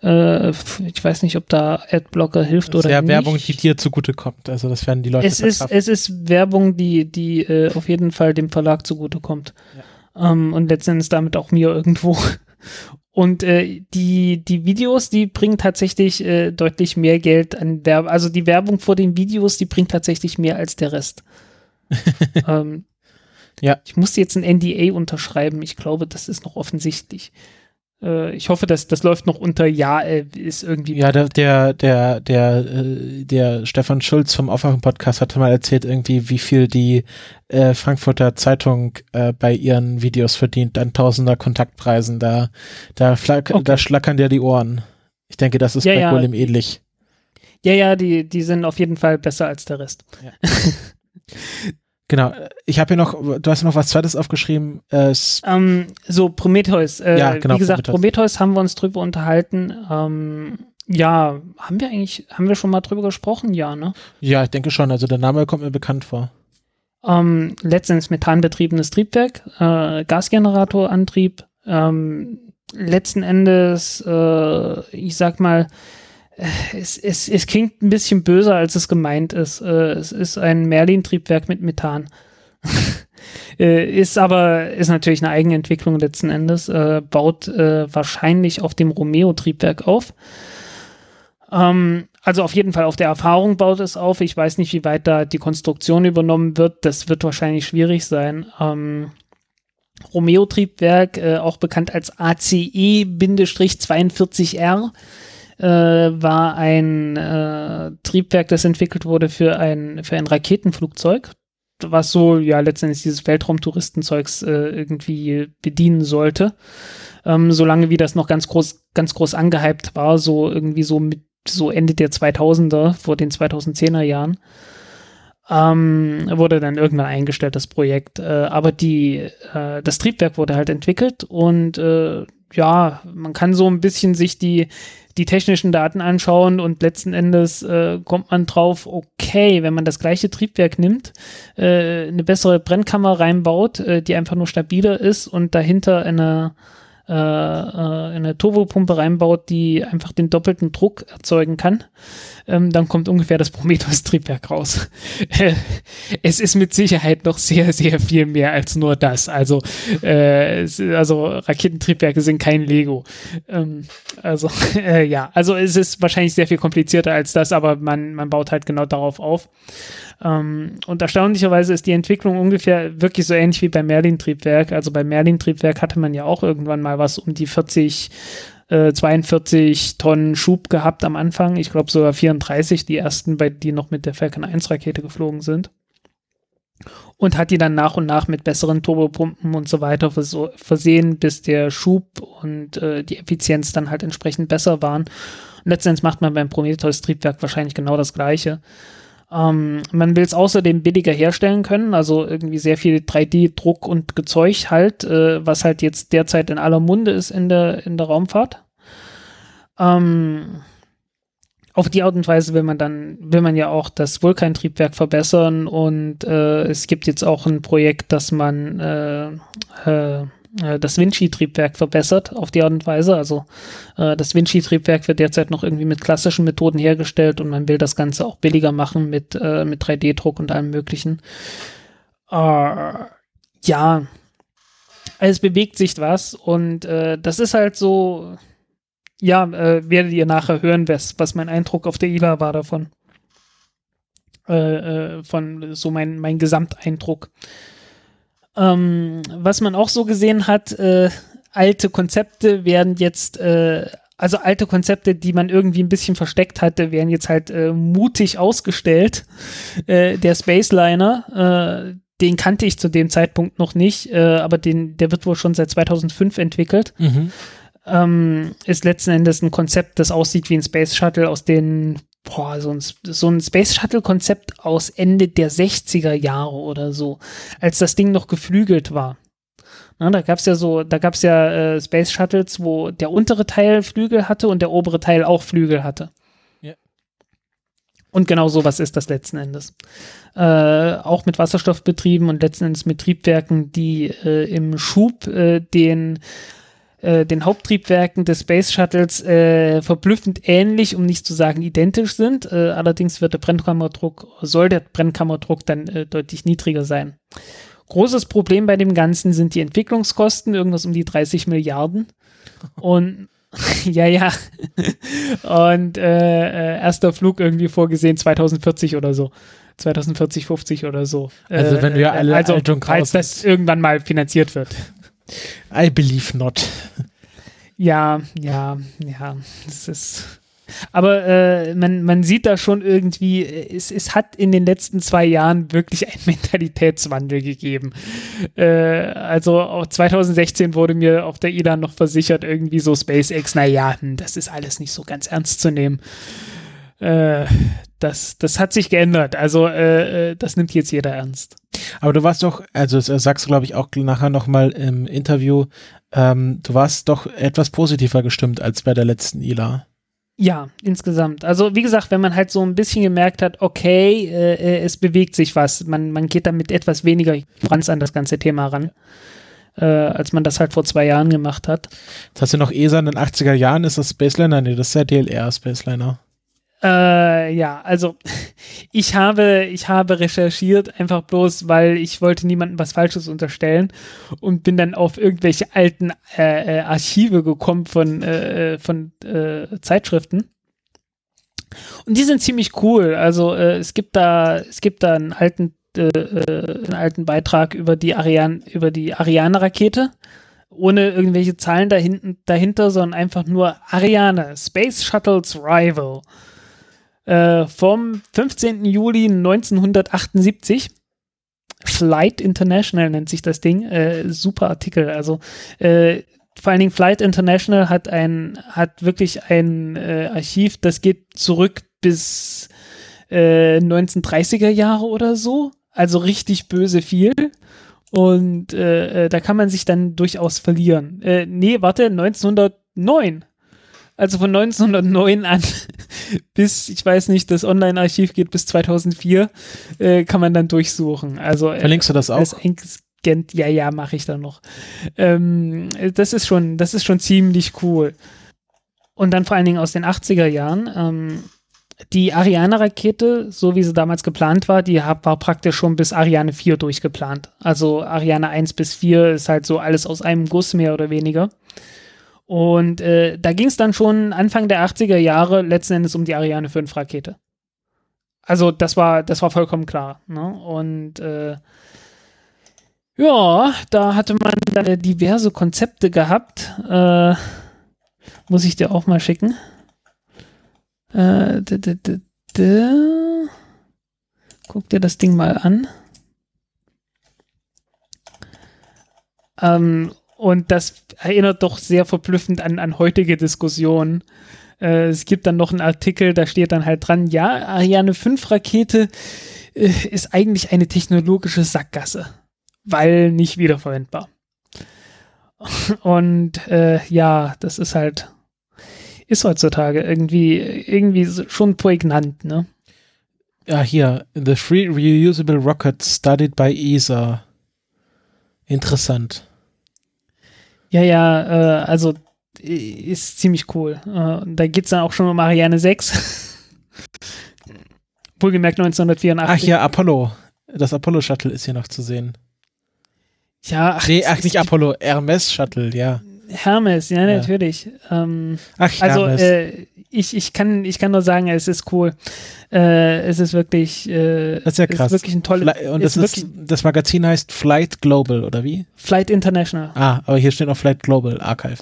Äh, ich weiß nicht, ob da Adblocker hilft oder nicht. Werbung, die dir zugutekommt. Also das werden die Leute es ist Es ist Werbung, die, die äh, auf jeden Fall dem Verlag zugutekommt. Ja. Ähm, und letztendlich damit auch mir irgendwo. Und äh, die, die Videos, die bringen tatsächlich äh, deutlich mehr Geld an Werbung. Also die Werbung vor den Videos, die bringt tatsächlich mehr als der Rest. ähm, ja. Ich musste jetzt ein NDA unterschreiben. Ich glaube, das ist noch offensichtlich. Äh, ich hoffe, dass das läuft noch unter Ja, äh, ist irgendwie. Ja, der, der, der, der, äh, der Stefan Schulz vom Aufwachen-Podcast hatte mal erzählt, irgendwie, wie viel die äh, Frankfurter Zeitung äh, bei ihren Videos verdient an tausender Kontaktpreisen. Da, da, okay. da schlackern dir die Ohren. Ich denke, das ist ja, bei ja. Golem ähnlich. Ja, ja, die, die sind auf jeden Fall besser als der Rest. Ja. Genau, ich habe hier noch, du hast noch was zweites aufgeschrieben. Äh, ähm, so, Prometheus. Äh, ja, genau. Wie gesagt, Prometheus. Prometheus haben wir uns drüber unterhalten. Ähm, ja, haben wir eigentlich, haben wir schon mal drüber gesprochen? Ja, ne? Ja, ich denke schon. Also der Name kommt mir bekannt vor. Ähm, letztendlich methanbetriebenes Triebwerk, äh, Gasgeneratorantrieb. Ähm, letzten Endes, äh, ich sag mal, es, es, es klingt ein bisschen böser, als es gemeint ist. Äh, es ist ein Merlin-Triebwerk mit Methan. äh, ist aber, ist natürlich eine Eigenentwicklung letzten Endes, äh, baut wahrscheinlich auf dem Romeo-Triebwerk auf. Ähm, also auf jeden Fall auf der Erfahrung baut es auf. Ich weiß nicht, wie weit da die Konstruktion übernommen wird. Das wird wahrscheinlich schwierig sein. Ähm, Romeo-Triebwerk, äh, auch bekannt als ACE-42R, äh, war ein äh, Triebwerk, das entwickelt wurde für ein, für ein Raketenflugzeug, was so ja letztendlich dieses Weltraumtouristenzeugs äh, irgendwie bedienen sollte. Ähm, solange wie das noch ganz groß, ganz groß angehypt war, so irgendwie so mit so Ende der 2000er, vor den 2010er Jahren. Ähm, wurde dann irgendwann eingestellt, das Projekt. Äh, aber die, äh, das Triebwerk wurde halt entwickelt und äh, ja, man kann so ein bisschen sich die, die technischen Daten anschauen und letzten Endes äh, kommt man drauf, okay, wenn man das gleiche Triebwerk nimmt, äh, eine bessere Brennkammer reinbaut, äh, die einfach nur stabiler ist und dahinter eine äh, äh, eine Turbopumpe reinbaut, die einfach den doppelten Druck erzeugen kann, ähm, dann kommt ungefähr das Prometheus-Triebwerk raus. es ist mit Sicherheit noch sehr, sehr viel mehr als nur das. Also, äh, also Raketentriebwerke sind kein Lego. Ähm, also, äh, ja, also es ist wahrscheinlich sehr viel komplizierter als das, aber man, man baut halt genau darauf auf. Ähm, und erstaunlicherweise ist die Entwicklung ungefähr wirklich so ähnlich wie beim Merlin-Triebwerk. Also beim Merlin-Triebwerk hatte man ja auch irgendwann mal was um die 40, äh, 42 Tonnen Schub gehabt am Anfang. Ich glaube sogar 34, die ersten, bei die noch mit der Falcon 1 Rakete geflogen sind. Und hat die dann nach und nach mit besseren Turbopumpen und so weiter vers versehen, bis der Schub und äh, die Effizienz dann halt entsprechend besser waren. Letztendlich macht man beim Prometheus-Triebwerk wahrscheinlich genau das Gleiche. Ähm, man will es außerdem billiger herstellen können, also irgendwie sehr viel 3D-Druck und Gezeug halt, äh, was halt jetzt derzeit in aller Munde ist in der, in der Raumfahrt. Ähm, auf die Art und Weise will man dann, will man ja auch das Vulkan-Triebwerk verbessern und äh, es gibt jetzt auch ein Projekt, dass man äh, äh, das Vinci-Triebwerk verbessert auf die Art und Weise. Also äh, das Vinci-Triebwerk wird derzeit noch irgendwie mit klassischen Methoden hergestellt und man will das Ganze auch billiger machen mit, äh, mit 3D-Druck und allem möglichen. Äh, ja, es bewegt sich was und äh, das ist halt so, ja, werdet ihr nachher hören, was, was mein Eindruck auf der ILA war davon. Von so mein, mein Gesamteindruck. Ähm, was man auch so gesehen hat, äh, alte Konzepte werden jetzt, äh, also alte Konzepte, die man irgendwie ein bisschen versteckt hatte, werden jetzt halt äh, mutig ausgestellt. Äh, der Spaceliner, äh, den kannte ich zu dem Zeitpunkt noch nicht, äh, aber den, der wird wohl schon seit 2005 entwickelt. Mhm. Ähm, ist letzten Endes ein Konzept, das aussieht wie ein Space Shuttle aus den boah, so ein, so ein Space Shuttle-Konzept aus Ende der 60er Jahre oder so, als das Ding noch geflügelt war. Na, da gab's ja so, da gab's ja äh, Space Shuttles, wo der untere Teil Flügel hatte und der obere Teil auch Flügel hatte. Ja. Und genau sowas ist das letzten Endes. Äh, auch mit Wasserstoff betrieben und letzten Endes mit Triebwerken, die äh, im Schub äh, den äh, den Haupttriebwerken des Space Shuttles äh, verblüffend ähnlich, um nicht zu sagen identisch sind. Äh, allerdings wird der Brennkammerdruck, soll der Brennkammerdruck dann äh, deutlich niedriger sein. Großes Problem bei dem Ganzen sind die Entwicklungskosten, irgendwas um die 30 Milliarden. Und ja, ja. Und äh, äh, erster Flug irgendwie vorgesehen 2040 oder so. 2040, 50 oder so. Also wenn wir alle also, falls das irgendwann mal finanziert wird. I believe not. Ja, ja, ja. Das ist. Aber äh, man, man sieht da schon irgendwie, es, es hat in den letzten zwei Jahren wirklich einen Mentalitätswandel gegeben. Äh, also auch 2016 wurde mir auf der ILAN noch versichert, irgendwie so SpaceX, naja, hm, das ist alles nicht so ganz ernst zu nehmen. Äh, das, das hat sich geändert. Also äh, äh, das nimmt jetzt jeder ernst. Aber du warst doch, also das sagst du glaube ich auch nachher nochmal im Interview, ähm, du warst doch etwas positiver gestimmt als bei der letzten ILA. Ja, insgesamt. Also wie gesagt, wenn man halt so ein bisschen gemerkt hat, okay, äh, äh es bewegt sich was, man, man geht damit etwas weniger Franz an das ganze Thema ran. Äh, als man das halt vor zwei Jahren gemacht hat. Das hast du noch ESA in den 80er Jahren, ist das Spaceliner? Nee, das ist ja DLR Spaceliner. Äh, ja, also ich habe, ich habe recherchiert, einfach bloß, weil ich wollte niemandem was Falsches unterstellen und bin dann auf irgendwelche alten äh, äh, Archive gekommen von, äh, von äh, Zeitschriften. Und die sind ziemlich cool. Also äh, es gibt da, es gibt da einen alten, äh, äh einen alten Beitrag über die Ariane, über die Ariane-Rakete ohne irgendwelche Zahlen dahinten, dahinter, sondern einfach nur Ariane, Space Shuttles Rival äh, vom 15. Juli 1978. Flight International nennt sich das Ding. Äh, super Artikel. Also äh, vor allen Dingen Flight International hat ein, hat wirklich ein äh, Archiv, das geht zurück bis äh, 1930er Jahre oder so. Also richtig böse viel. Und äh, äh, da kann man sich dann durchaus verlieren. Äh, nee, warte, 1909. Also von 1909 an bis, ich weiß nicht, das Online-Archiv geht bis 2004, äh, kann man dann durchsuchen. Also, äh, Verlinkst du das auch? Als eingescannt, ja, ja, mache ich dann noch. Ähm, das ist schon, das ist schon ziemlich cool. Und dann vor allen Dingen aus den 80er Jahren. Ähm, die Ariane-Rakete, so wie sie damals geplant war, die war praktisch schon bis Ariane 4 durchgeplant. Also Ariane 1 bis 4 ist halt so alles aus einem Guss mehr oder weniger. Und äh, da ging es dann schon Anfang der 80er Jahre letzten Endes um die Ariane 5 Rakete. Also das war, das war vollkommen klar. Ne? Und äh, ja, da hatte man dann diverse Konzepte gehabt. Äh, muss ich dir auch mal schicken. Äh, Guck dir das Ding mal an. Ähm, und das erinnert doch sehr verblüffend an, an heutige Diskussionen. Äh, es gibt dann noch einen Artikel, da steht dann halt dran, ja, Ariane 5 Rakete äh, ist eigentlich eine technologische Sackgasse, weil nicht wiederverwendbar. Und äh, ja, das ist halt, ist heutzutage irgendwie, irgendwie schon prägnant, ne? Ja, hier, The Free Reusable Rocket Studied by ESA. Interessant. Ja, ja, äh, also ist ziemlich cool. Äh, da geht es dann auch schon um Ariane 6. Wohlgemerkt 1984. Ach ja, Apollo. Das Apollo-Shuttle ist hier noch zu sehen. Ja, ach, nee, ach nicht Apollo, Hermes-Shuttle, ja. Hermes, ja, ja. natürlich. Ähm, ach, also, Hermes. Äh, ich, ich, kann, ich kann nur sagen, es ist cool. Äh, es ist wirklich, äh, das ist ja krass. Ist wirklich ein tolles. Und das, ist, das Magazin heißt Flight Global, oder wie? Flight International. Ah, aber hier steht noch Flight Global Archive.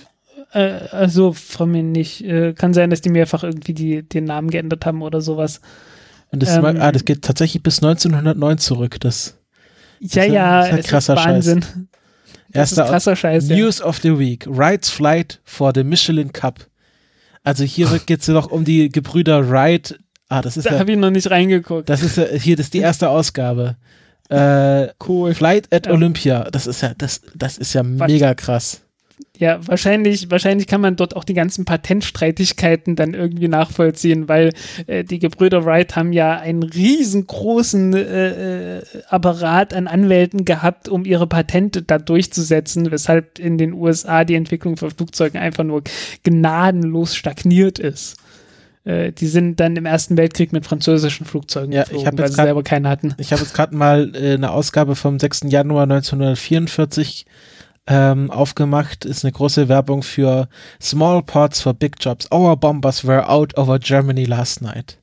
Äh, also von mir nicht. Äh, kann sein, dass die mehrfach irgendwie die, den Namen geändert haben oder sowas. Und das, ähm, ah, das geht tatsächlich bis 1909 zurück. Das, ja, das ja, ist, halt krasser ist Wahnsinn. Scheiß. Das Erster ist krasser Scheiß. News ja. of the Week. Wrights Flight for the Michelin Cup. Also hier geht es ja noch um die Gebrüder Wright. Ah, das ist da ja, habe ich noch nicht reingeguckt. Das ist ja, hier, das ist die erste Ausgabe. Äh, cool. Flight at ja. Olympia. Das ist ja, das, das ist ja mega krass. Ja, wahrscheinlich, wahrscheinlich kann man dort auch die ganzen Patentstreitigkeiten dann irgendwie nachvollziehen, weil äh, die Gebrüder Wright haben ja einen riesengroßen äh, äh, Apparat an Anwälten gehabt, um ihre Patente da durchzusetzen, weshalb in den USA die Entwicklung von Flugzeugen einfach nur gnadenlos stagniert ist. Äh, die sind dann im Ersten Weltkrieg mit französischen Flugzeugen ja, geflogen, ich weil sie grad, selber keine hatten. Ich habe jetzt gerade mal äh, eine Ausgabe vom 6. Januar 1944 ähm, aufgemacht. Ist eine große Werbung für Small Parts for Big Jobs. Our bombers were out over Germany last night.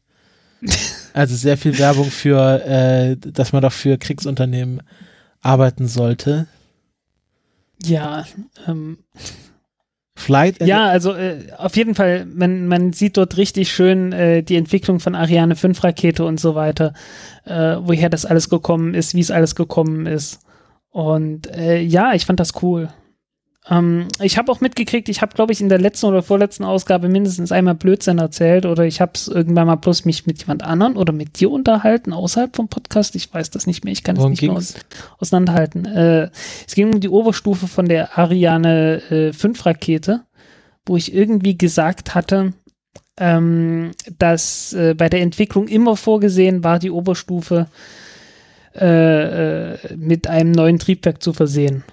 also sehr viel Werbung für, äh, dass man doch für Kriegsunternehmen arbeiten sollte. Ja, ähm. Flight. Ja, also äh, auf jeden Fall, man, man sieht dort richtig schön äh, die Entwicklung von Ariane 5 Rakete und so weiter, äh, woher das alles gekommen ist, wie es alles gekommen ist. Und äh, ja, ich fand das cool. Ähm, ich habe auch mitgekriegt, ich habe, glaube ich, in der letzten oder vorletzten Ausgabe mindestens einmal Blödsinn erzählt oder ich habe es irgendwann mal bloß mich mit jemand anderen oder mit dir unterhalten, außerhalb vom Podcast. Ich weiß das nicht mehr, ich kann es nicht ging's? mehr auseinanderhalten. Äh, es ging um die Oberstufe von der Ariane äh, 5 Rakete, wo ich irgendwie gesagt hatte, ähm, dass äh, bei der Entwicklung immer vorgesehen war, die Oberstufe äh, äh, mit einem neuen Triebwerk zu versehen,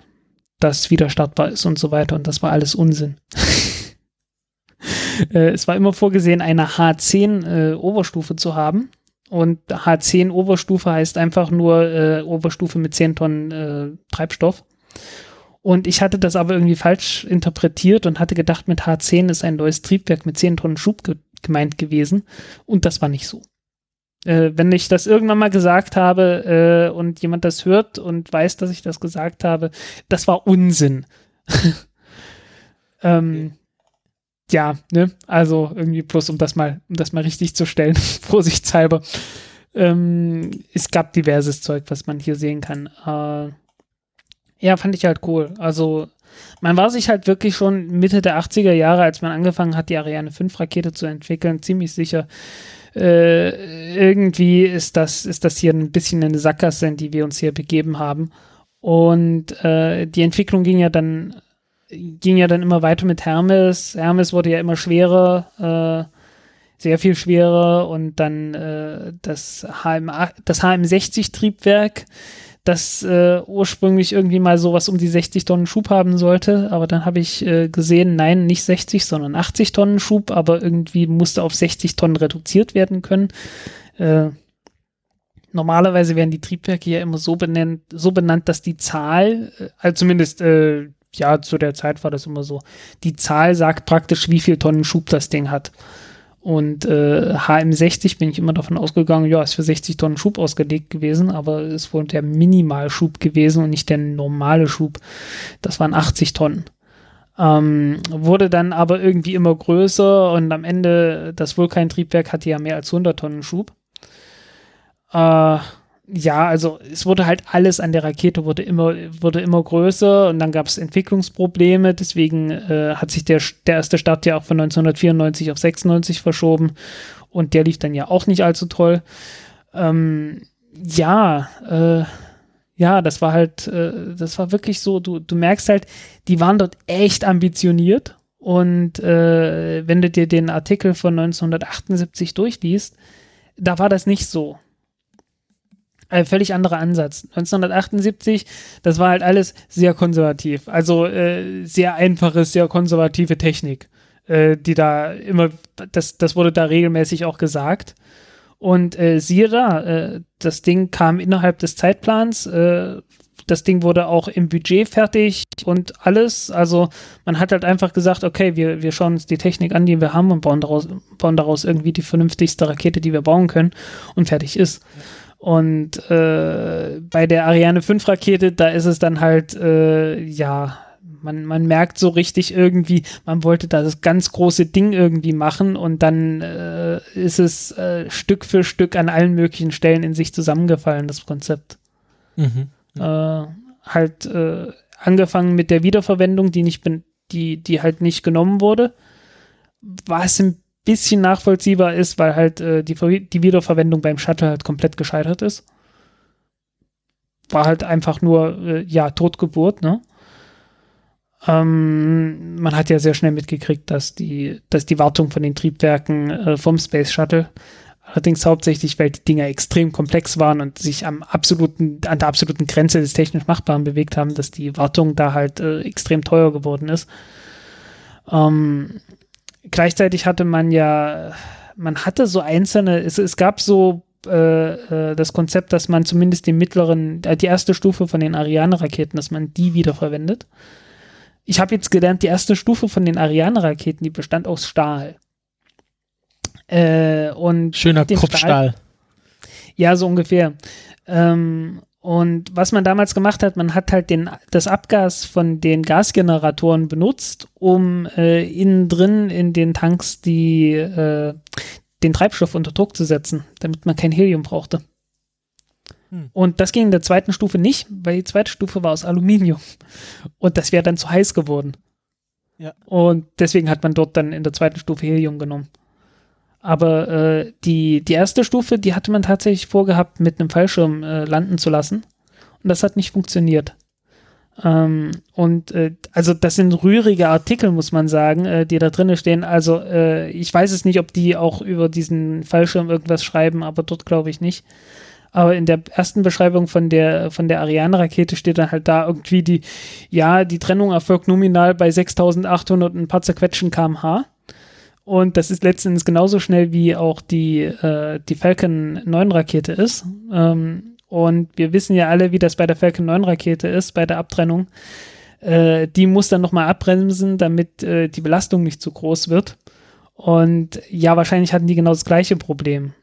das wieder startbar ist und so weiter. Und das war alles Unsinn. äh, es war immer vorgesehen, eine H10 äh, Oberstufe zu haben. Und H10 Oberstufe heißt einfach nur Oberstufe mit 10 Tonnen Treibstoff. Und ich hatte das aber irgendwie falsch interpretiert und hatte gedacht, mit H10 ist ein neues Triebwerk mit 10 Tonnen Schub ge gemeint gewesen. Und das war nicht so äh, wenn ich das irgendwann mal gesagt habe äh, und jemand das hört und weiß, dass ich das gesagt habe, das war Unsinn. ähm, ja, ne, also irgendwie bloß um das mal, um das mal richtig zu stellen, vorsichtshalber. Ähm, es gab diverses Zeug, was man hier sehen kann. Äh, ja, fand ich halt cool. Also man war sich halt wirklich schon Mitte der 80er Jahre, als man angefangen hat, die Ariane 5 Rakete zu entwickeln, ziemlich sicher, äh, irgendwie ist das, ist das hier ein bisschen eine Sackgasse, in die wir uns hier begeben haben. Und äh, die Entwicklung ging ja dann ging ja dann immer weiter mit Hermes. Hermes wurde ja immer schwerer, äh, sehr viel schwerer und dann äh, das HM das HM60 Triebwerk, das äh, ursprünglich irgendwie mal sowas um die 60 Tonnen Schub haben sollte, aber dann habe ich äh, gesehen, nein, nicht 60, sondern 80 Tonnen Schub, aber irgendwie musste auf 60 Tonnen reduziert werden können. Äh, normalerweise werden die Triebwerke ja immer so benannt, so benannt, dass die Zahl, äh, also zumindest äh, ja, zu der Zeit war das immer so. Die Zahl sagt praktisch, wie viel Tonnen Schub das Ding hat. Und äh, HM60 bin ich immer davon ausgegangen, ja, ist für 60 Tonnen Schub ausgelegt gewesen, aber es wurde der Minimalschub gewesen und nicht der normale Schub. Das waren 80 Tonnen. Ähm, wurde dann aber irgendwie immer größer und am Ende, das Vulkan-Triebwerk hatte ja mehr als 100 Tonnen Schub. Äh, ja, also es wurde halt alles an der Rakete wurde immer, wurde immer größer und dann gab es Entwicklungsprobleme, deswegen äh, hat sich der, der erste Start ja auch von 1994 auf 96 verschoben und der lief dann ja auch nicht allzu toll. Ähm, ja, äh, ja, das war halt, äh, das war wirklich so, du, du merkst halt, die waren dort echt ambitioniert und äh, wenn du dir den Artikel von 1978 durchliest, da war das nicht so ein völlig anderer Ansatz. 1978, das war halt alles sehr konservativ. Also äh, sehr einfache, sehr konservative Technik, äh, die da immer, das, das wurde da regelmäßig auch gesagt. Und äh, siehe da, äh, das Ding kam innerhalb des Zeitplans. Äh, das Ding wurde auch im Budget fertig und alles. Also man hat halt einfach gesagt, okay, wir, wir schauen uns die Technik an, die wir haben und bauen daraus, bauen daraus irgendwie die vernünftigste Rakete, die wir bauen können und fertig ist. Ja. Und äh, bei der Ariane 5 Rakete, da ist es dann halt, äh, ja, man, man merkt so richtig irgendwie, man wollte da das ganz große Ding irgendwie machen und dann äh, ist es äh, Stück für Stück an allen möglichen Stellen in sich zusammengefallen, das Konzept. Mhm. Äh, halt äh, angefangen mit der Wiederverwendung, die nicht, die, die halt nicht genommen wurde, was ein bisschen nachvollziehbar ist, weil halt äh, die, die Wiederverwendung beim Shuttle halt komplett gescheitert ist. War halt einfach nur, äh, ja, Totgeburt, ne? Ähm, man hat ja sehr schnell mitgekriegt, dass die, dass die Wartung von den Triebwerken äh, vom Space Shuttle allerdings hauptsächlich, weil die Dinger extrem komplex waren und sich am absoluten, an der absoluten Grenze des technisch Machbaren bewegt haben, dass die Wartung da halt äh, extrem teuer geworden ist. Ähm, gleichzeitig hatte man ja, man hatte so einzelne, es, es gab so äh, äh, das Konzept, dass man zumindest die mittleren, äh, die erste Stufe von den Ariane-Raketen, dass man die wiederverwendet. Ich habe jetzt gelernt, die erste Stufe von den Ariane-Raketen, die bestand aus Stahl. Äh, und Schöner Kruppstahl. Stahl, ja, so ungefähr. Ähm, und was man damals gemacht hat, man hat halt den, das Abgas von den Gasgeneratoren benutzt, um äh, innen drin in den Tanks die, äh, den Treibstoff unter Druck zu setzen, damit man kein Helium brauchte. Hm. Und das ging in der zweiten Stufe nicht, weil die zweite Stufe war aus Aluminium. Und das wäre dann zu heiß geworden. Ja. Und deswegen hat man dort dann in der zweiten Stufe Helium genommen. Aber äh, die, die erste Stufe, die hatte man tatsächlich vorgehabt, mit einem Fallschirm äh, landen zu lassen. Und das hat nicht funktioniert. Ähm, und äh, also das sind rührige Artikel, muss man sagen, äh, die da drinnen stehen. Also äh, ich weiß es nicht, ob die auch über diesen Fallschirm irgendwas schreiben, aber dort glaube ich nicht. Aber in der ersten Beschreibung von der, von der Ariane-Rakete steht dann halt da irgendwie die, ja, die Trennung erfolgt nominal bei 6800 und ein paar zerquetschen kmh. Und das ist letztendlich genauso schnell wie auch die, äh, die Falcon 9 Rakete ist. Ähm, und wir wissen ja alle, wie das bei der Falcon 9 Rakete ist, bei der Abtrennung. Äh, die muss dann nochmal abbremsen, damit äh, die Belastung nicht zu groß wird. Und ja, wahrscheinlich hatten die genau das gleiche Problem.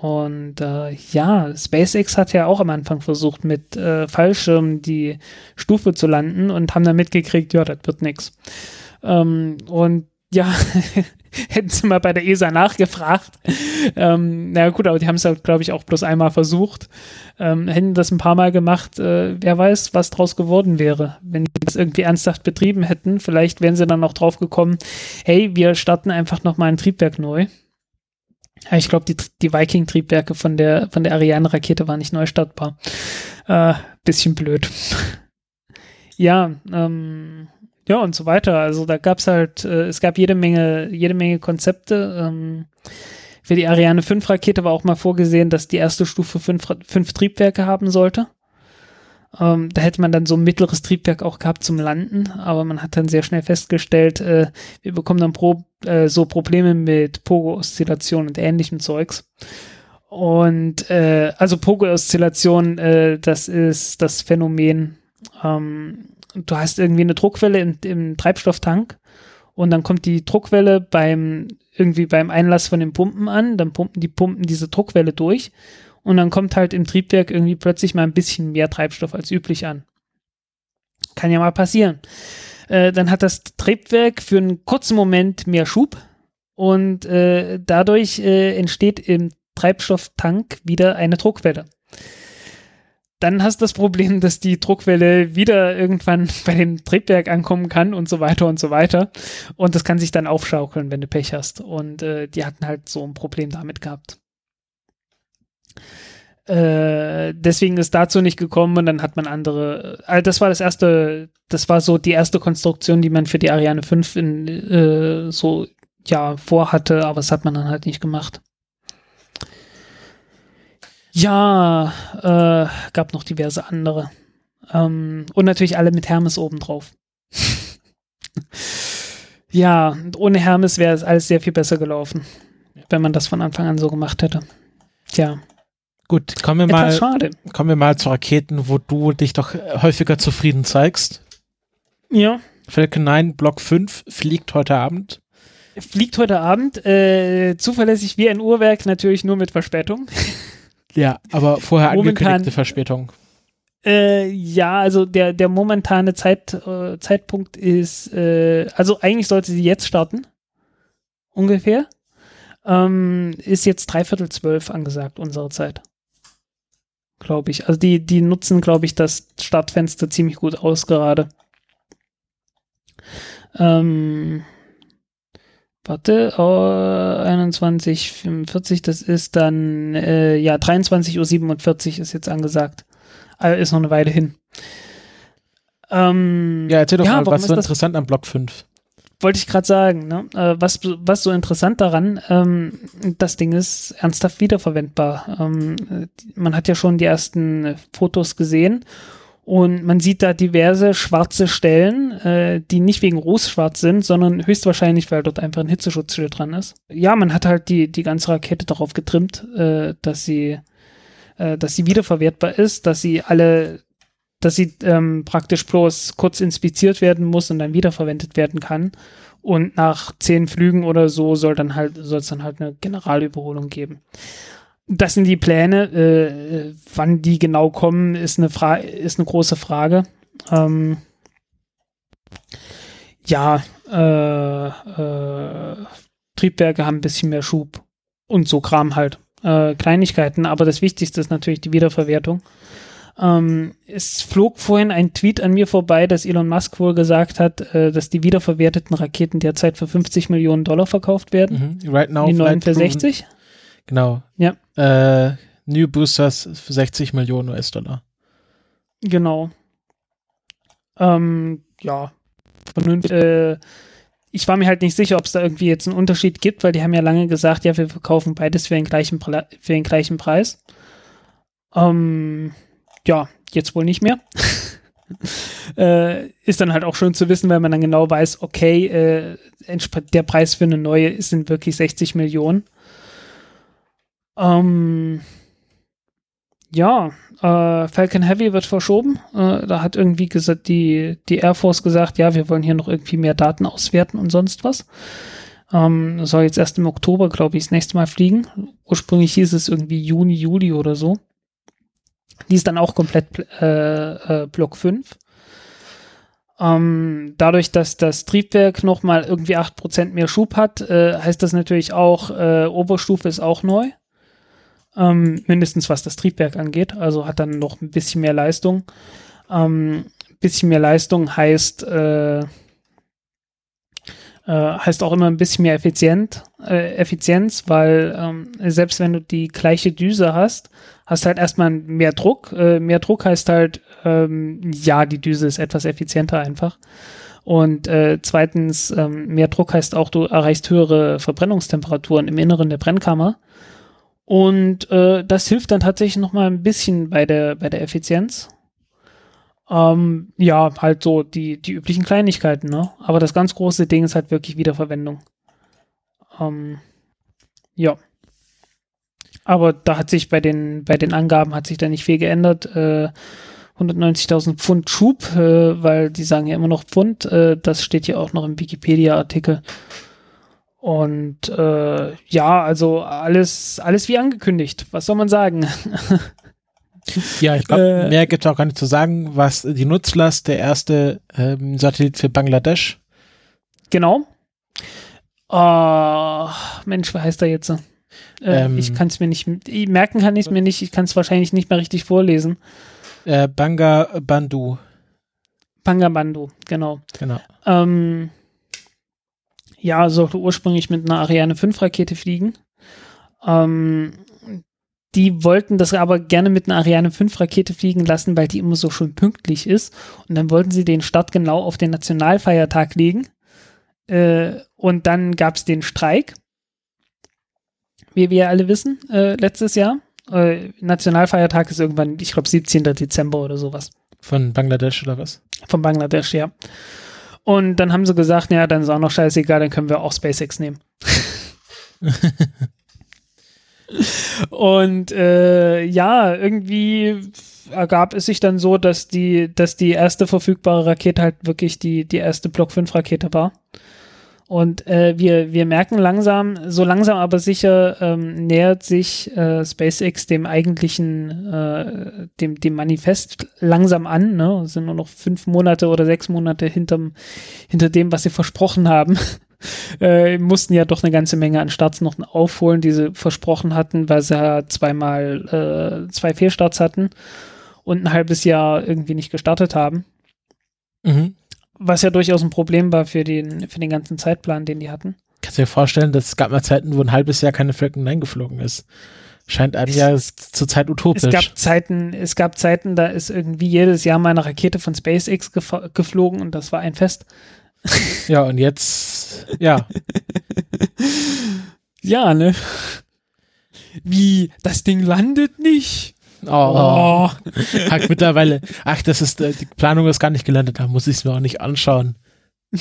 Und äh, ja, SpaceX hat ja auch am Anfang versucht, mit äh, Fallschirmen die Stufe zu landen und haben dann mitgekriegt, ja, das wird nix. Ähm, und ja, hätten sie mal bei der ESA nachgefragt. Ähm, na gut, aber die haben es halt, glaube ich, auch bloß einmal versucht. Ähm, hätten das ein paar Mal gemacht, äh, wer weiß, was draus geworden wäre. Wenn die das irgendwie ernsthaft betrieben hätten, vielleicht wären sie dann auch drauf gekommen, hey, wir starten einfach nochmal ein Triebwerk neu. Ja, ich glaube, die, die Viking-Triebwerke von der, von der Ariane-Rakete waren nicht neu startbar. Äh, bisschen blöd. ja, ähm, ja, und so weiter. Also da gab's halt, äh, es gab jede Menge, jede Menge Konzepte. Ähm, für die Ariane 5 Rakete war auch mal vorgesehen, dass die erste Stufe fünf, fünf Triebwerke haben sollte. Ähm, da hätte man dann so ein mittleres Triebwerk auch gehabt zum Landen, aber man hat dann sehr schnell festgestellt, äh, wir bekommen dann pro, äh, so Probleme mit Pogo-Oszillation und ähnlichem Zeugs. Und äh, also Pogo-Oszillation, äh, das ist das Phänomen, ähm, du hast irgendwie eine Druckwelle im, im Treibstofftank und dann kommt die Druckwelle beim irgendwie beim Einlass von den Pumpen an, dann pumpen die Pumpen diese Druckwelle durch und dann kommt halt im Triebwerk irgendwie plötzlich mal ein bisschen mehr Treibstoff als üblich an. Kann ja mal passieren. Äh, dann hat das Triebwerk für einen kurzen Moment mehr Schub und äh, dadurch äh, entsteht im Treibstofftank wieder eine Druckwelle. Dann hast du das Problem, dass die Druckwelle wieder irgendwann bei dem Triebwerk ankommen kann und so weiter und so weiter. Und das kann sich dann aufschaukeln, wenn du Pech hast. Und äh, die hatten halt so ein Problem damit gehabt. Äh, deswegen ist dazu nicht gekommen und dann hat man andere. Also das war das erste, das war so die erste Konstruktion, die man für die Ariane 5 in, äh, so ja vorhatte, aber das hat man dann halt nicht gemacht. Ja, äh, gab noch diverse andere. Ähm, und natürlich alle mit Hermes obendrauf. ja, ohne Hermes wäre es alles sehr viel besser gelaufen, wenn man das von Anfang an so gemacht hätte. Tja. Gut, kommen wir mal, schade. kommen wir mal zu Raketen, wo du dich doch häufiger zufrieden zeigst. Ja. Falcon 9 Block 5 fliegt heute Abend. Fliegt heute Abend, äh, zuverlässig wie ein Uhrwerk, natürlich nur mit Verspätung. Ja, aber vorher Momentan, angekündigte Verspätung. Äh, ja, also der, der momentane Zeit, äh, Zeitpunkt ist, äh, also eigentlich sollte sie jetzt starten. Ungefähr. Ähm, ist jetzt dreiviertel zwölf angesagt, unsere Zeit. Glaube ich. Also die, die nutzen, glaube ich, das Startfenster ziemlich gut aus gerade. Ähm, warte, oh, 21.45, das ist dann, äh, ja, 23.47 Uhr ist jetzt angesagt. Also ist noch eine Weile hin. Ähm, ja, erzähl doch ja, mal, was ist so interessant am Block 5? Wollte ich gerade sagen, ne? Äh, was, was so interessant daran, ähm, das Ding ist ernsthaft wiederverwendbar. Ähm, man hat ja schon die ersten Fotos gesehen und man sieht da diverse schwarze Stellen, äh, die nicht wegen Ruß schwarz sind, sondern höchstwahrscheinlich, weil dort einfach ein Hitzeschutzschild dran ist. Ja, man hat halt die, die ganze Rakete darauf getrimmt, äh, dass sie, äh, dass sie wiederverwertbar ist, dass sie alle, dass sie ähm, praktisch bloß kurz inspiziert werden muss und dann wiederverwendet werden kann. Und nach zehn Flügen oder so soll dann halt, soll es dann halt eine Generalüberholung geben. Das sind die Pläne. Äh, wann die genau kommen, ist eine, Fra ist eine große Frage. Ähm, ja, äh, äh, Triebwerke haben ein bisschen mehr Schub und so Kram halt. Äh, Kleinigkeiten, aber das Wichtigste ist natürlich die Wiederverwertung. Ähm, es flog vorhin ein Tweet an mir vorbei, dass Elon Musk wohl gesagt hat, äh, dass die wiederverwerteten Raketen derzeit für 50 Millionen Dollar verkauft werden. Mhm. Right now, die neuen für 60. Genau. Ja. Äh, New Boosters für 60 Millionen US-Dollar. Genau. Ähm, ja. Äh, ich war mir halt nicht sicher, ob es da irgendwie jetzt einen Unterschied gibt, weil die haben ja lange gesagt, ja, wir verkaufen beides für den gleichen, für den gleichen Preis. Ähm, ja, jetzt wohl nicht mehr. äh, ist dann halt auch schön zu wissen, weil man dann genau weiß, okay, äh, der Preis für eine neue sind wirklich 60 Millionen. Ähm, ja, äh, Falcon Heavy wird verschoben. Äh, da hat irgendwie gesagt, die, die Air Force gesagt, ja, wir wollen hier noch irgendwie mehr Daten auswerten und sonst was. Ähm, soll jetzt erst im Oktober, glaube ich, das nächste Mal fliegen. Ursprünglich hieß es irgendwie Juni, Juli oder so. Die ist dann auch komplett äh, äh, Block 5. Ähm, dadurch, dass das Triebwerk nochmal irgendwie 8% mehr Schub hat, äh, heißt das natürlich auch, äh, Oberstufe ist auch neu ähm, mindestens was das Triebwerk angeht, also hat dann noch ein bisschen mehr Leistung. Ähm, bisschen mehr Leistung heißt, äh, Äh, heißt auch immer ein bisschen mehr effizient, äh, Effizienz, weil ähm, selbst wenn du die gleiche Düse hast, hast halt erstmal mehr Druck. Äh, mehr Druck heißt halt, ähm, ja, die Düse ist etwas effizienter einfach. Und äh, zweitens, ähm, mehr Druck heißt auch, du erreichst höhere Verbrennungstemperaturen im Inneren der Brennkammer. Und äh, das hilft dann tatsächlich nochmal ein bisschen bei der, bei der Effizienz. Ähm, ja, halt so die, die üblichen Kleinigkeiten, ne? Aber das ganz große Ding ist halt wirklich Wiederverwendung. Ähm, ja. Aber da hat sich bei den, bei den Angaben hat sich da nicht viel geändert. Äh, 190.000 Pfund Schub, äh, weil die sagen ja immer noch Pfund. Äh, das steht ja auch noch im Wikipedia-Artikel. Und äh, ja, also alles, alles wie angekündigt. Was soll man sagen? Ja, ich glaube, Äh, mehr gibt es auch gar nicht zu sagen, was die Nutzlast der erste ähm, Satellit für Bangladesch. genau. Oh, Mensch, wie heißt er jetzt? Äh, Ähm, ich kann es mir nicht, merken kann ich es mir nicht, ich kann es wahrscheinlich nicht mehr richtig vorlesen. Äh, Banga Bandhu, Pangabandu, genau. genau. Ähm, ja, sollte ursprünglich mit einer Ariane 5 Rakete fliegen. Ähm, die wollten das aber gerne mit einer Ariane 5 Rakete fliegen lassen, weil die immer so schön pünktlich ist. Und dann wollten sie den Start genau auf den Nationalfeiertag legen. Äh, und dann gab es den Streik. Wie wir alle wissen, äh, letztes Jahr. Äh, Nationalfeiertag ist irgendwann, ich glaube, 17. Dezember oder sowas. Von Bangladesch oder was? Von Bangladesch, ja. Und dann haben sie gesagt, ja, dann ist auch noch scheißegal, dann können wir auch SpaceX nehmen. Und äh, ja, irgendwie ergab es sich dann so, dass die, dass die erste verfügbare Rakete halt wirklich die, die erste Block 5 Rakete war. Und äh, wir, wir merken langsam, so langsam aber sicher ähm, nähert sich äh, SpaceX dem eigentlichen, äh, dem, dem Manifest langsam an. Ne? Es sind nur noch fünf Monate oder sechs Monate hinterm, hinter dem, was sie versprochen haben. äh, mussten ja doch eine ganze Menge an Starts noch aufholen, die sie versprochen hatten, weil sie ja zweimal äh, zwei Fehlstarts hatten und ein halbes Jahr irgendwie nicht gestartet haben. Mhm. Was ja durchaus ein Problem war für den, für den ganzen Zeitplan, den die hatten. Kannst du dir vorstellen, dass es gab mal Zeiten, wo ein halbes Jahr keine Falcon 9 geflogen ist. Scheint einem Es- ja zurzeit utopisch. Es gab Zeiten, es gab Zeiten, da ist irgendwie jedes Jahr mal eine Rakete von SpaceX gef- geflogen und das war ein Fest. ja, und jetzt, ja, Ja, ne? Wie, das Ding landet nicht? Oh, oh. Hat mittlerweile, ach, das ist, äh, die Planung ist gar nicht gelandet, da muss ich es mir auch nicht anschauen.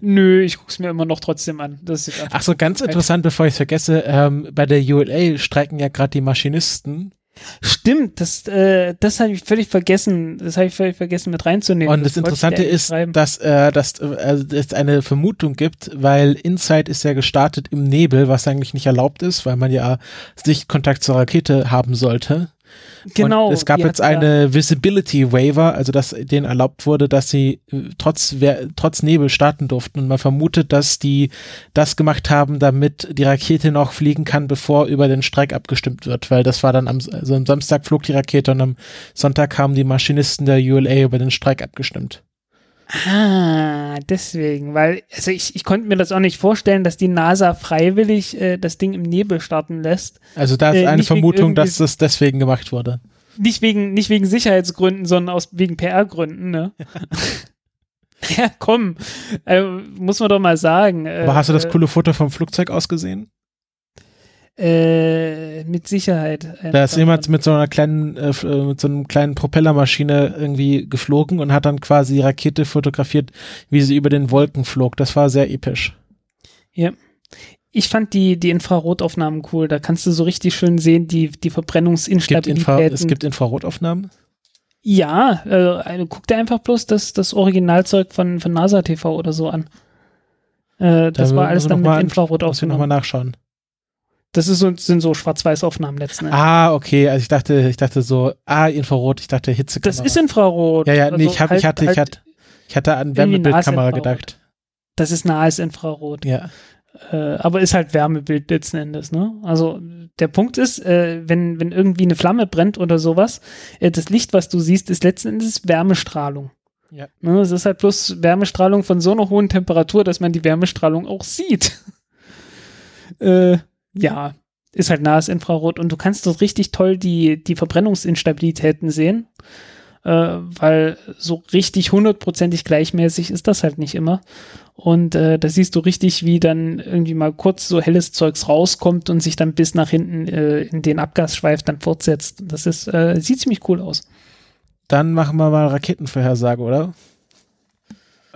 Nö, ich guck's mir immer noch trotzdem an. Das Ach so, ganz interessant, bevor ich es vergesse, ähm, bei der ULA streiken ja gerade die Maschinisten Stimmt, das, äh, das habe ich völlig vergessen. Das habe ich völlig vergessen mit reinzunehmen. Und das ich Interessante ist, dass, äh, dass äh, es eine Vermutung gibt, weil Inside ist ja gestartet im Nebel, was eigentlich nicht erlaubt ist, weil man ja Sichtkontakt zur Rakete haben sollte. Genau. Und es gab jetzt ja- eine Visibility Waiver, also dass denen erlaubt wurde, dass sie äh, trotz, trotz Nebel starten durften. Und man vermutet, dass die das gemacht haben, damit die Rakete noch fliegen kann, bevor über den Streik abgestimmt wird. Weil das war dann am, also am Samstag flog die Rakete und am Sonntag haben die Maschinisten der ULA über den Streik abgestimmt. Ah, deswegen, weil, also ich, ich konnte mir das auch nicht vorstellen, dass die NASA freiwillig äh, das Ding im Nebel starten lässt. Also da ist Äh, eine Vermutung, dass das deswegen gemacht wurde. Nicht wegen, nicht wegen Sicherheitsgründen, sondern aus wegen PR-Gründen, ne? ja, komm, äh, muss man doch mal sagen. Aber hast du das äh, coole Foto vom Flugzeug ausgesehen? Äh, mit Sicherheit. Da ist jemand mit so einer kleinen, äh, äh, mit so einem kleinen Propellermaschine irgendwie geflogen und hat dann quasi die Rakete fotografiert, wie sie über den Wolken flog. Das war sehr episch. Ich fand die, die Infrarotaufnahmen cool. Da kannst du so richtig schön sehen, die, die Es gibt, Infra es gibt Infrarotaufnahmen. ja, äh, also guck dir einfach bloß das, das Originalzeug von, von NASA TV oder so an. Äh, das Da war alles dann mit an- Muss ich nochmal Infrarotaufnahmen. nachschauen. Das ist so, sind so Schwarz-Weiß-Aufnahmen letzten Endes. Ah, okay. Also ich dachte, ich dachte so, ah, Infrarot, ich dachte Hitze. das ist Infrarot. Ja, ja, nee, Also ich, hab, halt- ich hatte, ich halt- hatte, ich hatte an Wärmebildkamera gedacht. Das ist nahes Infrarot. Ja. Äh, aber ist halt Wärmebild letzten Endes, ne? Also der Punkt ist, äh, wenn, wenn irgendwie eine Flamme brennt oder sowas, äh, das Licht, was du siehst, ist letzten Endes Wärmestrahlung. Ja. Ne, es ist halt bloß Wärmestrahlung von so einer hohen Temperatur, dass man die Wärmestrahlung auch sieht. äh, ja, ist halt nahes Infrarot und du kannst dort richtig toll die, die Verbrennungsinstabilitäten sehen, äh, weil so richtig hundertprozentig gleichmäßig ist das halt nicht immer. Und äh, da siehst du richtig, wie dann irgendwie mal kurz so helles Zeugs rauskommt und sich dann bis nach hinten äh, in den Abgasschweif dann fortsetzt. Das ist, äh, sieht ziemlich cool aus. Dann machen wir mal Raketenvorhersage, oder?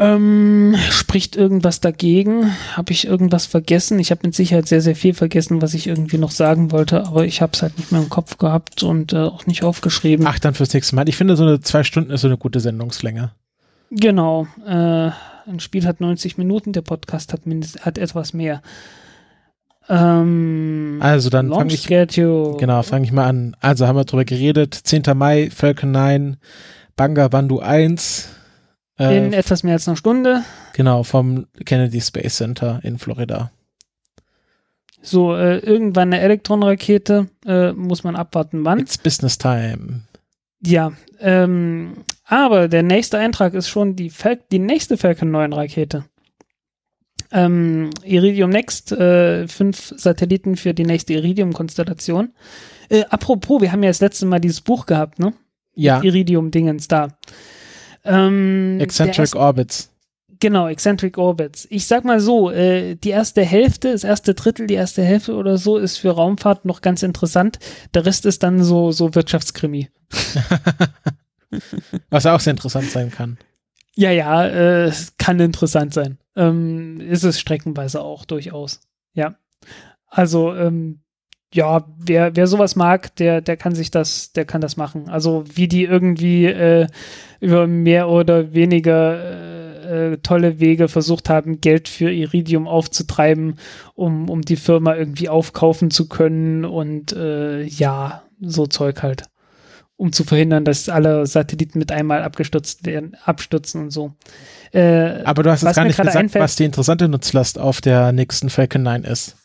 Ähm, spricht irgendwas dagegen? Habe ich irgendwas vergessen? Ich habe mit Sicherheit sehr, sehr viel vergessen, was ich irgendwie noch sagen wollte, aber ich habe es halt nicht mehr im Kopf gehabt und äh, auch nicht aufgeschrieben. Ach, dann fürs nächste Mal. Ich finde, so eine zwei Stunden ist so eine gute Sendungslänge. Genau. Äh, ein Spiel hat 90 Minuten, der Podcast hat, mindest, hat etwas mehr. Ähm, Also dann fange ich, genau, fange ich mal an. Also haben wir drüber geredet. 10. Mai, Falcon 9, Banga Bandu 1. In Äh, etwas mehr als einer Stunde. genau, vom Kennedy Space Center in Florida. So, äh, irgendwann eine Elektronrakete, äh, muss man abwarten, wann. It's Business Time. Ja, ähm, aber der nächste Eintrag ist schon die, Fal die nächste Falcon 9 Rakete. Ähm, Iridium Next, äh, fünf Satelliten für die nächste Iridium-Konstellation. Äh, apropos, wir haben ja das letzte Mal dieses Buch gehabt, ne? Ja, Iridium-Dingens da. Ähm, Eccentric Orbits. Genau, Eccentric Orbits. Ich sag mal so, äh, die erste Hälfte, das erste Drittel, die erste Hälfte oder so ist für Raumfahrt noch ganz interessant. Der Rest ist dann so, so Wirtschaftskrimi. Was auch sehr interessant sein kann. Ja, ja, äh, es kann interessant sein. Ähm, ist es streckenweise auch durchaus. Ja. Also, ähm, ja, wer, wer sowas mag, der, der kann sich das, der kann das machen. Also wie die irgendwie äh, über mehr oder weniger äh, äh, tolle Wege versucht haben, Geld für Iridium aufzutreiben, um, um die Firma irgendwie aufkaufen zu können und äh, ja, so Zeug halt. Um zu verhindern, dass alle Satelliten mit einmal abgestürzt werden, abstürzen und so. Äh, Aber du hast jetzt gar nicht gesagt, einfällt- was die interessante Nutzlast auf der nächsten Falcon 9 ist.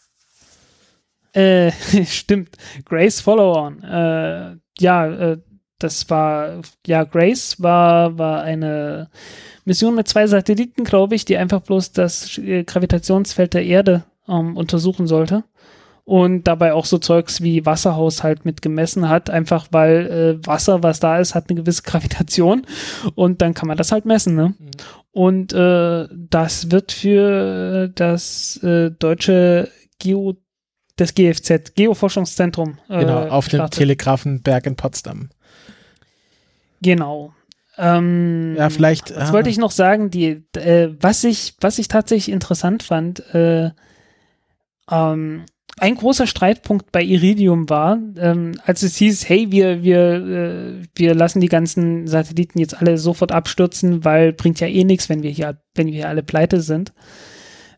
Äh, stimmt. Grace Follow-on. Äh, ja, äh, das war, ja, Grace war, war eine Mission mit zwei Satelliten, glaube ich, die einfach bloß das äh, Gravitationsfeld der Erde ähm, untersuchen sollte. Und dabei auch so Zeugs wie Wasserhaushalt mit gemessen hat, einfach weil äh, Wasser, was da ist, hat eine gewisse Gravitation und dann kann man das halt messen. Ne? Mhm. Und äh, das wird für das äh, deutsche Geo das GFZ, Geoforschungszentrum. Äh, Genau, auf dem gestartet. Telegrafenberg in Potsdam. Genau. Ähm, Ja, vielleicht. Was ah, wollte ich noch sagen? Die, äh, was ich, was ich tatsächlich interessant fand, äh, ähm, ein großer Streitpunkt bei Iridium war, ähm, als es hieß, hey, wir, wir, äh, wir lassen die ganzen Satelliten jetzt alle sofort abstürzen, weil bringt ja eh nichts, wenn wir hier, wenn wir hier alle pleite sind.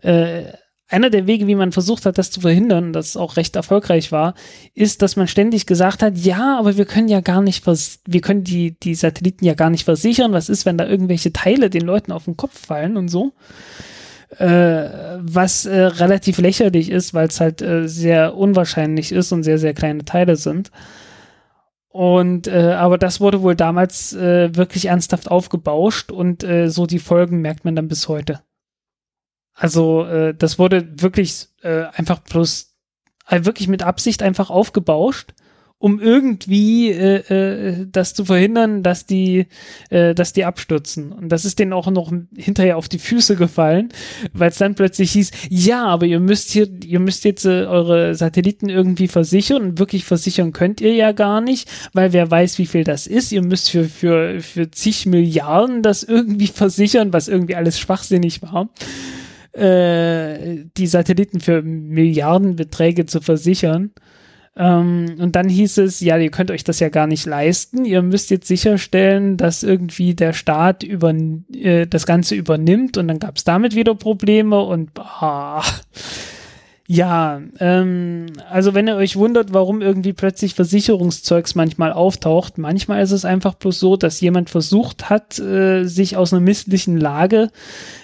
Äh, einer der Wege, wie man versucht hat, das zu verhindern, das auch recht erfolgreich war, ist, dass man ständig gesagt hat, ja, aber wir können ja gar nicht, vers wir können die, die Satelliten ja gar nicht versichern. Was ist, wenn da irgendwelche Teile den Leuten auf den Kopf fallen und so? Äh, was äh, relativ lächerlich ist, weil es halt äh, sehr unwahrscheinlich ist und sehr, sehr kleine Teile sind. Und äh, aber das wurde wohl damals äh, wirklich ernsthaft aufgebauscht und äh, so die Folgen merkt man dann bis heute. Also äh, das wurde wirklich äh, einfach bloß äh, wirklich mit Absicht einfach aufgebauscht, um irgendwie äh, äh, das zu verhindern, dass die, äh, dass die abstürzen. Und das ist denen auch noch hinterher auf die Füße gefallen, weil es dann plötzlich hieß, ja, aber ihr müsst hier, ihr müsst jetzt äh, eure Satelliten irgendwie versichern und wirklich versichern könnt ihr ja gar nicht, weil wer weiß, wie viel das ist. Ihr müsst für, für, für zig Milliarden das irgendwie versichern, was irgendwie alles schwachsinnig war äh, die Satelliten für Milliardenbeträge zu versichern. Ähm, und dann hieß es, ja, ihr könnt euch das ja gar nicht leisten. Ihr müsst jetzt sicherstellen, dass irgendwie der Staat über, äh, das Ganze übernimmt und dann gab es damit wieder Probleme und ah, ja, ähm, also wenn ihr euch wundert, warum irgendwie plötzlich Versicherungszeugs manchmal auftaucht, manchmal ist es einfach bloß so, dass jemand versucht hat, äh, sich aus einer misslichen Lage,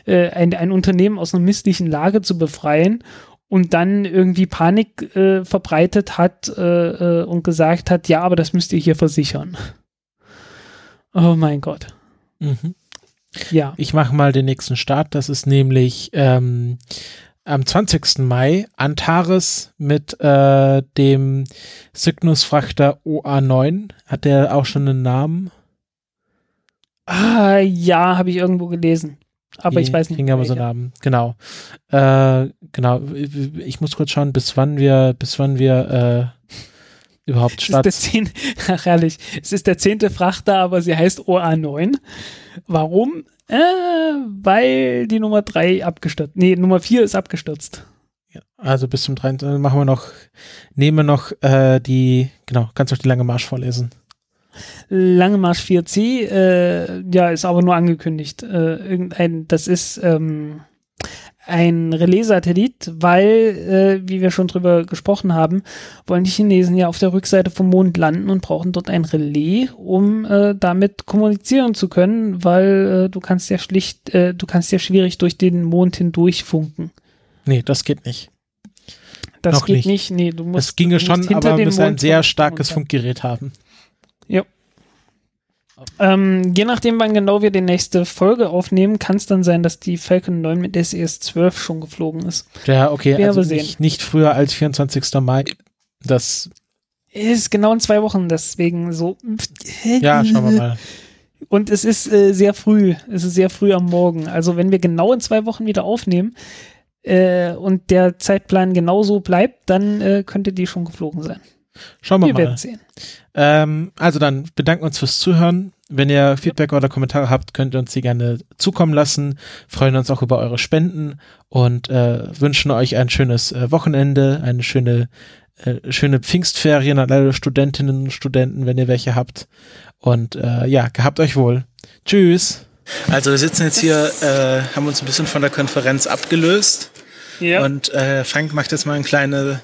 äh, ein, ein Unternehmen aus einer misslichen Lage zu befreien und dann irgendwie Panik äh, verbreitet hat äh, äh, und gesagt hat, ja, aber das müsst ihr hier versichern. Oh mein Gott. Mhm. Ja. Ich mache mal den nächsten Start. Das ist nämlich ähm, am 20. Mai Antares mit äh, dem Cygnus-Frachter OA9. Hat der auch schon einen Namen? Ah, ja, habe ich irgendwo gelesen. Aber Die ich weiß nicht. kriegen aber so welcher. Namen. Genau. Äh, genau. Ich muss kurz schauen, bis wann wir, bis wann wir äh, überhaupt Es ist der starten. zehn, ach herrlich. Es ist der zehnte Frachter, aber sie heißt OA9. Warum? Äh, weil die Nummer 3 abgestürzt. Nee, Nummer 4 ist abgestürzt. Also bis zum 3. Dann machen wir noch, nehmen wir noch äh, die, genau, kannst du auch die lange Marsch vorlesen. Lange Marsch 4C, äh, ja, ist aber nur angekündigt. Äh, irgendein, das ist ähm, ein Relais-Satellit, weil, äh, wie wir schon drüber gesprochen haben, wollen die Chinesen ja auf der Rückseite vom Mond landen und brauchen dort ein Relais, um äh, damit kommunizieren zu können, weil äh, du kannst ja schlicht, äh, du kannst ja schwierig durch den Mond hindurch funken. Nee, das geht nicht. Das Noch geht nicht. nicht. Nee, du musst. Es ginge schon, aber dem müsste ein sehr starkes Funkgerät haben. Ähm, je nachdem, wann genau wir die nächste Folge aufnehmen, kann es dann sein, dass die Falcon 9 mit SES 12 schon geflogen ist. Ja, okay, Werden also wir sehen. nicht, nicht früher als 24. Mai. Das, Ist genau in zwei Wochen, deswegen so. ja, schauen wir mal. Und es ist äh, sehr früh. Es ist sehr früh am Morgen. Also, wenn wir genau in zwei Wochen wieder aufnehmen äh, und der Zeitplan genauso bleibt, dann äh, könnte die schon geflogen sein. Schauen wir, Wir mal. werden sehen. Ähm, also dann bedanken wir uns fürs Zuhören. Wenn ihr Feedback oder Kommentare habt, könnt ihr uns die gerne zukommen lassen. Freuen uns auch über eure Spenden und äh, wünschen euch ein schönes äh, Wochenende, eine schöne, äh, schöne Pfingstferien an alle Studentinnen und Studenten, wenn ihr welche habt. Und äh, ja, gehabt euch wohl. Tschüss. Also wir sitzen jetzt hier, äh, haben uns ein bisschen von der Konferenz abgelöst Ja. und äh, Frank macht jetzt mal eine kleine,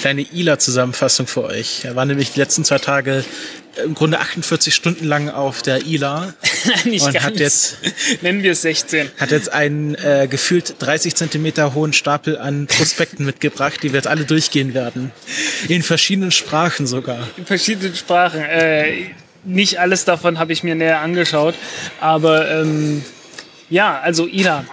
kleine ILA-Zusammenfassung für euch. Er war nämlich die letzten zwei Tage äh, im Grunde 48 Stunden lang auf der ILA Nicht und ganz. hat jetzt, Nennen wir es 16. hat jetzt einen äh, gefühlt 30 Zentimeter hohen Stapel an Prospekten mitgebracht, die wir jetzt alle durchgehen werden. In verschiedenen Sprachen sogar. in verschiedenen Sprachen. Äh, nicht alles davon habe ich mir näher angeschaut, aber ähm, ja, also ILA.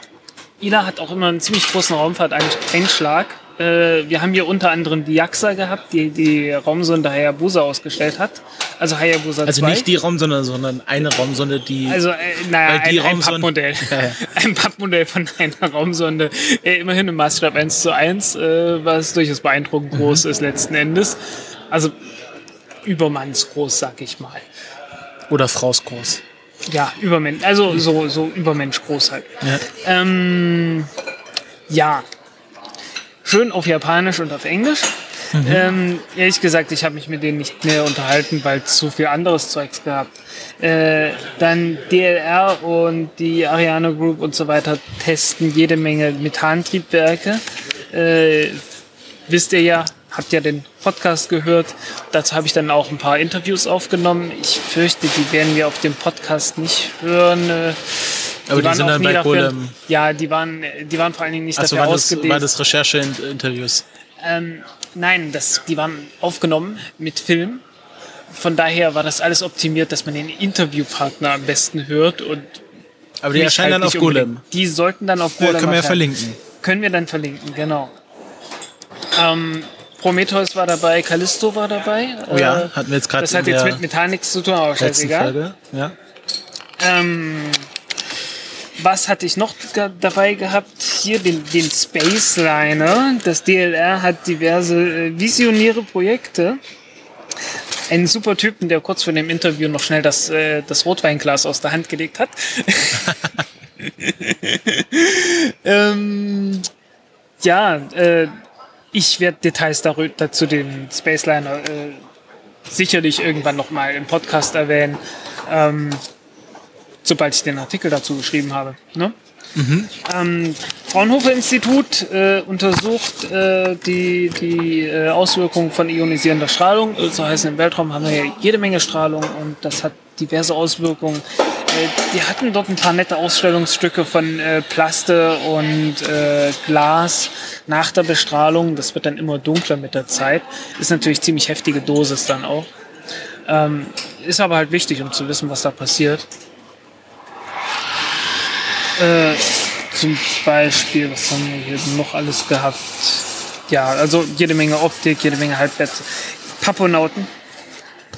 ILA hat auch immer einen ziemlich großen Raumfahrteinschlag. Äh, wir haben hier unter anderem die JAXA gehabt, die die Raumsonde Hayabusa ausgestellt hat. Also Hayabusa Also 2. nicht die Raumsonde, sondern eine Raumsonde, die Also, äh, naja, ein, ein Pappmodell. Ja, ja. Ein Pappmodell von einer Raumsonde. Äh, immerhin im Maßstab 1 zu 1, äh, was durchaus beeindruckend Mhm. groß ist letzten Endes. Also übermannsgroß, sag ich mal. oder Frausgroß. Ja, Übermensch, also so, so Übermenschgroß halt. Ja. Ähm, ja, schön auf Japanisch und auf Englisch. Ähm, ehrlich gesagt, ich habe mich mit denen nicht mehr unterhalten, weil zu viel anderes Zeugs gehabt. Äh, dann DLR und die Ariane Group und so weiter testen jede Menge Methantriebwerke. Äh, wisst ihr ja, habt ja den Podcast gehört. Dazu habe ich dann auch ein paar Interviews aufgenommen. Ich fürchte, die werden wir auf dem Podcast nicht hören. Äh, Aber die waren sind dann bei dafür- Golem. Ja, die waren, die waren vor allen Dingen nicht Also dafür ausgelegt. war das Recherche-Interviews? Ähm, nein, das, die waren aufgenommen mit Film. Von daher war das alles optimiert, dass man den Interviewpartner am besten hört und Aber die erscheinen halt dann auf Golem. Die sollten dann auf Ja, Golem können wir ja verlinken. Können wir dann verlinken, genau. Ähm, Prometheus war dabei, Callisto war dabei. Oh ja, Äh, hatten wir jetzt gerade das hat jetzt mit Methan nichts zu tun, aber scheißegal. Folge. Ja. Ähm, was hatte ich noch dabei gehabt? Hier den, den Spaceliner. Das DLR hat diverse äh, visionäre Projekte. Einen super Typen, der kurz vor dem Interview noch schnell das, äh, das Rotweinglas aus der Hand gelegt hat. ähm, ja, äh, ich werde Details darü- dazu den Spaceliner äh, sicherlich irgendwann noch mal im Podcast erwähnen. Ähm, sobald ich den Artikel dazu geschrieben habe. Ne? Ähm, Fraunhofer Institut äh, untersucht äh, die, die äh, Auswirkungen von ionisierender Strahlung. So heißt im Weltraum haben wir ja jede Menge Strahlung und das hat diverse Auswirkungen. Äh, die hatten dort ein paar nette Ausstellungsstücke von äh, Plaste und äh, Glas nach der Bestrahlung. Das wird dann immer dunkler mit der Zeit. Ist natürlich ziemlich heftige Dosis dann auch. Ähm, ist aber halt wichtig, um zu wissen, was da passiert. Zum Beispiel, was haben wir hier noch alles gehabt? Ja, also jede Menge Optik, jede Menge Halbwerts. Paponauten.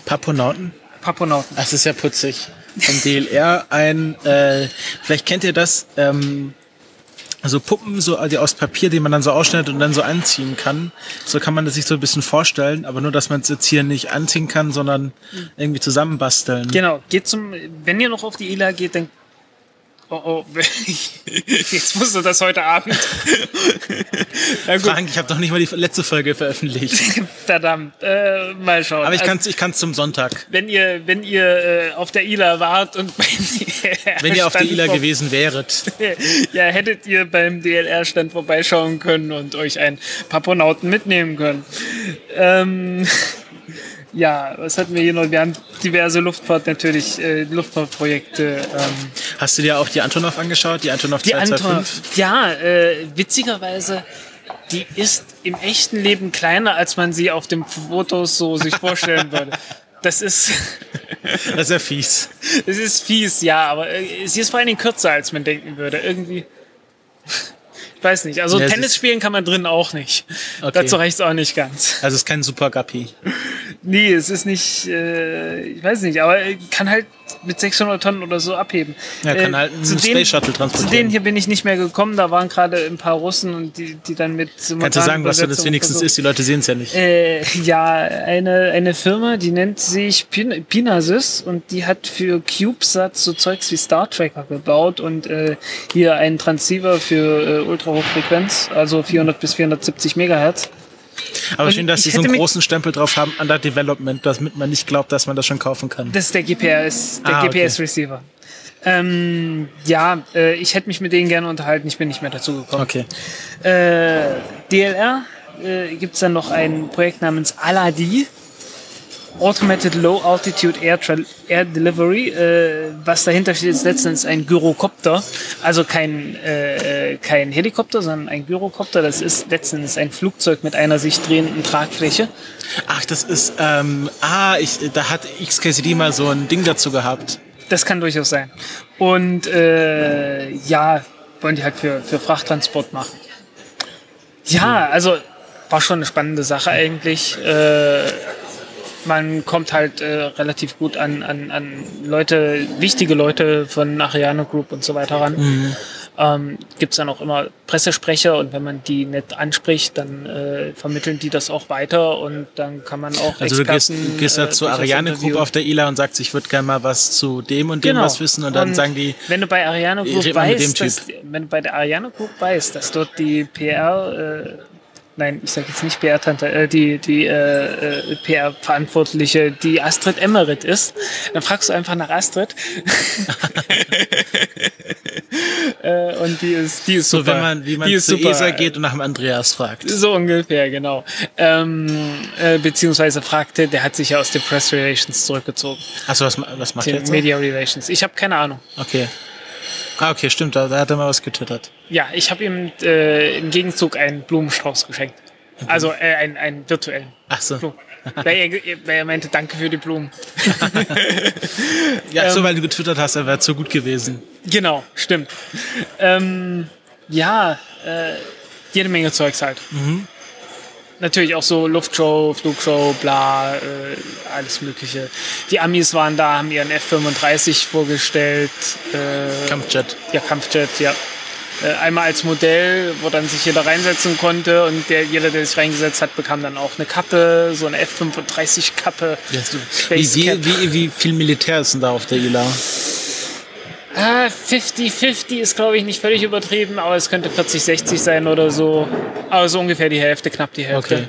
Paponauten? Paponauten. Das ist ja putzig. Vom DLR ein, äh, vielleicht kennt ihr das, ähm, so Puppen so die aus Papier, die man dann so ausschneidet und dann so anziehen kann. So kann man das sich so ein bisschen vorstellen, aber nur, dass man es jetzt hier nicht anziehen kann, sondern irgendwie zusammenbasteln. Genau, geht zum, wenn ihr noch auf die ILA geht, dann Oh, oh. Jetzt musst du das heute Abend. Frank, ich habe doch nicht mal die letzte Folge veröffentlicht. Verdammt, äh, mal schauen. Aber ich kann es ich kann's zum Sonntag. Wenn ihr, wenn ihr äh, auf der ILA wart und Wenn ihr auf der ILA gewesen wäret. ja, hättet ihr beim DLR-Stand vorbeischauen können und euch einen Paponauten mitnehmen können. Ähm, ja, was hatten wir hier noch? Wir haben diverse Luftfahrt natürlich, äh, Luftfahrtprojekte. Ähm. Hast du dir auch die Antonov angeschaut, die Antonov die 225? Antonov, ja, äh, witzigerweise, die ist im echten Leben kleiner, als man sie auf den Fotos so sich vorstellen würde. Das ist. das ist ja fies. Das ist fies, ja, aber äh, sie ist vor allen Dingen kürzer, als man denken würde. Irgendwie. Ich weiß nicht. Also ja, Tennis spielen kann man drin auch nicht. Okay. Dazu reicht es auch nicht ganz. Also es ist kein Super Guppy. Nee, es ist nicht, äh, ich weiß nicht, aber kann halt mit 600 Tonnen oder so abheben. Ja, kann äh, halt einen Space Shuttle transportieren. Zu denen hier bin ich nicht mehr gekommen. Da waren gerade ein paar Russen und die, die dann mit Kannst du sagen, was das wenigstens so. ist? Die Leute sehen es ja nicht. Äh, ja, eine, eine Firma, die nennt sich Pin Pinasys und die hat für CubeSat so Zeugs wie Star Tracker gebaut und äh, hier einen Transceiver für äh, Ultrahochfrequenz, also 400 bis 470 Megahertz. Aber schön, dass sie so einen großen Stempel drauf haben, Under Development, damit man nicht glaubt, dass man das schon kaufen kann. Das ist der GPS, der ah, GPS-Receiver. Ähm, ja, äh, ich hätte mich mit denen gerne unterhalten, ich bin nicht mehr dazu gekommen. Okay. Äh, DLR äh, gibt es dann noch ein Projekt namens Aladi. Automated Low Altitude Air, Air Delivery. Äh, was dahinter steht, ist letztens ein Gyrocopter. Also kein, äh, äh, kein Helikopter, sondern ein Gyrocopter. Das ist letztens ein Flugzeug mit einer sich drehenden Tragfläche. Ach, das ist, ähm, ah, ich, da hat XKCD mal so ein Ding dazu gehabt. Das kann durchaus sein. Und äh, ja, wollen die halt für, für Frachttransport machen. Ja, also war schon eine spannende Sache eigentlich. Äh, man kommt halt äh, relativ gut an, an, an Leute, wichtige Leute von Ariano Group und so weiter ran. Mhm. Ähm, Gibt es dann auch immer Pressesprecher und wenn man die nett anspricht, dann äh, vermitteln die das auch weiter und dann kann man auch Also Experten, du gehst, gehst ja äh, zur Ariane Group auf der ILA und sagst, ich würde gerne mal was zu dem und dem genau. was wissen und dann und sagen die... Wenn du bei Ariane Group weißt, dass, wenn du bei der Ariane Group weißt, dass dort die PR... Äh, nein, ich sage jetzt nicht PR-Tante, äh, die, die äh, äh PR-Verantwortliche, die Astrid Emmerich ist, dann fragst du einfach nach Astrid. äh, und die ist, die ist super. So, wenn man, wie man die zu super. ESA geht und nach dem Andreas fragt. So ungefähr, genau. Ähm, äh, beziehungsweise fragte, der hat sich ja aus den Press Relations zurückgezogen. Achso, was, was macht er jetzt? Media Relations. Ich habe keine Ahnung. Okay. Ah, okay, stimmt, da, da hat er mal was getwittert. Ja, ich habe ihm äh, im Gegenzug einen Blumenstrauß geschenkt. Okay. Also äh, einen, einen virtuellen. Ach so. Blumen. weil, er, weil er meinte, danke für die Blumen. ja, ähm, so weil du getwittert hast, er wäre zu gut gewesen. Genau, stimmt. Ähm, ja, äh, jede Menge Zeugs halt. Mhm natürlich auch so Luftshow, Flugshow, bla, äh, alles Mögliche. Die Amis waren da, haben ihren F-35 vorgestellt. Äh, Kampfjet. Ja, Kampfjet, ja. Äh, einmal als Modell, wo dann sich jeder reinsetzen konnte und der, jeder, der sich reingesetzt hat, bekam dann auch eine Kappe, so eine F-35-Kappe. Ja, wie, wie, wie, wie viel Militär ist denn da auf der ILA? 50-50 ist, glaube ich, nicht völlig übertrieben, aber es könnte 40-60 sein oder so. Aber so ungefähr die Hälfte, knapp die Hälfte. Okay.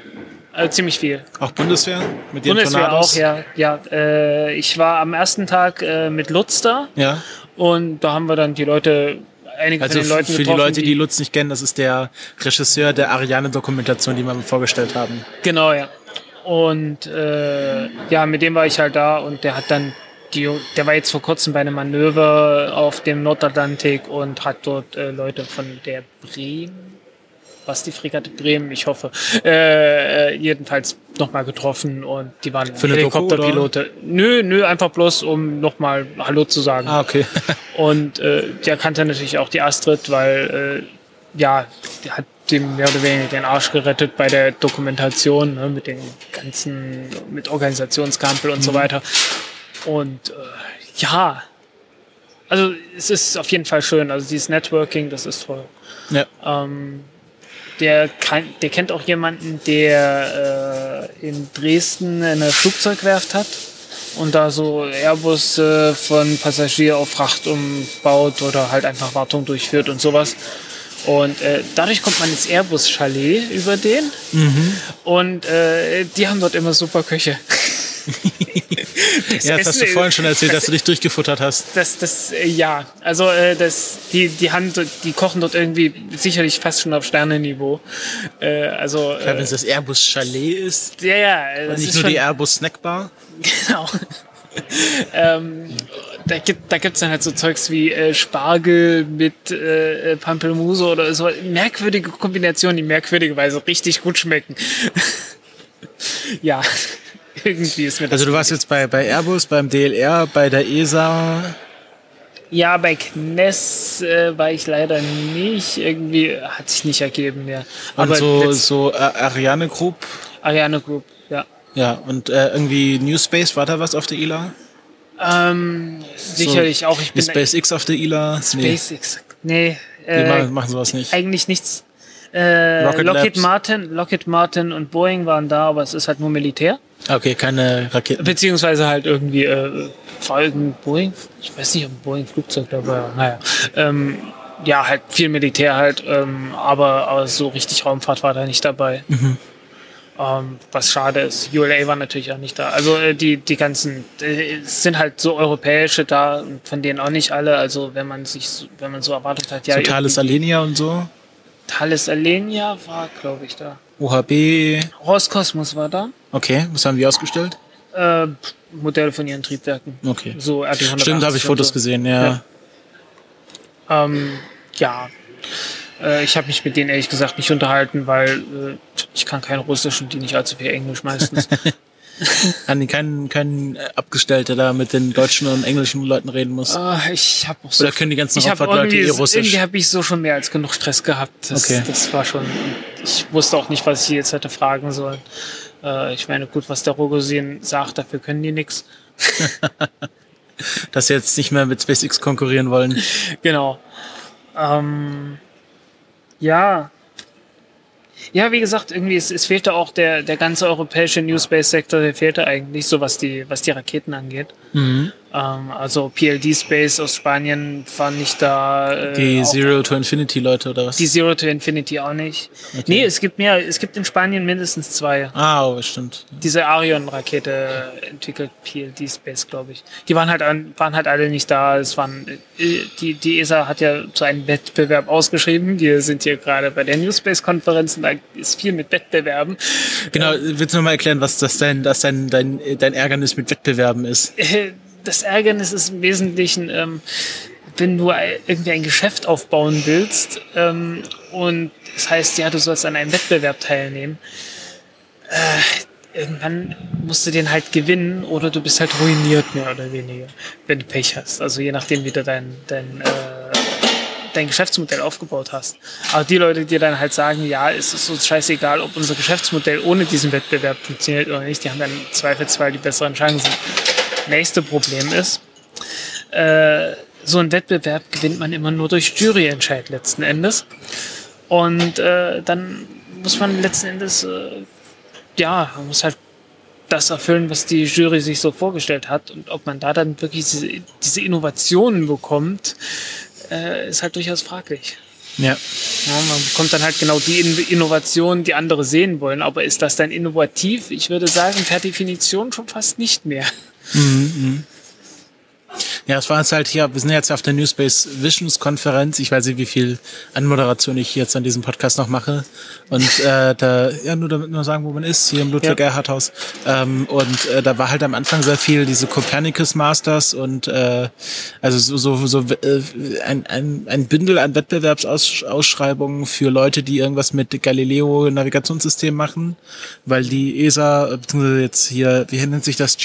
Also ziemlich viel. Auch Bundeswehr? Mit den Bundeswehr Tornados? auch, ja. ja äh, ich war am ersten Tag äh, mit Lutz da. Ja. Und da haben wir dann die Leute einige also von den Leuten für die Leute, die, die Lutz nicht kennen, das ist der Regisseur der Ariane-Dokumentation, die wir vorgestellt haben. Genau, ja. Und äh, ja, mit dem war ich halt da und der hat dann die, der war jetzt vor kurzem bei einem Manöver auf dem Nordatlantik und hat dort äh, Leute von der Bremen, was die Fregatte Bremen, ich hoffe, äh, äh, jedenfalls nochmal getroffen und die waren Für Helikopterpilote. Nö, nö, einfach bloß, um nochmal Hallo zu sagen. Ah, okay. Und äh, der kannte natürlich auch die Astrid, weil äh, ja, der hat dem mehr oder weniger den Arsch gerettet bei der Dokumentation, ne, mit den ganzen, mit Organisationskampel und so weiter. Und äh, ja, also es ist auf jeden Fall schön. Also dieses Networking, das ist toll. Ja. Ähm, der, kann, der kennt auch jemanden, der äh, in Dresden eine Flugzeugwerft hat und da so Airbus äh, von Passagier auf Fracht umbaut oder halt einfach Wartung durchführt und sowas. Und äh, dadurch kommt man ins Airbus-Chalet über den. Und äh, die haben dort immer super Köche. Ja, das hast du Essen- vorhin schon erzählt, das- dass du dich durchgefuttert hast. Das, das, äh, ja, also äh, das, die, die haben, dort- die kochen dort irgendwie sicherlich fast schon auf Sternenniveau. Äh, also, wenn äh, es das Airbus Chalet ist, ja, ja, das nicht nur schon, die Airbus Snackbar. genau. ähm, da gibt da gibt's dann halt so Zeugs wie äh, Spargel mit äh, Pampelmuse oder so merkwürdige Kombinationen, die merkwürdigerweise richtig gut schmecken. ja, irgendwie ist mir das Also du warst jetzt bei, bei Airbus, beim DLR, bei der E ESA. Ja, bei Kness äh, war ich leider nicht. Irgendwie hat sich nicht ergeben mehr. Und Aber so, letzt- so äh, Ariane Group. Ariane Group, ja. Ja, und äh, irgendwie New Space, war da was auf der ILA? Ähm, sicherlich auch. Ich bin SpaceX auf der ILA? Nee, SpaceX. Nee, die äh, machen, machen sowas nicht. eigentlich nichts. Äh, Rocket Lockheed Labs. Martin, Lockheed Martin und Boeing waren da, aber es ist halt nur Militär. Okay, keine Raketen. Beziehungsweise halt irgendwie äh, Folgen Boeing. Ich weiß nicht, ob ein Boeing Flugzeug dabei war. Naja. Ähm, ja, halt viel Militär halt, ähm, aber, aber so richtig Raumfahrt war da nicht dabei. Ähm, was schade ist. ULA war natürlich auch nicht da. Also äh, die, die ganzen, äh, es sind halt so europäische da, und von denen auch nicht alle. Also wenn man sich, so- wenn man so erwartet hat, ja, irgendwie- Alenia und so. Thales Alenia war, glaube ich, da. OHB. Roskosmos war da. Okay, was haben die ausgestellt? Äh, Modelle von ihren Triebwerken. Okay. So RD 180 Stimmt, habe ich Fotos so. gesehen, ja. Ja. Ähm, ja. Äh, ich habe mich mit denen ehrlich gesagt nicht unterhalten, weil äh, ich kann kein Russisch und die nicht allzu viel Englisch meistens. An keinen, keinen äh, Abgestellter da mit den deutschen und englischen Leuten reden muss. äh, ich habe auch so. Oder können die ganzen Raumfahrtleute eh Russisch? irgendwie habe ich so schon mehr als genug Stress gehabt. Das, Okay. das war schon. Ich wusste auch nicht, was ich jetzt hätte fragen sollen. Äh, ich meine, gut, was der Rogosin sagt, dafür können die nix. Dass sie jetzt nicht mehr mit SpaceX konkurrieren wollen. Genau. Ähm, ja. Ja, wie gesagt, irgendwie, es, es fehlte auch der, der ganze europäische New Space Sektor, der fehlte eigentlich so, was die, was die Raketen angeht. Mhm. Ähm, also PLD Space aus Spanien war nicht da. Äh, Die Zero to Infinity Leute oder was? Die Zero to Infinity auch nicht. Nee, es gibt mehr, es gibt in Spanien mindestens zwei. ah, oh, stimmt. Diese Arion-Rakete entwickelt PLD Space, glaube ich. Die waren halt, an, waren halt alle nicht da. Es waren, äh, die, die ESA hat ja so einen Wettbewerb ausgeschrieben. Wir sind hier gerade bei der New Space-Konferenz und da ist viel mit Wettbewerben. Genau, willst du nochmal erklären, was das dein, das dein, dein, dein Ärgernis mit Wettbewerben ist? Das Ärgernis ist im Wesentlichen, ähm, wenn du irgendwie ein Geschäft aufbauen willst ähm, und das heißt, ja, du sollst an einem Wettbewerb teilnehmen, äh, irgendwann musst du den halt gewinnen oder du bist halt ruiniert, mehr oder weniger, wenn du Pech hast. Also je nachdem, wie du dein, dein, äh, dein Geschäftsmodell aufgebaut hast. Aber die Leute, die dann halt sagen, ja, es ist uns scheißegal, ob unser Geschäftsmodell ohne diesen Wettbewerb funktioniert oder nicht, die haben dann im Zweifelsfall die besseren Chancen. Nächste Problem ist, äh, so ein Wettbewerb gewinnt man immer nur durch Juryentscheid letzten Endes. Und äh, dann muss man letzten Endes, äh, ja, man muss halt das erfüllen, was die Jury sich so vorgestellt hat. Und ob man da dann wirklich diese, diese Innovationen bekommt, äh, ist halt durchaus fraglich. Ja. Ja, man bekommt dann halt genau die In Innovationen, die andere sehen wollen. Aber ist das dann innovativ? Ich würde sagen, per Definition schon fast nicht mehr. 嗯嗯。Ja, es war jetzt halt hier, wir sind jetzt auf der New Space Visions Konferenz. Ich weiß nicht, wie viel Anmoderation ich jetzt an diesem Podcast noch mache. Und äh, da, ja, nur damit wir sagen, wo man ist, hier im Ludwig Ja. Erhard Haus. Ähm, und äh, da war halt am Anfang sehr viel diese Copernicus Masters und äh, also so, so, so äh, ein, ein, ein Bündel an Wettbewerbsausschreibungen für Leute, die irgendwas mit Galileo Navigationssystem machen, weil die ESA, beziehungsweise jetzt hier, wie nennt sich das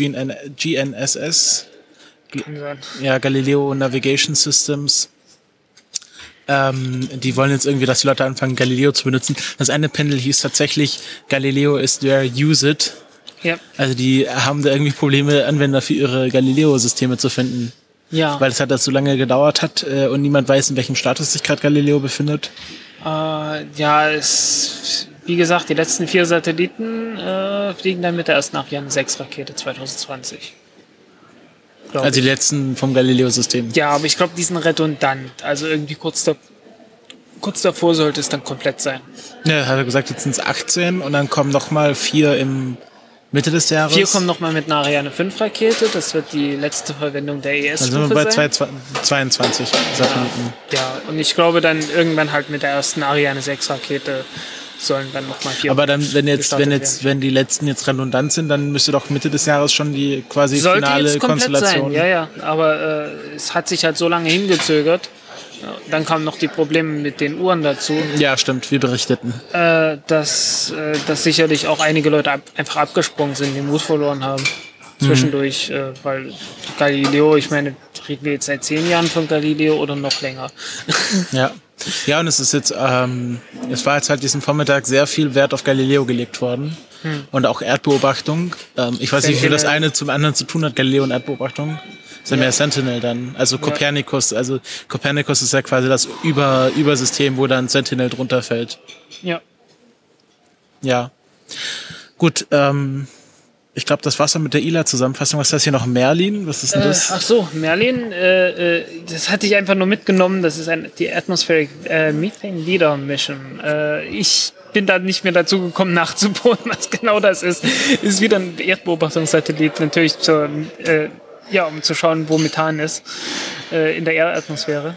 GNSS? ja, Galileo Navigation Systems. Ähm, die wollen jetzt irgendwie, dass die Leute anfangen, Galileo zu benutzen. Das eine Panel hieß tatsächlich, Galileo is there, use it. Ja. Also die haben da irgendwie Probleme, Anwender für ihre Galileo-Systeme zu finden. Ja. Weil es halt das so lange gedauert hat äh, und niemand weiß, in welchem Status sich gerade Galileo befindet. Äh, ja, es, wie gesagt, die letzten vier Satelliten äh, fliegen dann mit der ersten Ariane 6 Rakete 2020. Also die letzten vom Galileo-System. Ja, aber ich glaube, die sind redundant. Also irgendwie kurz, da, kurz davor sollte es dann komplett sein. Ja, hat er gesagt, jetzt sind es 18 und dann kommen noch mal vier im Mitte des Jahres. Vier kommen nochmal mit einer Ariane 5 Rakete. Das wird die letzte Verwendung der Dann sind wir bei sein. 22 Satelliten. Ja, und ich glaube dann irgendwann halt mit der ersten Ariane 6 Rakete sollen dann nochmal vier. Aber dann, wenn jetzt, wenn jetzt, wenn die letzten jetzt redundant sind, dann müsste doch Mitte des Jahres schon die quasi Sollte finale jetzt komplett Konstellation. sein, ja, ja. Aber äh, es hat sich halt so lange hingezögert. Dann kamen noch die Probleme mit den Uhren dazu, Ja, stimmt, wir berichteten. äh, dass, äh, dass sicherlich auch einige Leute ab, einfach abgesprungen sind, den Mut verloren haben. Zwischendurch, äh, weil Galileo, ich meine, reden wir jetzt seit zehn Jahren von Galileo oder noch länger. Ja. Ja, und es ist jetzt, ähm, es war jetzt halt diesen Vormittag sehr viel Wert auf Galileo gelegt worden. Und auch Erdbeobachtung. Ähm, ich weiß nicht, wie viel das eine zum anderen zu tun hat, Galileo und Erdbeobachtung. Ist ja, mehr Sentinel dann. Also Copernicus, also Copernicus ist ja quasi das Über Übersystem, wo dann Sentinel drunter fällt. Ja. Ja. Gut, ähm, ich glaube, das war's dann mit der ILA-Zusammenfassung. Was ist das hier noch? Merlin? Was ist denn Äh, das? ach so, Merlin, äh, äh, das hatte ich einfach nur mitgenommen. Das ist ein, die Atmospheric äh, Methane Leader Mission. Äh, ich bin da nicht mehr dazu gekommen, nachzubohren, was genau das ist. Ist wieder ein Erdbeobachtungssatellit, natürlich zur, äh, ja, um zu schauen, wo Methan ist äh, in der Erdatmosphäre.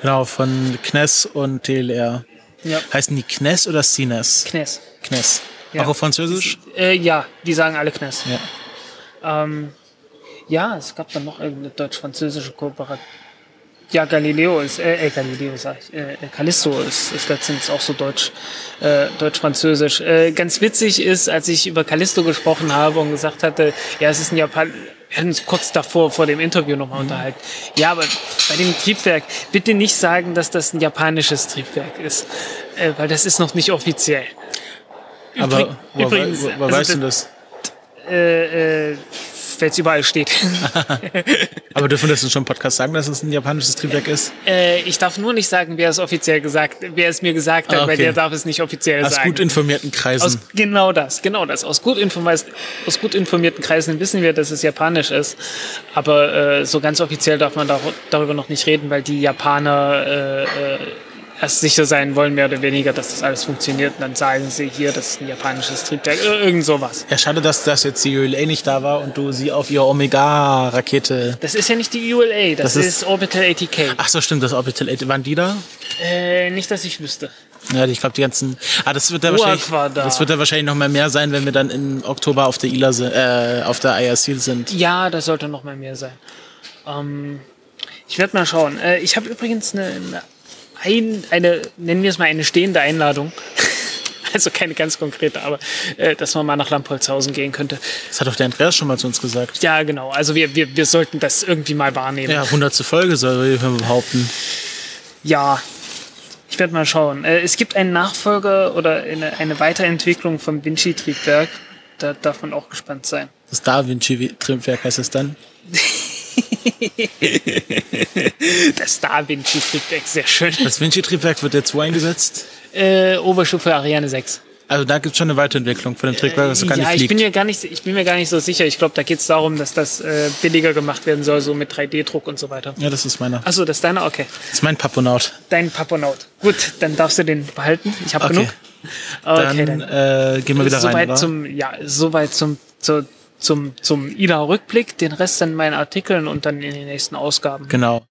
Genau, von CNES und DLR. Ja, Heißen die CNES oder CNES? CNES. CNES. Ja. Auch auf Französisch? Äh, ja, die sagen alle CNES. Ja. Ähm, ja, es gab dann noch irgendeine deutsch-französische Kooperation. Ja, Galileo ist, äh, äh Galileo sag ich, äh, äh, Callisto ist, ist letztens auch so deutsch, äh, deutsch-französisch. Äh, ganz witzig ist, als ich über Callisto gesprochen habe und gesagt hatte, ja, es ist ein Japan, wir hatten uns kurz davor, vor dem Interview nochmal unterhalten. Ja, aber bei dem Triebwerk, bitte nicht sagen, dass das ein japanisches Triebwerk ist, äh, weil das ist noch nicht offiziell. Aber Übrig- woher, übrigens, wo, wo also weißt du das-? Äh, äh, weil es überall steht. Aber dürfen wir das in schon im Podcast sagen, dass es ein japanisches Triebwerk ist? Äh, ich darf nur nicht sagen, wer es offiziell gesagt, wer es mir gesagt hat, Ah, okay. weil der darf es nicht offiziell Aus sagen. gut informierten Kreisen. aus, genau das, genau das. Aus gut, aus gut informierten Kreisen wissen wir, dass es japanisch ist. Aber äh, so ganz offiziell darf man dar darüber noch nicht reden, weil die Japaner äh, äh, erst sicher sein wollen, mehr oder weniger, dass das alles funktioniert. Und dann sagen sie hier, das ist ein japanisches Triebwerk, irgend sowas. ja, schade, dass, dass jetzt die ULA nicht da war und du sie auf ihre Omega-Rakete. Das ist ja nicht die ULA, das, Das ist, ist- Orbital ATK. Ach so, stimmt, das Orbital 8. Waren die da? Äh, nicht, dass ich wüsste. Ja, ich glaube, die ganzen. Ah, das wird da wahrscheinlich. war da. Das wird da wahrscheinlich noch mal mehr sein, wenn wir dann im Oktober auf der ILA sind, äh, auf der IRC sind. Ja, da sollte noch mal mehr sein. Ähm, ich werde mal schauen. Äh, ich habe übrigens eine, eine, ein, eine, nennen wir es mal eine stehende Einladung. also keine ganz konkrete, aber äh, dass man mal nach Lampolzhausen gehen könnte. Das hat doch der Andreas schon mal zu uns gesagt. Ja, genau. Also wir, wir, wir sollten das irgendwie mal wahrnehmen. Ja, 100. Folge soll ich behaupten. Ja. Ich werde mal schauen. Äh, es gibt einen Nachfolger oder eine, eine Weiterentwicklung vom Vinci-Triebwerk. Da darf man auch gespannt sein. Das Da Vinci-Triebwerk heißt es dann. Das Da Vinci-Triebwerk, sehr schön. Das Vinci-Triebwerk wird jetzt wo eingesetzt? Äh, Oberstufe Ariane 6. Also da gibt es schon eine Weiterentwicklung von dem Triebwerk, das gar ja, nicht ich bin mir gar nicht, ich bin mir gar nicht so sicher. Ich glaube, da geht es darum, dass das äh, billiger gemacht werden soll, so mit 3D-Druck und so weiter. ja, das ist meiner. Achso, das ist deiner? Okay. Das ist mein Paponaut. Dein Paponaut. Gut, dann darfst du den behalten. Ich habe Okay. genug. Okay, Dann dann. äh, gehen wir wieder rein, Soweit oder? zum, ja, soweit zum, zur zum, zum IDA-Rückblick, den Rest in meinen Artikeln und dann in den nächsten Ausgaben. Genau.